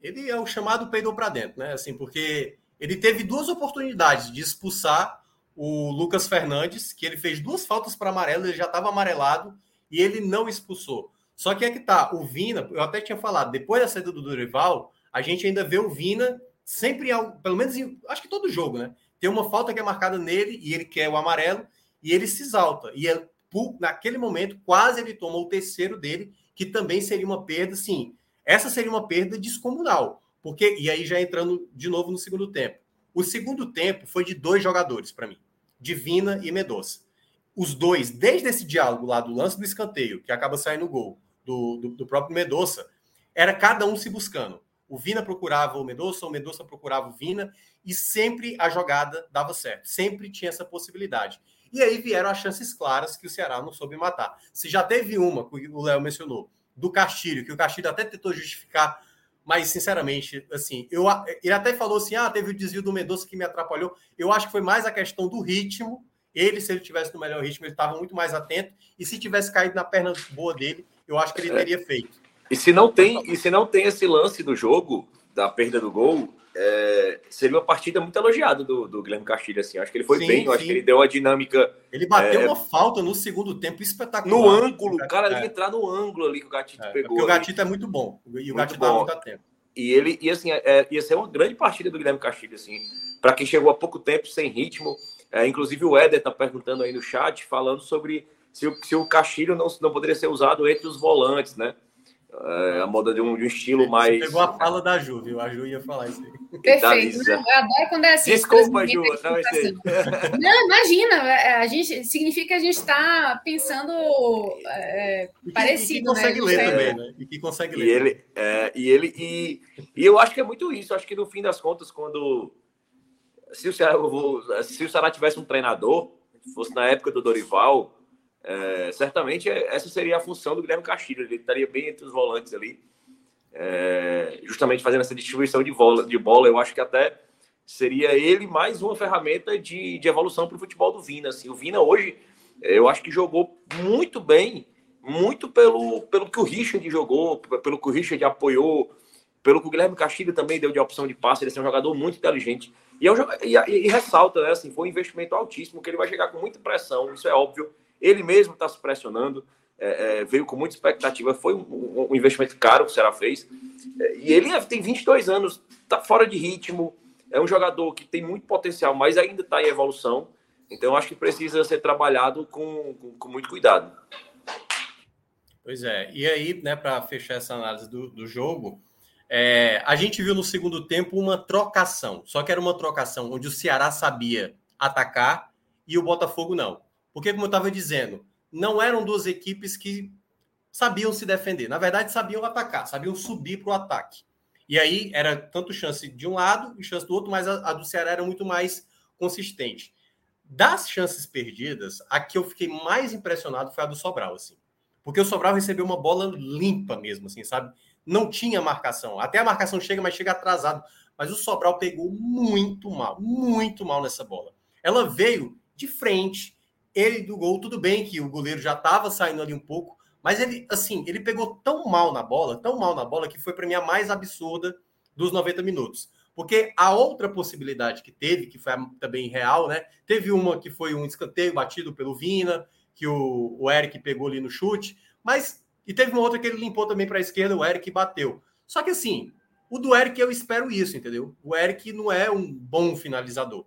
ele é o chamado peidou para dentro, né? Assim, porque ele teve duas oportunidades de expulsar o Lucas Fernandes, que ele fez duas faltas para amarelo, ele já estava amarelado e ele não expulsou. Só que é que tá, o Vina, eu até tinha falado, depois da saída do Dorival, a gente ainda vê o Vina sempre, pelo menos, acho que todo jogo, né? Tem uma falta que é marcada nele e ele quer o amarelo e ele se exalta. E ele, naquele momento, quase ele toma o terceiro dele, que também seria uma perda, sim. Essa seria uma perda descomunal. Porque, e aí já entrando de novo no segundo tempo. O segundo tempo foi de dois jogadores para mim, Divina e Medoça. Os dois, desde esse diálogo lá do lance do escanteio, que acaba saindo o gol do, do, do próprio Medoça, era cada um se buscando. O Vina procurava o Medoça, o Medoça procurava o Vina, e sempre a jogada dava certo. Sempre tinha essa possibilidade. E aí vieram as chances claras que o Ceará não soube matar. Se já teve uma, que o Léo mencionou, do Castilho, que o Castilho até tentou justificar, mas sinceramente, assim, eu, ele até falou assim: ah, teve o desvio do Medoça que me atrapalhou. Eu acho que foi mais a questão do ritmo. Ele, se ele tivesse no melhor ritmo, ele estava muito mais atento. E se tivesse caído na perna boa dele, eu acho que ele é. teria feito. E se não tem, e se não tem esse lance do jogo, da perda do gol, é, seria uma partida muito elogiada do, do Guilherme Castilho, assim. Acho que ele foi sim, bem, eu acho que ele deu a dinâmica. Ele bateu é, uma falta no segundo tempo espetacular. No ângulo, o cara é. entrar no ângulo ali que o Gatito é, pegou. Porque o Gatito é muito bom. E o Gatito dá muito tempo. E ele, e assim, é, ia ser uma grande partida do Guilherme Castilho, assim, para quem chegou há pouco tempo sem ritmo. É, inclusive o Éder tá perguntando aí no chat, falando sobre se o, se o Castilho não, não poderia ser usado entre os volantes, né? É, a moda de um, de um estilo mais. Você pegou a fala da Ju, viu? A Ju ia falar isso aí. Perfeito. Né? Eu adoro quando é assim. Desculpa, Ju. Não, não, imagina. É, a gente, significa que a gente está pensando é, e parecido. E que consegue né? ler também, né? E que consegue ler. E ele, é, e, ele e, e eu acho que é muito isso. Acho que no fim das contas, quando. Se o Ceará, se o Ceará tivesse um treinador, fosse na época do Dorival é, certamente é, essa seria a função do Guilherme Castilho. Ele estaria bem entre os volantes ali, é, justamente fazendo essa distribuição de bola, de bola. Eu acho que até seria ele mais uma ferramenta de, de evolução para o futebol do Vina. Assim, o Vina hoje, eu acho que jogou muito bem, muito pelo, pelo que o Richard jogou, pelo que o Richard apoiou, pelo que o Guilherme Castilho também deu de opção de passe. Ele é um jogador muito inteligente. E, é um, e, e, e ressalta, né, assim, foi um investimento altíssimo, que ele vai chegar com muita pressão, isso é óbvio ele mesmo está se pressionando, é, é, veio com muita expectativa. Foi um, um, investimento caro que o Ceará fez. É, e ele é, tem 22 anos, está fora de ritmo. É um jogador que tem muito potencial, mas ainda está em evolução. Então, acho que precisa ser trabalhado com, com, com muito cuidado. Pois é. E aí, né, para fechar essa análise do, do jogo, é, a gente viu no segundo tempo uma trocação. Só que era uma trocação onde o Ceará sabia atacar e o Botafogo não. Porque, como eu estava dizendo, não eram duas equipes que sabiam se defender. Na verdade, sabiam atacar, sabiam subir para o ataque. E aí era tanto chance de um lado e chance do outro, mas a, a, do Ceará era muito mais consistente. Das chances perdidas, a que eu fiquei mais impressionado foi a do Sobral, assim. Porque o Sobral recebeu uma bola limpa mesmo, assim, sabe? Não tinha marcação. Até a marcação chega, mas chega atrasado. Mas o Sobral pegou muito mal, muito mal nessa bola. Ela veio de frente, ele do gol, tudo bem que o goleiro já estava saindo ali um pouco, mas ele, assim, ele pegou tão mal na bola, tão mal na bola, que foi para mim a mais absurda dos 90 minutos. Porque a outra possibilidade que teve, que foi também real, né? Teve uma que foi um escanteio batido pelo Vina, que o, o Eric pegou ali no chute, mas. E teve uma outra que ele limpou também para a esquerda, o Eric bateu. Só que assim, o do Eric eu espero isso, entendeu? O Eric não é um bom finalizador.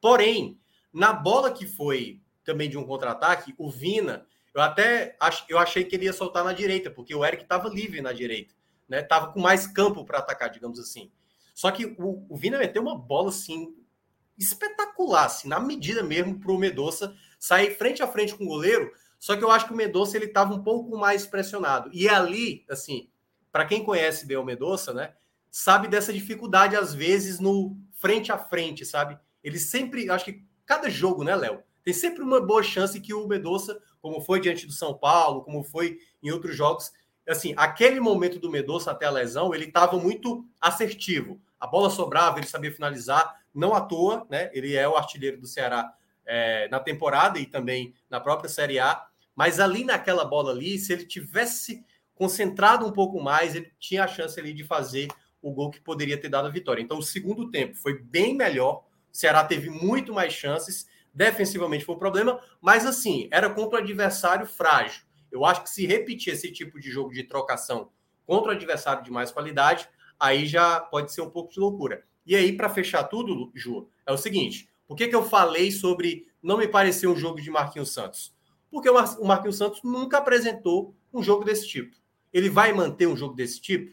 Porém, na bola que foi também de um contra-ataque, o Vina, eu até ach, eu achei que ele ia soltar na direita, porque o Eric estava livre na direita, né? Tava com mais campo para atacar, digamos assim. Só que o, o Vina meteu uma bola assim espetacular, assim, na medida mesmo para o Medoça sair frente a frente com o goleiro. Só que eu acho que o Medoça ele estava um pouco mais pressionado. E ali, assim, para quem conhece bem o Medoça, né, sabe dessa dificuldade às vezes no frente a frente, sabe? Ele sempre, acho que cada jogo, né, Léo, tem sempre uma boa chance que o Medoça, como foi diante do São Paulo, como foi em outros jogos, assim, aquele momento do Medoça até a lesão, ele estava muito assertivo. A bola sobrava, ele sabia finalizar, não à toa, né? Ele é o artilheiro do Ceará é, na temporada e também na própria Série A. Mas ali naquela bola ali, se ele tivesse concentrado um pouco mais, ele tinha a chance ali de fazer o gol que poderia ter dado a vitória. Então, o segundo tempo foi bem melhor. O Ceará teve muito mais chances. Defensivamente foi um problema, mas assim, era contra o adversário frágil. Eu acho que se repetir esse tipo de jogo de trocação contra o adversário de mais qualidade, aí já pode ser um pouco de loucura. E aí, para fechar tudo, Ju, é o seguinte: por que, que eu falei sobre não me parecer um jogo de Marquinhos Santos? Porque o Marquinhos Santos nunca apresentou um jogo desse tipo. Ele vai manter um jogo desse tipo?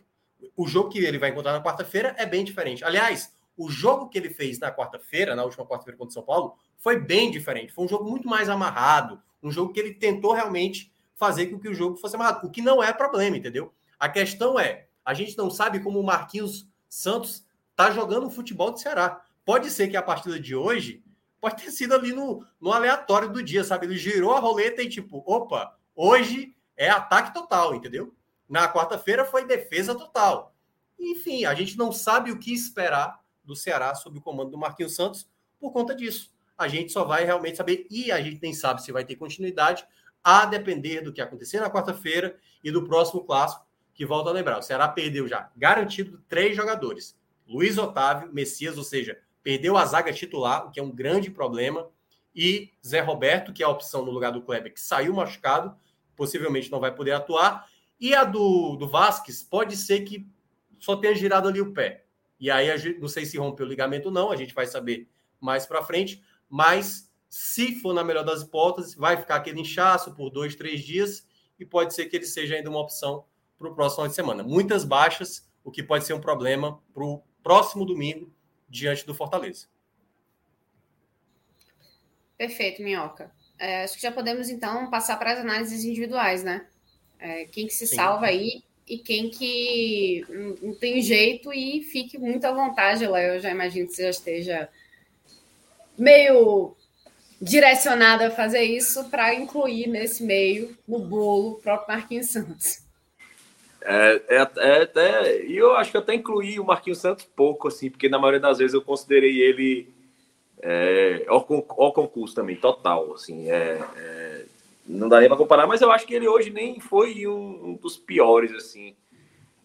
O jogo que ele vai encontrar na quarta-feira é bem diferente. Aliás, o jogo que ele fez na quarta-feira, na última quarta-feira contra o São Paulo, foi bem diferente. Foi um jogo muito mais amarrado, um jogo que ele tentou realmente fazer com que o jogo fosse amarrado, o que não é problema, entendeu? A questão é, a gente não sabe como o Marquinhos Santos está jogando o futebol do Ceará. Pode ser que a partida de hoje pode ter sido ali no, no aleatório do dia, sabe? Ele girou a roleta e tipo, opa, hoje é ataque total, entendeu? Na quarta-feira foi defesa total. Enfim, a gente não sabe o que esperar do Ceará sob o comando do Marquinhos Santos por conta disso. A gente só vai realmente saber, e a gente nem sabe se vai ter continuidade, a depender do que acontecer na quarta-feira e do próximo clássico, que volta a lembrar, o Ceará perdeu já garantido três jogadores. Luiz Otávio, Messias, ou seja, perdeu a zaga titular, o que é um grande problema, e Zé Roberto, que é a opção no lugar do Kleber, que saiu machucado, possivelmente não vai poder atuar, e a do, do Vasquez pode ser que só tenha girado ali o pé. E aí, não sei se rompeu o ligamento ou não, a gente vai saber mais para frente, mas se for na melhor das hipóteses, vai ficar aquele inchaço por dois, três dias, e pode ser que ele seja ainda uma opção para o próximo final de semana. Muitas baixas, o que pode ser um problema para o próximo domingo diante do Fortaleza. Perfeito, Minhoca. É, acho que já podemos então passar para as análises individuais, né? É, quem que se Sim. salva aí e quem que não tem jeito e fique muito à vontade, lá. Eu já imagino que você já esteja meio direcionado a fazer isso para incluir nesse meio, no bolo, o próprio Marquinhos Santos. É, é, é, até, e eu acho que até incluí o Marquinhos Santos pouco, assim, porque na maioria das vezes eu considerei ele é, ao, ao concurso também, total, assim, é, é, não nem para comparar, mas eu acho que ele hoje nem foi um, um, dos piores, assim.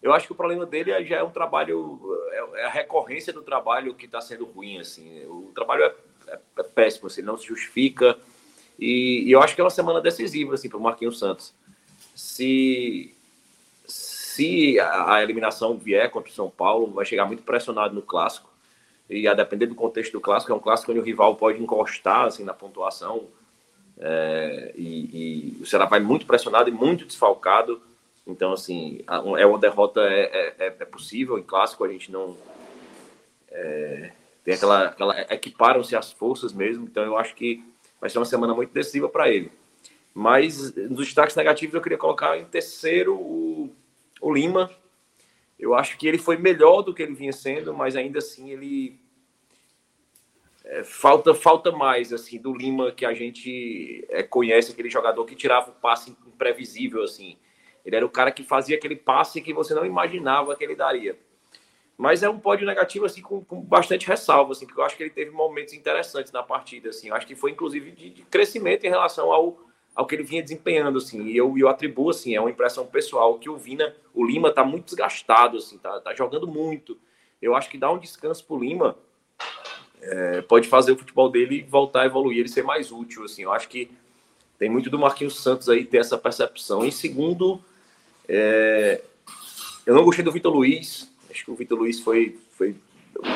Eu acho que o problema dele já é um trabalho, é, é a recorrência do trabalho que está sendo ruim, assim. O trabalho é, é, é péssimo, assim, não se justifica. E, e, eu acho que é uma semana decisiva, assim, para o Marquinhos Santos. Se se a, a eliminação vier contra o São Paulo, vai chegar muito pressionado no clássico. E a depender do contexto do clássico, é um clássico onde o rival pode encostar assim, na pontuação. É, e, e, o Ceará vai muito pressionado e muito desfalcado. Então, assim, é uma derrota é, é, é possível em clássico, a gente não. É, tem aquela. aquela equiparam-se as forças mesmo, então eu acho que vai ser uma semana muito decisiva para ele. Mas nos destaques negativos eu queria colocar em terceiro o o Lima, eu acho que ele foi melhor do que ele vinha sendo, mas ainda assim ele é, falta falta mais assim do Lima que a gente é, conhece aquele jogador que tirava o passe imprevisível assim. Ele era o cara que fazia aquele passe que você não imaginava que ele daria. Mas é um pódio negativo, assim, com, com, bastante ressalva, assim, porque eu acho que ele teve momentos interessantes na partida, assim. Eu acho que foi, inclusive, de, de crescimento em relação ao, ao que ele vinha desempenhando, assim. E eu, eu atribuo, assim, é uma impressão pessoal que o Vina, o Lima tá muito desgastado, assim, tá, tá jogando muito. Eu acho que dá um descanso pro Lima é, pode fazer o futebol dele voltar a evoluir, ele ser mais útil, assim. Eu acho que tem muito do Marquinhos Santos aí ter essa percepção. Em segundo, é, eu não gostei do Vitor Luiz. Acho que o Vitor Luiz foi, foi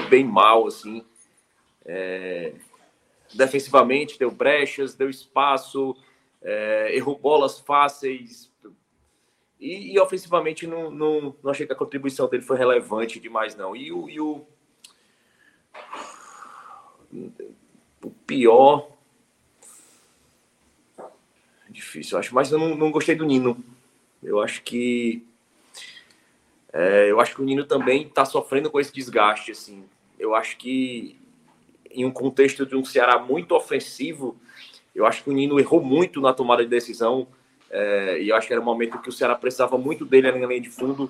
bem mal, assim. É, defensivamente, deu brechas, deu espaço, é, errou bolas fáceis. E, e ofensivamente, não, não, não, achei que a contribuição dele foi relevante demais, não. E o, e o, o pior. Difícil, eu acho. Mas eu não, não gostei do Nino. Eu acho que é, eu acho que o Nino também está sofrendo com esse desgaste, assim. Eu acho que em um contexto de um Ceará muito ofensivo, eu acho que o Nino errou muito na tomada de decisão. É, e eu acho que era um momento que o Ceará precisava muito dele na linha de fundo.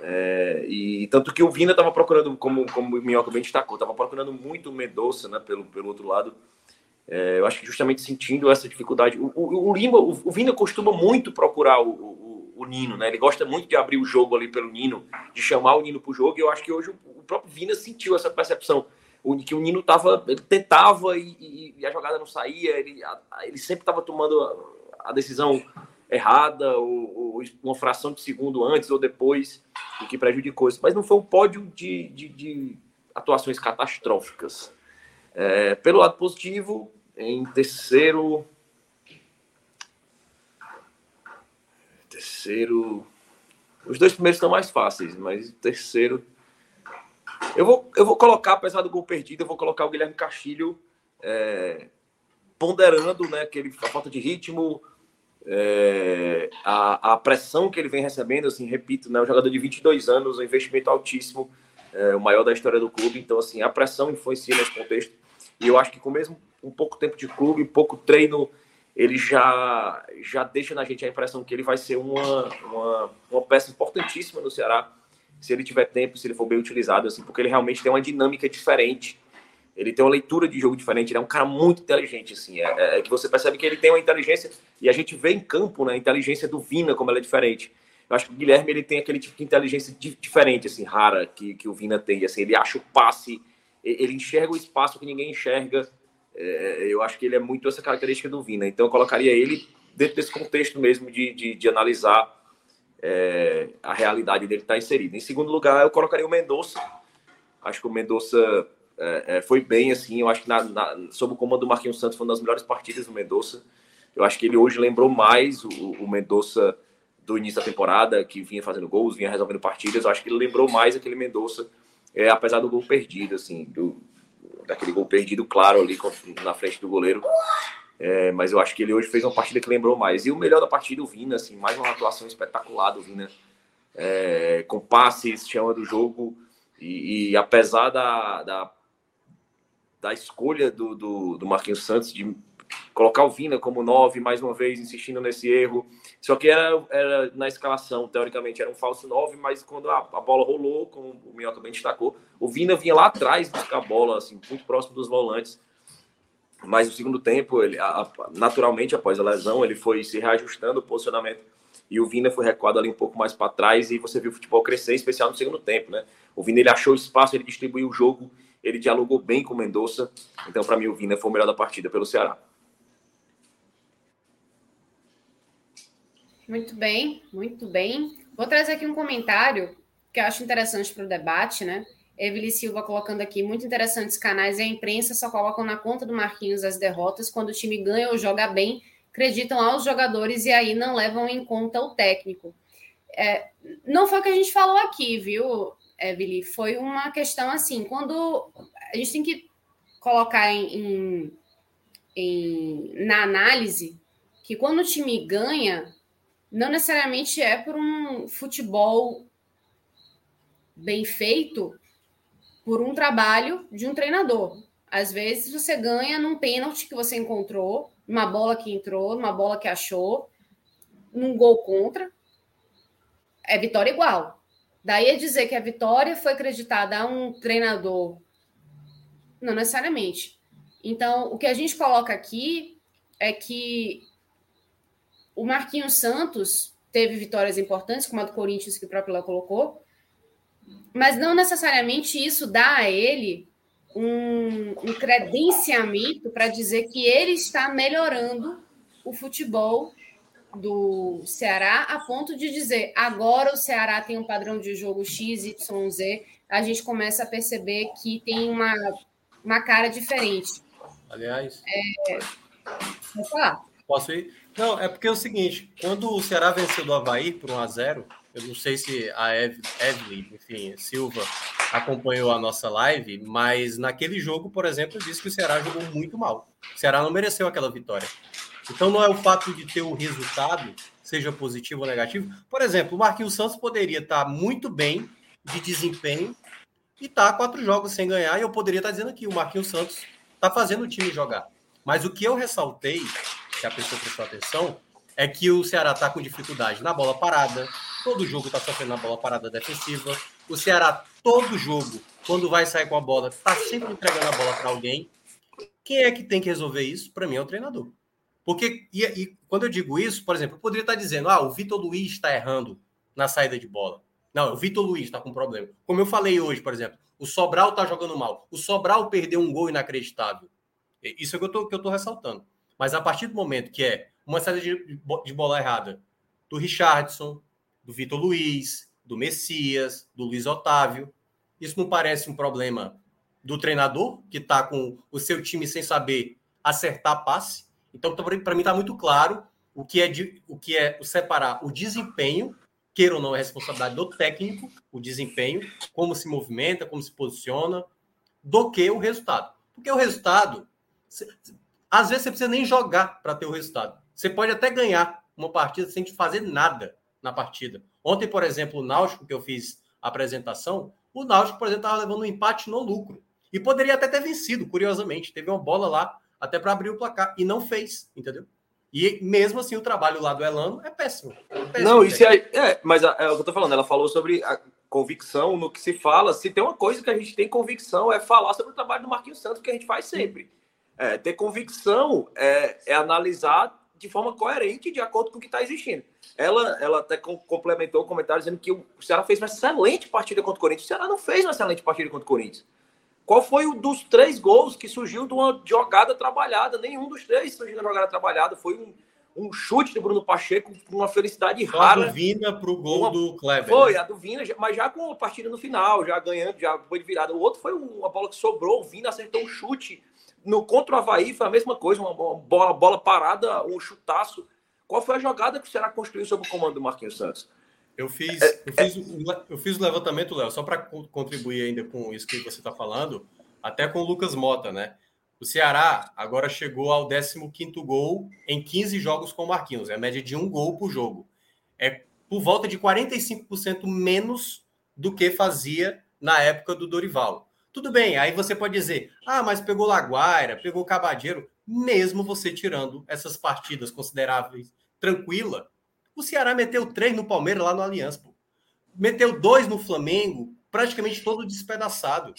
É, e tanto que o Vina estava procurando, como, como o Minhoca bem destacou, estava procurando muito o Medoça né, pelo, pelo outro lado. É, eu acho que justamente sentindo essa dificuldade. O, o, o Lima, o, o, Vina costuma muito procurar o, o Nino, né? Ele gosta muito de abrir o jogo ali pelo Nino, de chamar o Nino para o jogo, e eu acho que hoje o próprio Vina sentiu essa percepção. Que o Nino tava, ele tentava e, e, e a jogada não saía, ele, ele sempre estava tomando a, a, decisão errada, ou, ou, uma fração de segundo antes ou depois, o que prejudicou isso. Mas não foi um pódio de, de, de atuações catastróficas. É, pelo lado positivo, em terceiro, terceiro. Os dois primeiros estão mais fáceis, mas o terceiro. Eu vou, eu vou colocar, apesar do gol perdido, eu vou colocar o Guilherme Castilho é, ponderando né, aquele, a falta de ritmo, é, a, a, pressão que ele vem recebendo. Assim, repito, né, um jogador de 22 anos, um investimento altíssimo, é, o maior da história do clube. Então, assim, a pressão influencia nesse contexto. E eu acho que com mesmo um pouco tempo de clube, pouco treino ele já, já deixa na gente a impressão que ele vai ser uma, uma, uma peça importantíssima no Ceará, se ele tiver tempo, se ele for bem utilizado, assim, porque ele realmente tem uma dinâmica diferente. Ele tem uma leitura de jogo diferente, ele é um cara muito inteligente, assim, é, é, é que você percebe que ele tem uma inteligência, e a gente vê em campo, né, a inteligência do Vina, como ela é diferente. Eu acho que o Guilherme, ele tem aquele tipo de inteligência diferente, assim, rara, que, que o Vina tem, assim, ele acha o passe, ele enxerga o espaço que ninguém enxerga, é, eu acho que ele é muito essa característica do Vina. Então, eu colocaria ele dentro desse contexto mesmo de, de, de analisar é, a realidade dele estar tá inserido. Em segundo lugar, eu colocaria o Mendonça. Acho que o Mendonça é, é, foi bem, assim. Eu acho que, na, na, sob o comando do Marquinhos Santos, foi uma das melhores partidas do Mendonça. Eu acho que ele hoje lembrou mais o, o Mendonça do início da temporada, que vinha fazendo gols, vinha resolvendo partidas. Eu acho que ele lembrou mais aquele Mendonça, é, apesar do gol perdido, assim, do, daquele gol perdido, claro, ali na frente do goleiro. É, mas eu acho que ele hoje fez uma partida que lembrou mais. E o melhor da partida, o Vina, assim, mais uma atuação espetacular do Vina, é, com passes, chama do jogo. E, e apesar da, da, da escolha do, do, do Marquinhos Santos de colocar o Vina como nove, mais uma vez, insistindo nesse erro. Só que era, era na escalação, teoricamente, era um falso nove, mas quando a, a bola rolou, como o Minhoca bem destacou, o Vina vinha lá atrás buscar a bola, assim, muito próximo dos volantes. Mas no segundo tempo, ele, a, naturalmente, após a lesão, ele foi se reajustando o posicionamento e o Vina foi recuado ali um pouco mais para trás e você viu o futebol crescer, especial no segundo tempo, né? O Vina ele achou espaço, ele distribuiu o jogo, ele dialogou bem com o Mendonça. Então, para mim, o Vina foi o melhor da partida pelo Ceará. Muito bem, muito bem. Vou trazer aqui um comentário que eu acho interessante para o debate, né? Evely Silva colocando aqui, muito interessantes canais e a imprensa só colocam na conta do Marquinhos as derrotas quando o time ganha ou joga bem, acreditam aos jogadores e aí não levam em conta o técnico. É, não foi o que a gente falou aqui, viu, Evely? Foi uma questão assim, quando a gente tem que colocar em, em, em na análise que quando o time ganha, não necessariamente é por um futebol bem feito, por um trabalho de um treinador. Às vezes você ganha num pênalti que você encontrou, numa bola que entrou, numa bola que achou, num gol contra. É vitória igual. Daí a dizer que a vitória foi acreditada a um treinador, não necessariamente. Então, o que a gente coloca aqui é que o Marquinhos Santos teve vitórias importantes, como a do Corinthians, que o próprio Léo colocou, mas não necessariamente isso dá a ele um, um credenciamento para dizer que ele está melhorando o futebol do Ceará a ponto de dizer agora o Ceará tem um padrão de jogo X, Y, Z, a gente começa a perceber que tem uma, uma cara diferente. Aliás, é... Vou falar. Posso ir? Não, é porque é o seguinte: quando o Ceará venceu do Havaí por 1 a 0 eu não sei se a Evelyn, enfim, Silva acompanhou a nossa live, mas naquele jogo, por exemplo, eu disse que o Ceará jogou muito mal. O Ceará não mereceu aquela vitória. Então não é o fato de ter o resultado, seja positivo ou negativo. Por exemplo, o Marquinhos Santos poderia estar muito bem de desempenho e tá quatro jogos sem ganhar, e eu poderia estar dizendo aqui, o Marquinhos Santos está fazendo o time jogar. Mas o que eu ressaltei, que a pessoa prestou atenção, é que o Ceará está com dificuldade na bola parada, todo jogo está sofrendo na bola parada defensiva. O Ceará, todo jogo, quando vai sair com a bola, está sempre entregando a bola para alguém. Quem é que tem que resolver isso? Para mim é o treinador. Porque, e, e, quando eu digo isso, por exemplo, eu poderia estar dizendo, ah, o Vitor Luiz está errando na saída de bola. Não, o Vitor Luiz está com problema. Como eu falei hoje, por exemplo, o Sobral está jogando mal. O Sobral perdeu um gol inacreditável. Isso é que eu estou ressaltando. Mas a partir do momento que é uma saída de, de bola errada do Richardson, do Vitor Luiz, do Messias, do Luiz Otávio. Isso não parece um problema do treinador, que está com o seu time sem saber acertar passe. Então, para mim, está muito claro o que, é de, o que é separar o desempenho, queira ou não, é responsabilidade do técnico, o desempenho, como se movimenta, como se posiciona, do que o resultado. Porque o resultado, às vezes você precisa nem jogar para ter o resultado. Você pode até ganhar uma partida sem fazer nada na partida. Ontem, por exemplo, o Náutico, que eu fiz a apresentação, o Náutico, por exemplo, estava levando um empate no lucro. E poderia até ter vencido, curiosamente. Teve uma bola lá até para abrir o placar e não fez, entendeu? E mesmo assim, o trabalho lá do Elano é péssimo. É péssimo não, isso aí. É, mas é, é o que eu tô falando. Ela falou sobre a convicção no que se fala. Se tem uma coisa que a gente tem convicção, é falar sobre o trabalho do Marquinhos Santos, que a gente faz sempre. É, ter convicção é, é analisar de forma coerente de acordo com o que está existindo. Ela, ela até complementou o comentário dizendo que o Ceará fez uma excelente partida contra o Corinthians. O Ceará não fez uma excelente partida contra o Corinthians. Qual foi o dos três gols que surgiu de uma jogada trabalhada? Nenhum dos três surgiu de uma jogada trabalhada. Foi um, um chute de Bruno Pacheco com uma felicidade Só rara. A do Vina para o gol uma... do Kleber. Foi, né? a do Vina, mas já com a partida no final, já ganhando, já foi de virada. O outro foi uma bola que sobrou, o Vina acertou um chute no contra o Havaí foi a mesma coisa, uma bola, bola parada, um chutaço. Qual foi a jogada que o Ceará construiu sob o comando do Marquinhos Santos? Eu fiz, é, eu fiz, eu fiz o levantamento, Léo, só para contribuir ainda com isso que você está falando, até com o Lucas Mota, né? O Ceará agora chegou ao 15 gol em 15 jogos com o Marquinhos. É a média de um gol por jogo. É por volta de 45% menos do que fazia na época do Dorival. Tudo bem, aí você pode dizer, ah, mas pegou Laguaira, pegou Cabadeiro, mesmo você tirando essas partidas consideráveis tranquila, o Ceará meteu três no Palmeiras lá no Aliança, pô. meteu dois no Flamengo, praticamente todo despedaçado.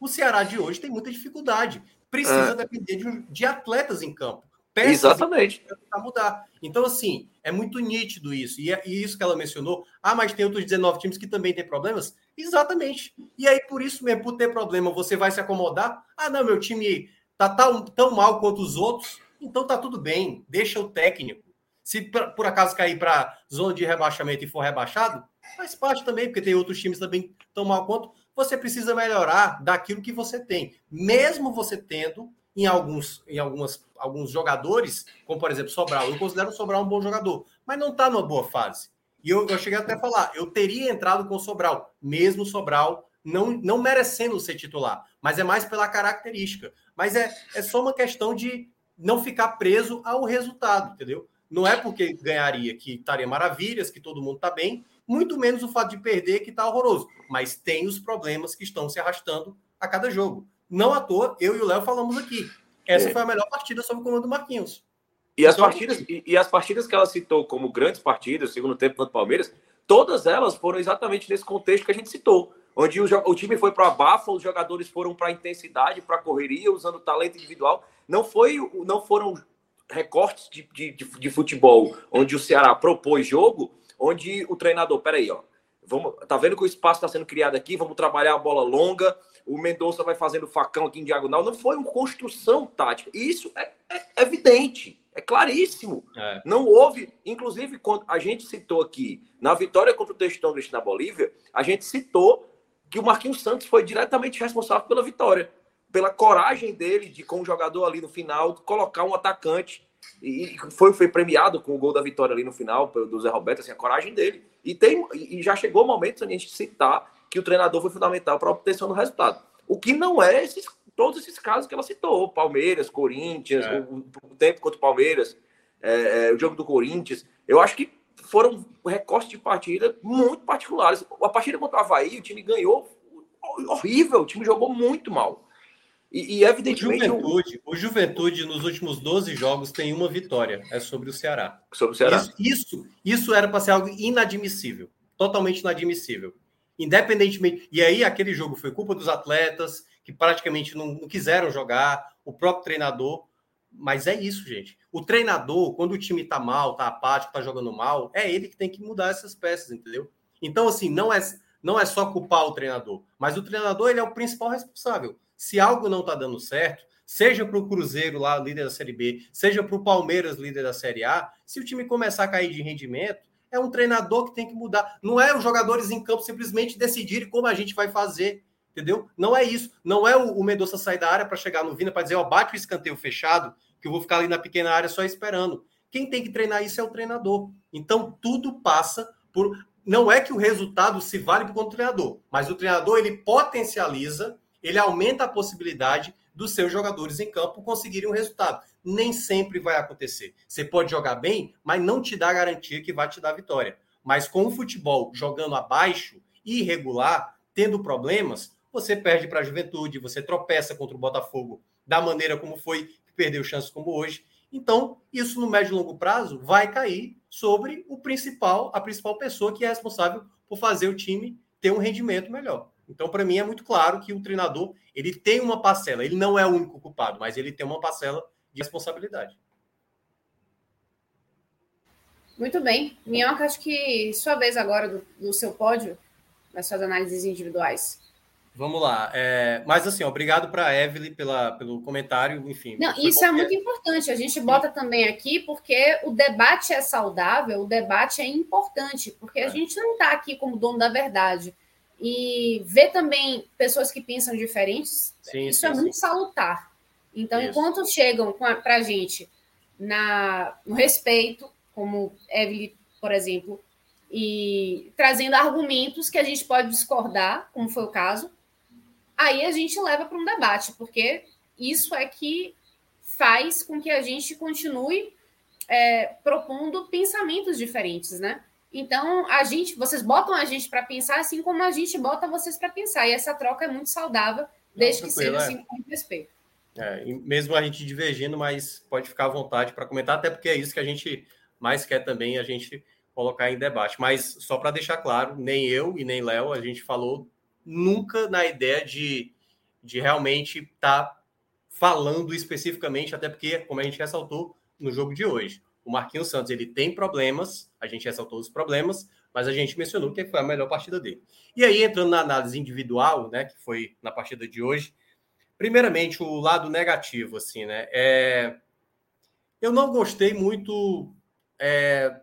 O Ceará de hoje tem muita dificuldade, precisa é. depender de, de atletas em campo. Peças Exatamente. Para mudar. Então, assim, é muito nítido isso. E, é, e isso que ela mencionou, ah, mas tem outros 19 times que também têm problemas. Exatamente. E aí, por isso mesmo, por ter problema, você vai se acomodar. Ah, não, meu time tá tão, tão mal quanto os outros, então tá tudo bem, deixa o técnico. Se por acaso cair para zona de rebaixamento e for rebaixado, faz parte também, porque tem outros times também tão mal quanto. Você precisa melhorar daquilo que você tem, mesmo você tendo em alguns, em algumas, alguns jogadores, como por exemplo Sobral. Eu considero Sobral um bom jogador, mas não está numa boa fase. E eu, eu cheguei até a falar, eu teria entrado com Sobral, mesmo Sobral não, não merecendo ser titular, mas é mais pela característica. Mas é, é só uma questão de não ficar preso ao resultado, entendeu? Não é porque ganharia que estaria maravilhas, que todo mundo está bem, muito menos o fato de perder que está horroroso. Mas tem os problemas que estão se arrastando a cada jogo. Não à toa, eu e o Léo falamos aqui. Essa é. foi a melhor partida sob o comando do Marquinhos. E as, então, partidas, e, e, as partidas que ela citou como grandes partidas, segundo tempo contra o Palmeiras, todas elas foram exatamente nesse contexto que a gente citou, onde o, o time foi para a bafa, os jogadores foram para a intensidade, para a correria, usando talento individual. Não, foi, não foram recortes de, de, de, futebol onde o Ceará propôs jogo, onde o treinador, peraí, ó, vamos, tá vendo que o espaço está sendo criado aqui, vamos trabalhar a bola longa, o Mendonça vai fazendo facão aqui em diagonal. Não foi uma construção tática. Isso é, é evidente, é claríssimo. É. Não houve, inclusive, quando a gente citou aqui, na vitória contra o Textão na Bolívia, a gente citou que o Marquinhos Santos foi diretamente responsável pela vitória. Pela coragem dele de, com o jogador ali no final, colocar um atacante. E foi, foi premiado com o gol da vitória ali no final, do Zé Roberto, assim, a coragem dele. E, tem, e já chegou o momento de a gente citar que o treinador foi fundamental para a obtenção do resultado. O que não é esses, todos esses casos que ela citou: Palmeiras, Corinthians, é. o, o, tempo contra o Palmeiras, é, é, o jogo do Corinthians. Eu acho que foram recortes de partida muito particulares. A partida contra o Havaí, o time ganhou horrível, o time jogou muito mal. E, e evidentemente. O Juventude, o... o Juventude, nos últimos 12 jogos, tem uma vitória. É sobre o Ceará. Sobre o Ceará. Isso, isso, isso era para ser algo inadmissível. Totalmente inadmissível independentemente. E aí, aquele jogo foi culpa dos atletas, que praticamente não, não quiseram jogar, o próprio treinador. Mas é isso, gente. O treinador, quando o time tá mal, tá apático, tá jogando mal, é ele que tem que mudar essas peças, entendeu? Então, assim, não é, não é só culpar o treinador, mas o treinador ele é o principal responsável. Se algo não tá dando certo, seja para o Cruzeiro lá, líder da Série B, seja para o Palmeiras, líder da Série A, se o time começar a cair de rendimento, é um treinador que tem que mudar. Não é os jogadores em campo simplesmente decidirem como a gente vai fazer, entendeu? Não é isso. Não é o, o Mendonça sair da área para chegar no Vina para dizer, ó, bate o escanteio fechado, que eu vou ficar ali na pequena área só esperando. Quem tem que treinar isso é o treinador. Então, tudo passa por. Não é que o resultado se vale para o treinador, mas o treinador ele potencializa, ele aumenta a possibilidade dos seus jogadores em campo conseguirem um resultado nem sempre vai acontecer. Você pode jogar bem, mas não te dá garantia que vai te dar vitória. Mas com o futebol jogando abaixo, irregular, tendo problemas, você perde para a juventude, você tropeça contra o Botafogo da maneira como foi, perdeu chances como hoje. Então, isso no médio e longo prazo vai cair sobre o principal, a principal pessoa que é responsável por fazer o time ter um rendimento melhor. Então, para mim é muito claro que o treinador, ele tem uma parcela, ele não é o único culpado, mas ele tem uma parcela de responsabilidade. Muito bem. Minhoca, acho que sua vez agora do, do seu pódio, nas suas análises individuais. Vamos lá. É, mas assim, obrigado para a Evelyn pela, pelo comentário, enfim. Não, isso é muito importante. A gente bota também aqui porque o debate é saudável, o debate é importante, porque a é. gente não está aqui como dono da verdade. E ver também pessoas que pensam diferentes, sim, isso sim, é muito salutar. Então, Isso. enquanto chegam para a gente na, no respeito, como Evelyn, por exemplo, e trazendo argumentos que a gente pode discordar, como foi o caso, aí a gente leva para um debate, porque isso é que faz com que a gente continue é, propondo pensamentos diferentes, né? Então, a gente, vocês botam a gente para pensar assim como a gente bota vocês para pensar. E essa troca é muito saudável, desde Não, que seja é. assim com respeito. É, mesmo a gente divergindo, mas pode ficar à vontade para comentar, até porque é isso que a gente mais quer também, a gente colocar em debate. Mas só para deixar claro, nem eu e nem Léo, a gente falou nunca na ideia de, de realmente estar tá falando especificamente, até porque, como a gente ressaltou no jogo de hoje, o Marquinhos Santos ele tem problemas, a gente ressaltou os problemas, mas a gente mencionou que foi a melhor partida dele. E aí, entrando na análise individual, né, que foi na partida de hoje, Primeiramente, o lado negativo, assim, né? É... Eu não gostei muito. É...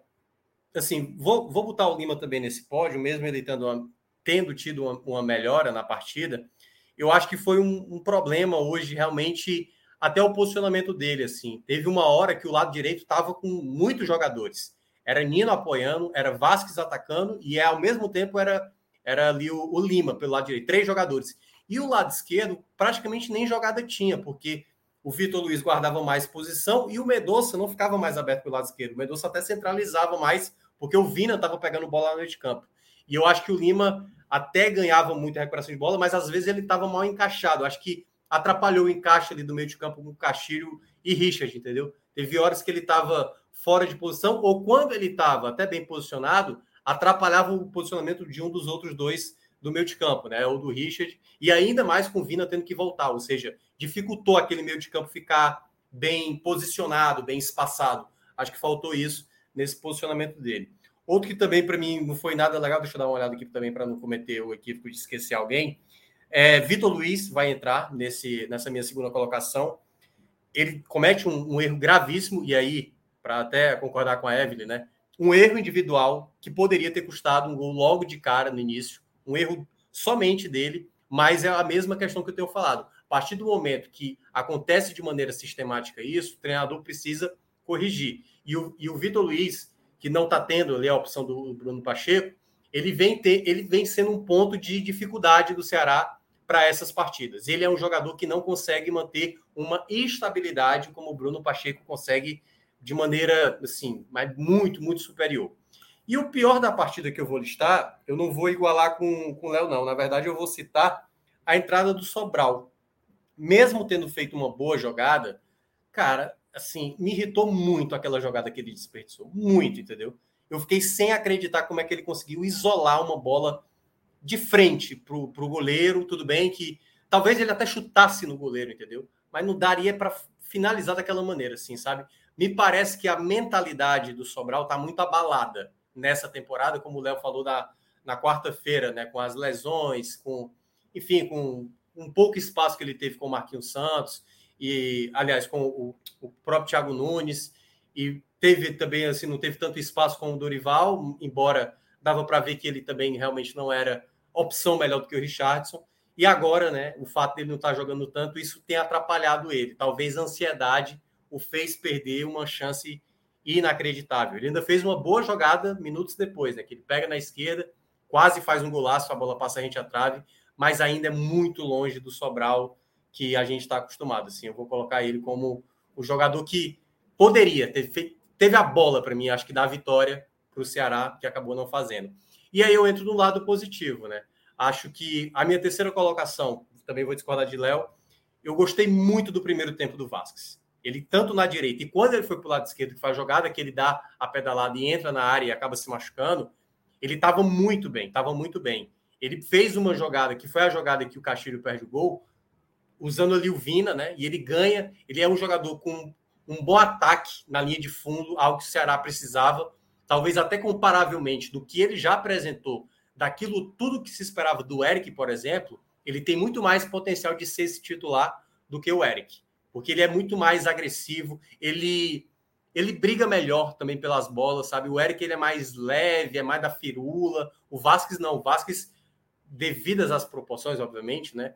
Assim, vou, vou botar o Lima também nesse pódio, mesmo ele tendo, uma... tendo tido uma, uma, melhora na partida. Eu acho que foi um, um problema hoje, realmente, até o posicionamento dele. assim. Teve uma hora que o lado direito estava com muitos jogadores. Era Nino apoiando, era Vasquez atacando, e ao mesmo tempo era, era ali o, o Lima pelo lado direito. Três jogadores. E o lado esquerdo praticamente nem jogada tinha, porque o Vitor Luiz guardava mais posição e o Medoça não ficava mais aberto pelo lado esquerdo. O Medoça até centralizava mais, porque o Vina estava pegando bola no meio de campo. E eu acho que o Lima até ganhava muita recuperação de bola, mas às vezes ele estava mal encaixado. Acho que atrapalhou o encaixe ali do meio de campo com Castilho e Richard, entendeu? Teve horas que ele estava fora de posição, ou quando ele estava até bem posicionado, atrapalhava o posicionamento de um dos outros dois do meio de campo, né? Ou do Richard, e ainda mais com o Vina tendo que voltar, ou seja, dificultou aquele meio de campo ficar bem posicionado, bem espaçado. Acho que faltou isso nesse posicionamento dele. Outro que também para mim não foi nada legal, deixa eu dar uma olhada aqui também para não cometer o equívoco de esquecer alguém. É, Vitor Luiz vai entrar nesse, nessa minha segunda colocação. Ele comete um, um erro gravíssimo, e aí, para até concordar com a Evelyn, né? Um erro individual que poderia ter custado um gol logo de cara no início, um erro somente dele, mas é a mesma questão que eu tenho falado. A partir do momento que acontece de maneira sistemática isso, o treinador precisa corrigir. E o, e o Vitor Luiz, que não está tendo ali a opção do Bruno Pacheco, ele vem, ter, ele vem sendo um ponto de dificuldade do Ceará para essas partidas. Ele é um jogador que não consegue manter uma estabilidade como o Bruno Pacheco consegue de maneira assim, mas muito, muito superior. E o pior da partida que eu vou listar, eu não vou igualar com, com o Léo, não. Na verdade, eu vou citar a entrada do Sobral. Mesmo tendo feito uma boa jogada, cara, assim, me irritou muito aquela jogada que ele desperdiçou. Muito, entendeu? Eu fiquei sem acreditar como é que ele conseguiu isolar uma bola de frente para o goleiro. Tudo bem que talvez ele até chutasse no goleiro, entendeu? Mas não daria para finalizar daquela maneira, assim, sabe? Me parece que a mentalidade do Sobral está muito abalada nessa temporada, como o Léo falou da, na quarta-feira, né? Com as lesões, com, enfim, com um pouco espaço que ele teve com o Marquinhos Santos e, aliás, com o, o próprio Thiago Nunes e teve também assim não teve tanto espaço com o Dorival, embora dava para ver que ele também realmente não era opção melhor do que o Richardson. E agora, né, o fato dele não estar tá jogando tanto, isso tem atrapalhado ele. Talvez a ansiedade o fez perder uma chance inacreditável. Ele ainda fez uma boa jogada minutos depois, né, que ele pega na esquerda, quase faz um golaço, a bola passa a gente à trave, mas ainda é muito longe do Sobral que a gente está acostumado. Assim, eu vou colocar ele como o jogador que poderia ter feito, teve a bola para mim, acho que da vitória para o Ceará, que acabou não fazendo. E aí eu entro no lado positivo, né? Acho que a minha terceira colocação, também vou discordar de Léo, eu gostei muito do primeiro tempo do Vasquez. Ele tanto na direita e quando ele foi para o lado esquerdo, que faz a jogada que ele dá a pedalada e entra na área e acaba se machucando, ele estava muito bem, estava muito bem. Ele fez uma jogada que foi a jogada que o Castilho perde o gol, usando ali o Vina, né? E ele ganha. Ele é um jogador com um bom ataque na linha de fundo, algo que o Ceará precisava, talvez até comparavelmente do que ele já apresentou, daquilo tudo que se esperava do Eric, por exemplo, ele tem muito mais potencial de ser esse titular do que o Eric, porque ele é muito mais agressivo, ele ele briga melhor também pelas bolas, sabe? O Eric ele é mais leve, é mais da firula. O Vasquez não, o Vasquez, devidas às proporções, obviamente, né?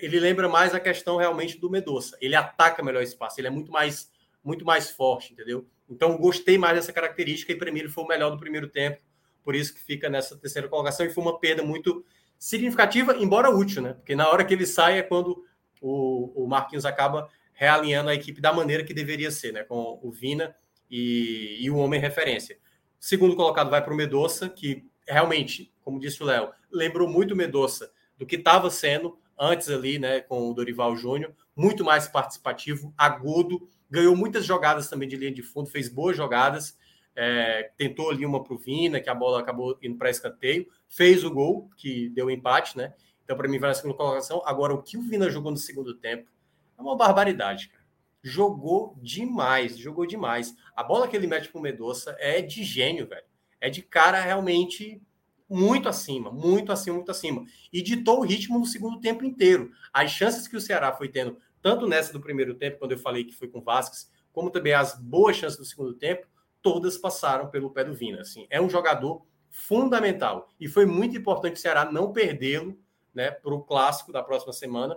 Ele lembra mais a questão realmente do Medoça. Ele ataca melhor espaço, ele é muito mais muito mais forte, entendeu? Então gostei mais dessa característica e para mim ele foi o melhor do primeiro tempo, por isso que fica nessa terceira colocação e foi uma perda muito significativa, embora útil, né? Porque na hora que ele sai é quando o, o Marquinhos acaba realinhando a equipe da maneira que deveria ser, né? Com o Vina e, e o homem referência. Segundo colocado vai para o Medoça, que realmente, como disse o Léo, lembrou muito o Medoça do que estava sendo antes ali, né, com o Dorival Júnior, muito mais participativo, agudo, ganhou muitas jogadas também de linha de fundo, fez boas jogadas, é, tentou ali uma pro Vina, que a bola acabou indo para escanteio, fez o gol, que deu o empate, né? Então, para mim, vai na segunda colocação. Agora, o que o Vina jogou no segundo tempo é uma barbaridade, cara. Jogou demais, jogou demais. A bola que ele mete pro Medoça é de gênio, velho. É de cara realmente muito acima, muito acima, muito acima. E ditou o ritmo no segundo tempo inteiro. As chances que o Ceará foi tendo, tanto nessa do primeiro tempo, quando eu falei que foi com o Vasquez, como também as boas chances do segundo tempo, todas passaram pelo pé do Vina. Assim, é um jogador fundamental. E foi muito importante o Ceará não perdê-lo né, para o clássico da próxima semana.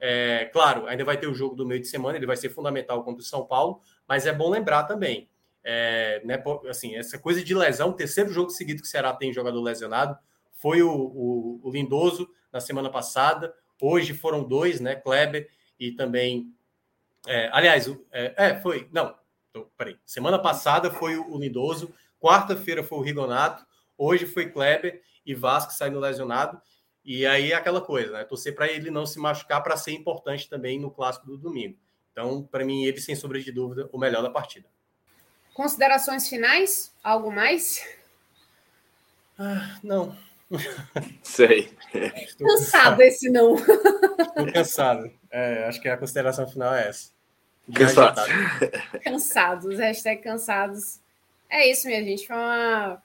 É, claro, ainda vai ter o jogo do meio de semana, ele vai ser fundamental contra o São Paulo, mas é bom lembrar também é, né, assim, essa coisa de lesão, terceiro jogo seguido que o Ceará tem jogador lesionado, foi o, o, o Lindoso na semana passada, hoje foram dois, né, Kleber e também, é, aliás, é, é, foi, não, tô, peraí, semana passada foi o, o Lindoso, quarta-feira foi o Rigonato, hoje foi Kleber e Vasco saindo lesionado, e aí é aquela coisa, né, torcer para ele não se machucar para ser importante também no clássico do domingo. Então, para mim, ele, sem sombra de dúvida, o melhor da partida. Considerações finais? Algo mais? Ah, não. Sei. Estou cansado cansado. esse não. Estou cansado. É, acho que a consideração final é essa. Cansados. cansados, hashtag cansados. É isso, minha gente. Foi uma,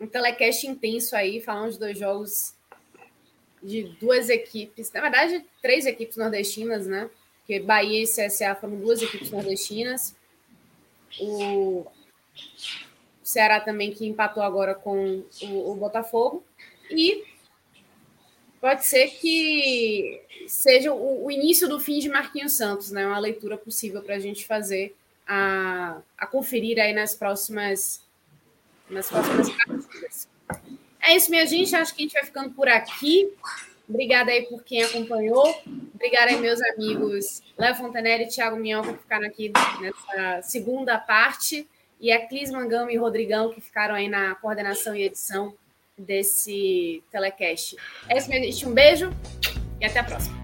um telecast intenso aí, falando de dois jogos de duas equipes, na verdade, três equipes nordestinas, né? Porque Bahia e CSA foram duas equipes nordestinas. O Ceará também que empatou agora com o, o Botafogo. E pode ser que seja o, o, início do fim de Marquinhos Santos, né? Uma leitura possível para a gente fazer a, a conferir aí nas próximas nas próximas partidas. É isso, minha gente. Acho que a gente vai ficando por aqui. Obrigada aí por quem acompanhou. Obrigada aí, meus amigos Léo Fontenelle e Thiago Minhoca, que ficaram aqui nessa segunda parte. E a Clis Mangama e Rodrigão, que ficaram aí na coordenação e edição desse telecast. É isso, minha gente. Um beijo e até a próxima.